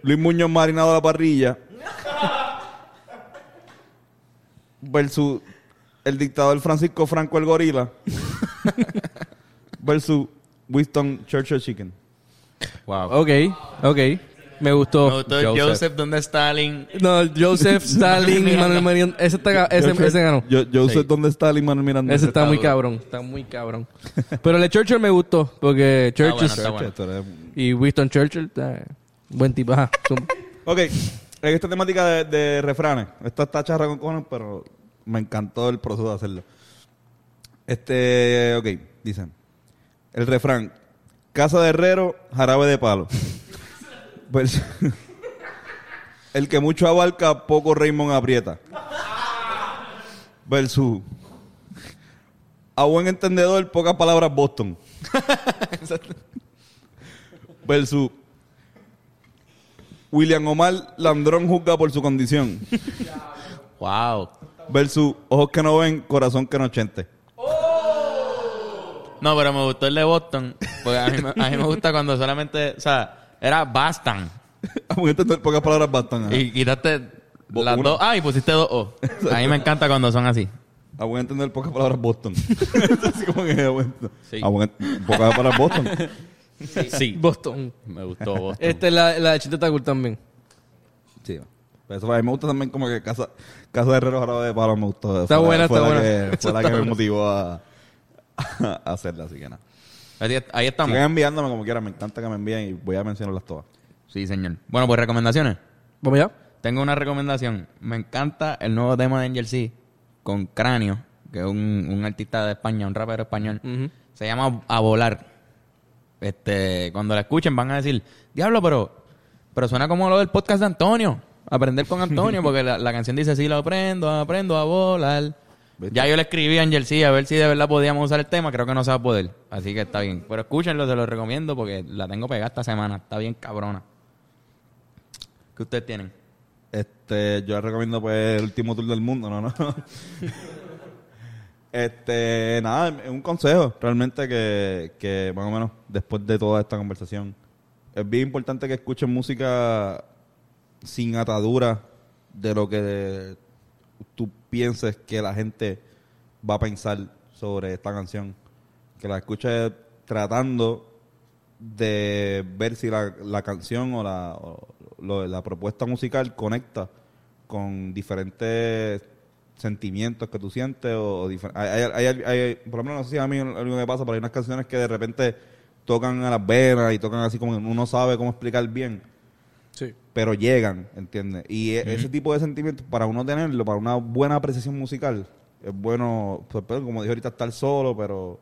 Speaker 3: Luis Muñoz marinado a la parrilla. Versus el dictador Francisco Franco el gorila. Versus Winston Churchill Chicken.
Speaker 1: Wow.
Speaker 2: Ok, ok. Me gustó.
Speaker 1: Me gustó Joseph. ¿dónde está Stalin?
Speaker 2: No, Joseph, Stalin, Manuel Mariano. Ese, está, ese, ese ganó.
Speaker 3: Yo, yo sé
Speaker 1: Sí.
Speaker 3: dónde está Stalin Manuel Miranda.
Speaker 2: Ese está
Speaker 1: está
Speaker 2: muy
Speaker 1: duro.
Speaker 2: cabrón. Está muy cabrón. Pero el de Churchill me gustó. Porque
Speaker 1: Está
Speaker 2: Churchill
Speaker 1: bueno, está bueno.
Speaker 2: Y Winston Churchill, eh, buen tipo. Ajá.
Speaker 3: Ok, en esta temática de, de refranes, esta está charra con cojones, pero me encantó el proceso de hacerlo. Este, ok, dicen, el refrán, casa de herrero, jarabe de palo. Pues, el que mucho abarca, poco Raymond aprieta. Versus, a buen entendedor, pocas palabras Boston. Versus, William Omar Landrón juzga por su condición.
Speaker 1: Wow.
Speaker 3: Versus ojos que no ven, corazón que no chente.
Speaker 1: No, pero me gustó el de Boston. Porque a mí, me- a mí me gusta cuando solamente, o sea, era bastan.
Speaker 3: A entender, pocas palabras bastan. ajá.
Speaker 1: Y quitaste
Speaker 3: Bo-
Speaker 1: las dos. Ah, y pusiste dos O. A mí me encanta cuando son así.
Speaker 3: A buen entender, pocas palabras Boston. Así como que, a buen-
Speaker 1: Sí.
Speaker 3: a buen- pocas palabras Boston.
Speaker 4: Sí.
Speaker 2: Boston.
Speaker 4: Me gustó Boston.
Speaker 2: Esta es la, la de Chiste está cool también.
Speaker 3: Sí. Pero eso, a mí me gusta también como que Casa, casa de Herrero Jarabe de Palo me gustó.
Speaker 2: Está
Speaker 3: Fue la-
Speaker 2: buena,
Speaker 3: fue
Speaker 2: está
Speaker 3: la
Speaker 2: buena.
Speaker 3: Que, fue la que me motivó a, a hacerla, así que nada.
Speaker 1: Ahí, ahí estamos.
Speaker 3: Sigan enviándome como quieran, me encanta que me envíen y voy a mencionarlas todas.
Speaker 1: Sí, señor. Bueno, pues recomendaciones.
Speaker 2: ¿Vamos ya?
Speaker 1: Tengo una recomendación. Me encanta el nuevo tema de Angel C con Cráneo, que es un, un artista de España, un rapero español. Se llama A Volar. Este, cuando la escuchen van a decir, diablo, pero, pero suena como lo del podcast de Antonio. Aprender con Antonio, porque la, la canción dice, sí, lo aprendo, aprendo a volar. Ya yo le escribí a Angel C a ver si de verdad podíamos usar el tema. Creo que no se va a poder. Así que está bien. Pero escúchenlo, se lo recomiendo porque la tengo pegada esta semana. Está bien cabrona. ¿Qué ustedes tienen?
Speaker 3: Este, yo les recomiendo pues el último tour del mundo, ¿no? no este, nada, es un consejo realmente que, que más o menos después de toda esta conversación es bien importante que escuchen música sin atadura de lo que tú pienses que la gente va a pensar sobre esta canción. Que la escuches tratando de ver si la, la canción o la, la propuesta musical conecta con diferentes sentimientos que tú sientes o, o hay, hay- por lo menos no sé si a mí que me pasa pero hay unas canciones que de repente tocan a las venas y tocan así como uno sabe cómo explicar bien
Speaker 2: Sí.
Speaker 3: pero llegan, ¿entiendes? Y e- ese tipo de sentimientos, para uno tenerlo, para una buena apreciación musical, es bueno, pues, pues, como dije ahorita, estar solo, pero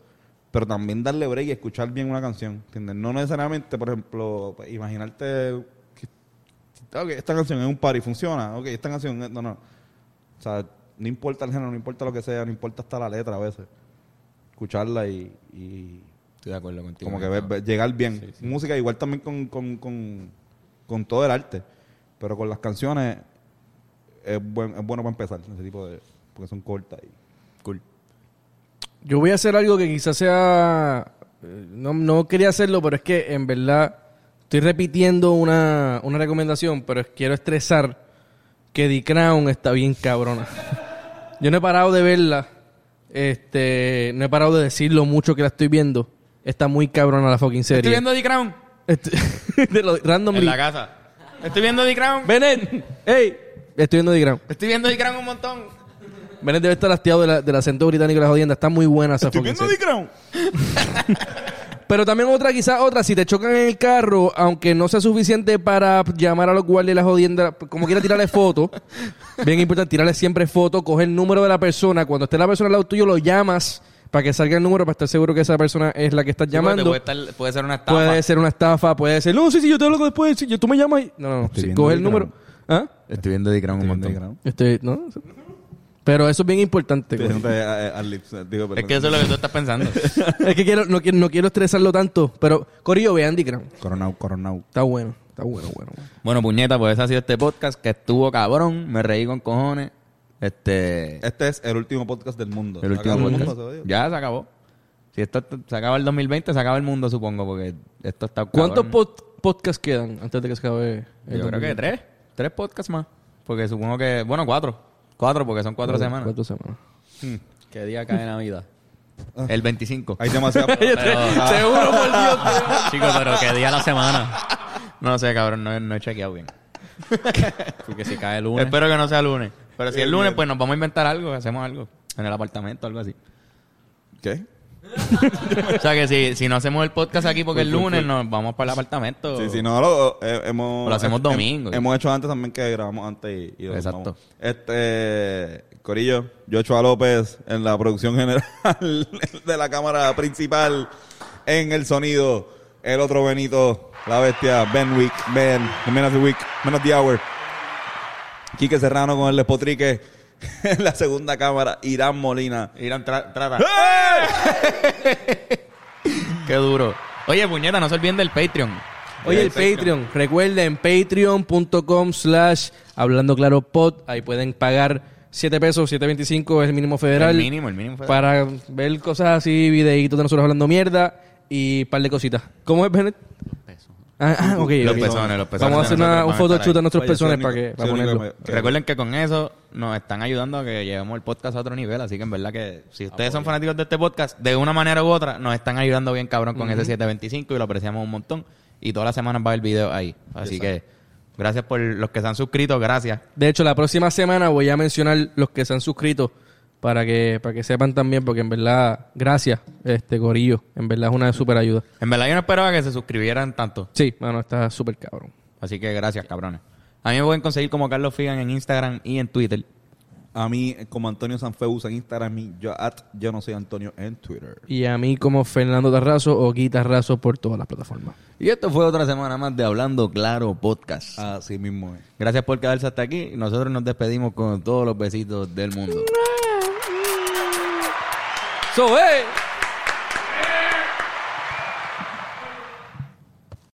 Speaker 3: pero también darle break y escuchar bien una canción, ¿entiendes? No necesariamente, por ejemplo, pues, imaginarte que esta canción es un party, funciona, ok, esta canción, es- no, no. O sea, no importa el género, no importa lo que sea, no importa hasta la letra a veces. Escucharla y, y
Speaker 1: Estoy de acuerdo contigo.
Speaker 3: como que ver- ver- llegar bien. Música igual también con, con, con, con todo el arte, pero con las canciones es, buen, es bueno para empezar, ese tipo de... porque son cortas y cool.
Speaker 2: Yo voy a hacer algo que quizás sea... eh, No, no quería hacerlo, pero es que en verdad estoy repitiendo una, una recomendación, pero quiero estresar que The Crown está bien cabrona. Yo no he parado de verla. Este, no he parado de decir lo mucho que la estoy viendo. Está muy cabrona la fucking serie.
Speaker 1: Estoy viendo The Crown
Speaker 2: de lo randomly.
Speaker 1: en la casa. Estoy viendo The Crown.
Speaker 2: Bennett, hey, estoy viendo The Crown.
Speaker 1: Estoy viendo The Crown un montón.
Speaker 2: Bennett debe estar hastiado de la- del acento británico de la jodienda. Está muy buena esa fucking serie.
Speaker 3: Crown.
Speaker 2: Pero también otra, quizás otra, si te chocan en el carro, aunque no sea suficiente para llamar a los guardias de la jodienda, como quiera tirarle foto, bien importante, tirarle siempre foto, coger el número de la persona, cuando esté la persona al lado tuyo lo llamas para que salga el número, para estar seguro que esa persona es la que estás llamando.
Speaker 1: Puede, estar- puede ser una estafa.
Speaker 2: Puede ser una estafa, puede ser, no, sí, sí, yo te hablo después, sí, yo- tú me llamas y... No, no, no,
Speaker 3: Estoy
Speaker 2: sí, coge el número. ¿Ah?
Speaker 1: Estoy viendo The Crown un montón.
Speaker 2: Este, no, pero eso es bien importante.
Speaker 3: Eh, al lips, digo,
Speaker 1: Es que eso es lo que tú estás pensando.
Speaker 2: es que quiero, no, quiero, no quiero estresarlo tanto, pero Corillo, vean The Crown.
Speaker 3: Coronao, coronao.
Speaker 2: Está bueno, está bueno, bueno. bueno.
Speaker 1: bueno, puñeta, pues ese ha sido este podcast que estuvo cabrón. Me reí con cojones. Este.
Speaker 3: Este es el último podcast del mundo.
Speaker 1: el último
Speaker 3: Acabó el
Speaker 1: podcast.
Speaker 3: mundo, se jodió.
Speaker 1: Ya se acabó. Si esto se acaba el 2020, se acaba el mundo, supongo, porque esto está
Speaker 2: ¿Cuántos pod- podcasts quedan antes de que se acabe? el
Speaker 1: Yo creo que
Speaker 2: 2020?
Speaker 1: tres. Tres podcasts más. Porque supongo que. Bueno, cuatro. Cuatro, porque son cuatro semanas.
Speaker 2: Cuatro semanas.
Speaker 4: ¿Qué día cae Navidad?
Speaker 1: El 25.
Speaker 3: Hay demasiado.
Speaker 4: Pero,
Speaker 2: Seguro, por Dios.
Speaker 4: chicos, pero ¿qué día a la semana?
Speaker 1: No sé, cabrón, no, no he chequeado bien.
Speaker 4: Porque si cae el lunes...
Speaker 1: Espero que no sea lunes. Pero si es lunes, pues nos vamos a inventar algo, hacemos algo. En el apartamento, algo así.
Speaker 3: ¿Qué?
Speaker 1: O sea que si, si no hacemos el podcast aquí porque es lunes, nos vamos para el apartamento.
Speaker 3: Sí, sí, no, lo, eh, hemos...
Speaker 1: O lo hacemos
Speaker 3: eh,
Speaker 1: domingo.
Speaker 3: hem- hemos hecho antes también que grabamos antes y, y
Speaker 1: Exacto.
Speaker 3: Este, Corillo, Joshua López en la producción general de la cámara principal en el sonido. El otro Benito, la bestia, Ben Wick, Ben, the Man of the Week, Man of the Hour. Quique Serrano con el despotrique en la segunda cámara. Irán Molina.
Speaker 1: Irán, tra- trata. Qué duro. Oye, puñeta, no se olviden del Patreon.
Speaker 2: Oye, el Patreon. Recuerden, patreon.com slash hablando claro pod. Ahí pueden pagar 7 pesos, 7.25 es el mínimo federal.
Speaker 1: El mínimo, el mínimo. federal.
Speaker 2: Para ver cosas así, videitos de nosotros hablando mierda y un par de cositas. ¿Cómo es, Bennett? Ah, ah, ok.
Speaker 1: Los
Speaker 2: ok.
Speaker 1: pezones, los pezones
Speaker 2: Vamos a
Speaker 1: de
Speaker 2: hacer una, un
Speaker 1: a
Speaker 2: photoshoot
Speaker 1: ahí.
Speaker 2: nuestros pezones
Speaker 3: soy
Speaker 2: para, que, para ponerlo.
Speaker 3: que me- que-
Speaker 1: Recuerden que con eso nos están ayudando a que llevemos el podcast a otro nivel. Así que en verdad que si ustedes son fanáticos de este podcast, de una manera u otra, nos están ayudando bien cabrón con ese 725 y lo apreciamos un montón. Y todas las semanas va a haber video ahí. Así que gracias por los que se han suscrito, gracias.
Speaker 2: De hecho, la próxima semana voy a mencionar los que se han suscrito para que para que sepan también, porque en verdad, gracias, este Gorillo. En verdad es una super ayuda.
Speaker 1: En verdad yo no esperaba que se suscribieran tanto.
Speaker 2: Sí, mano, está súper cabrón.
Speaker 1: Así que gracias, cabrones. A mí me pueden conseguir como Carlos Figan en Instagram y en Twitter.
Speaker 3: A mí, como Antonio Sanfeus en Instagram y yo, at, yo no soy Antonio en Twitter.
Speaker 2: Y a mí como Fernando Tarrazo o Guitarrazo por todas las plataformas.
Speaker 1: Y esto fue otra semana más de Hablando Claro Podcast.
Speaker 3: Así mismo es.
Speaker 1: Gracias por quedarse hasta aquí. Nosotros nos despedimos con todos los besitos del mundo.
Speaker 2: So, hey.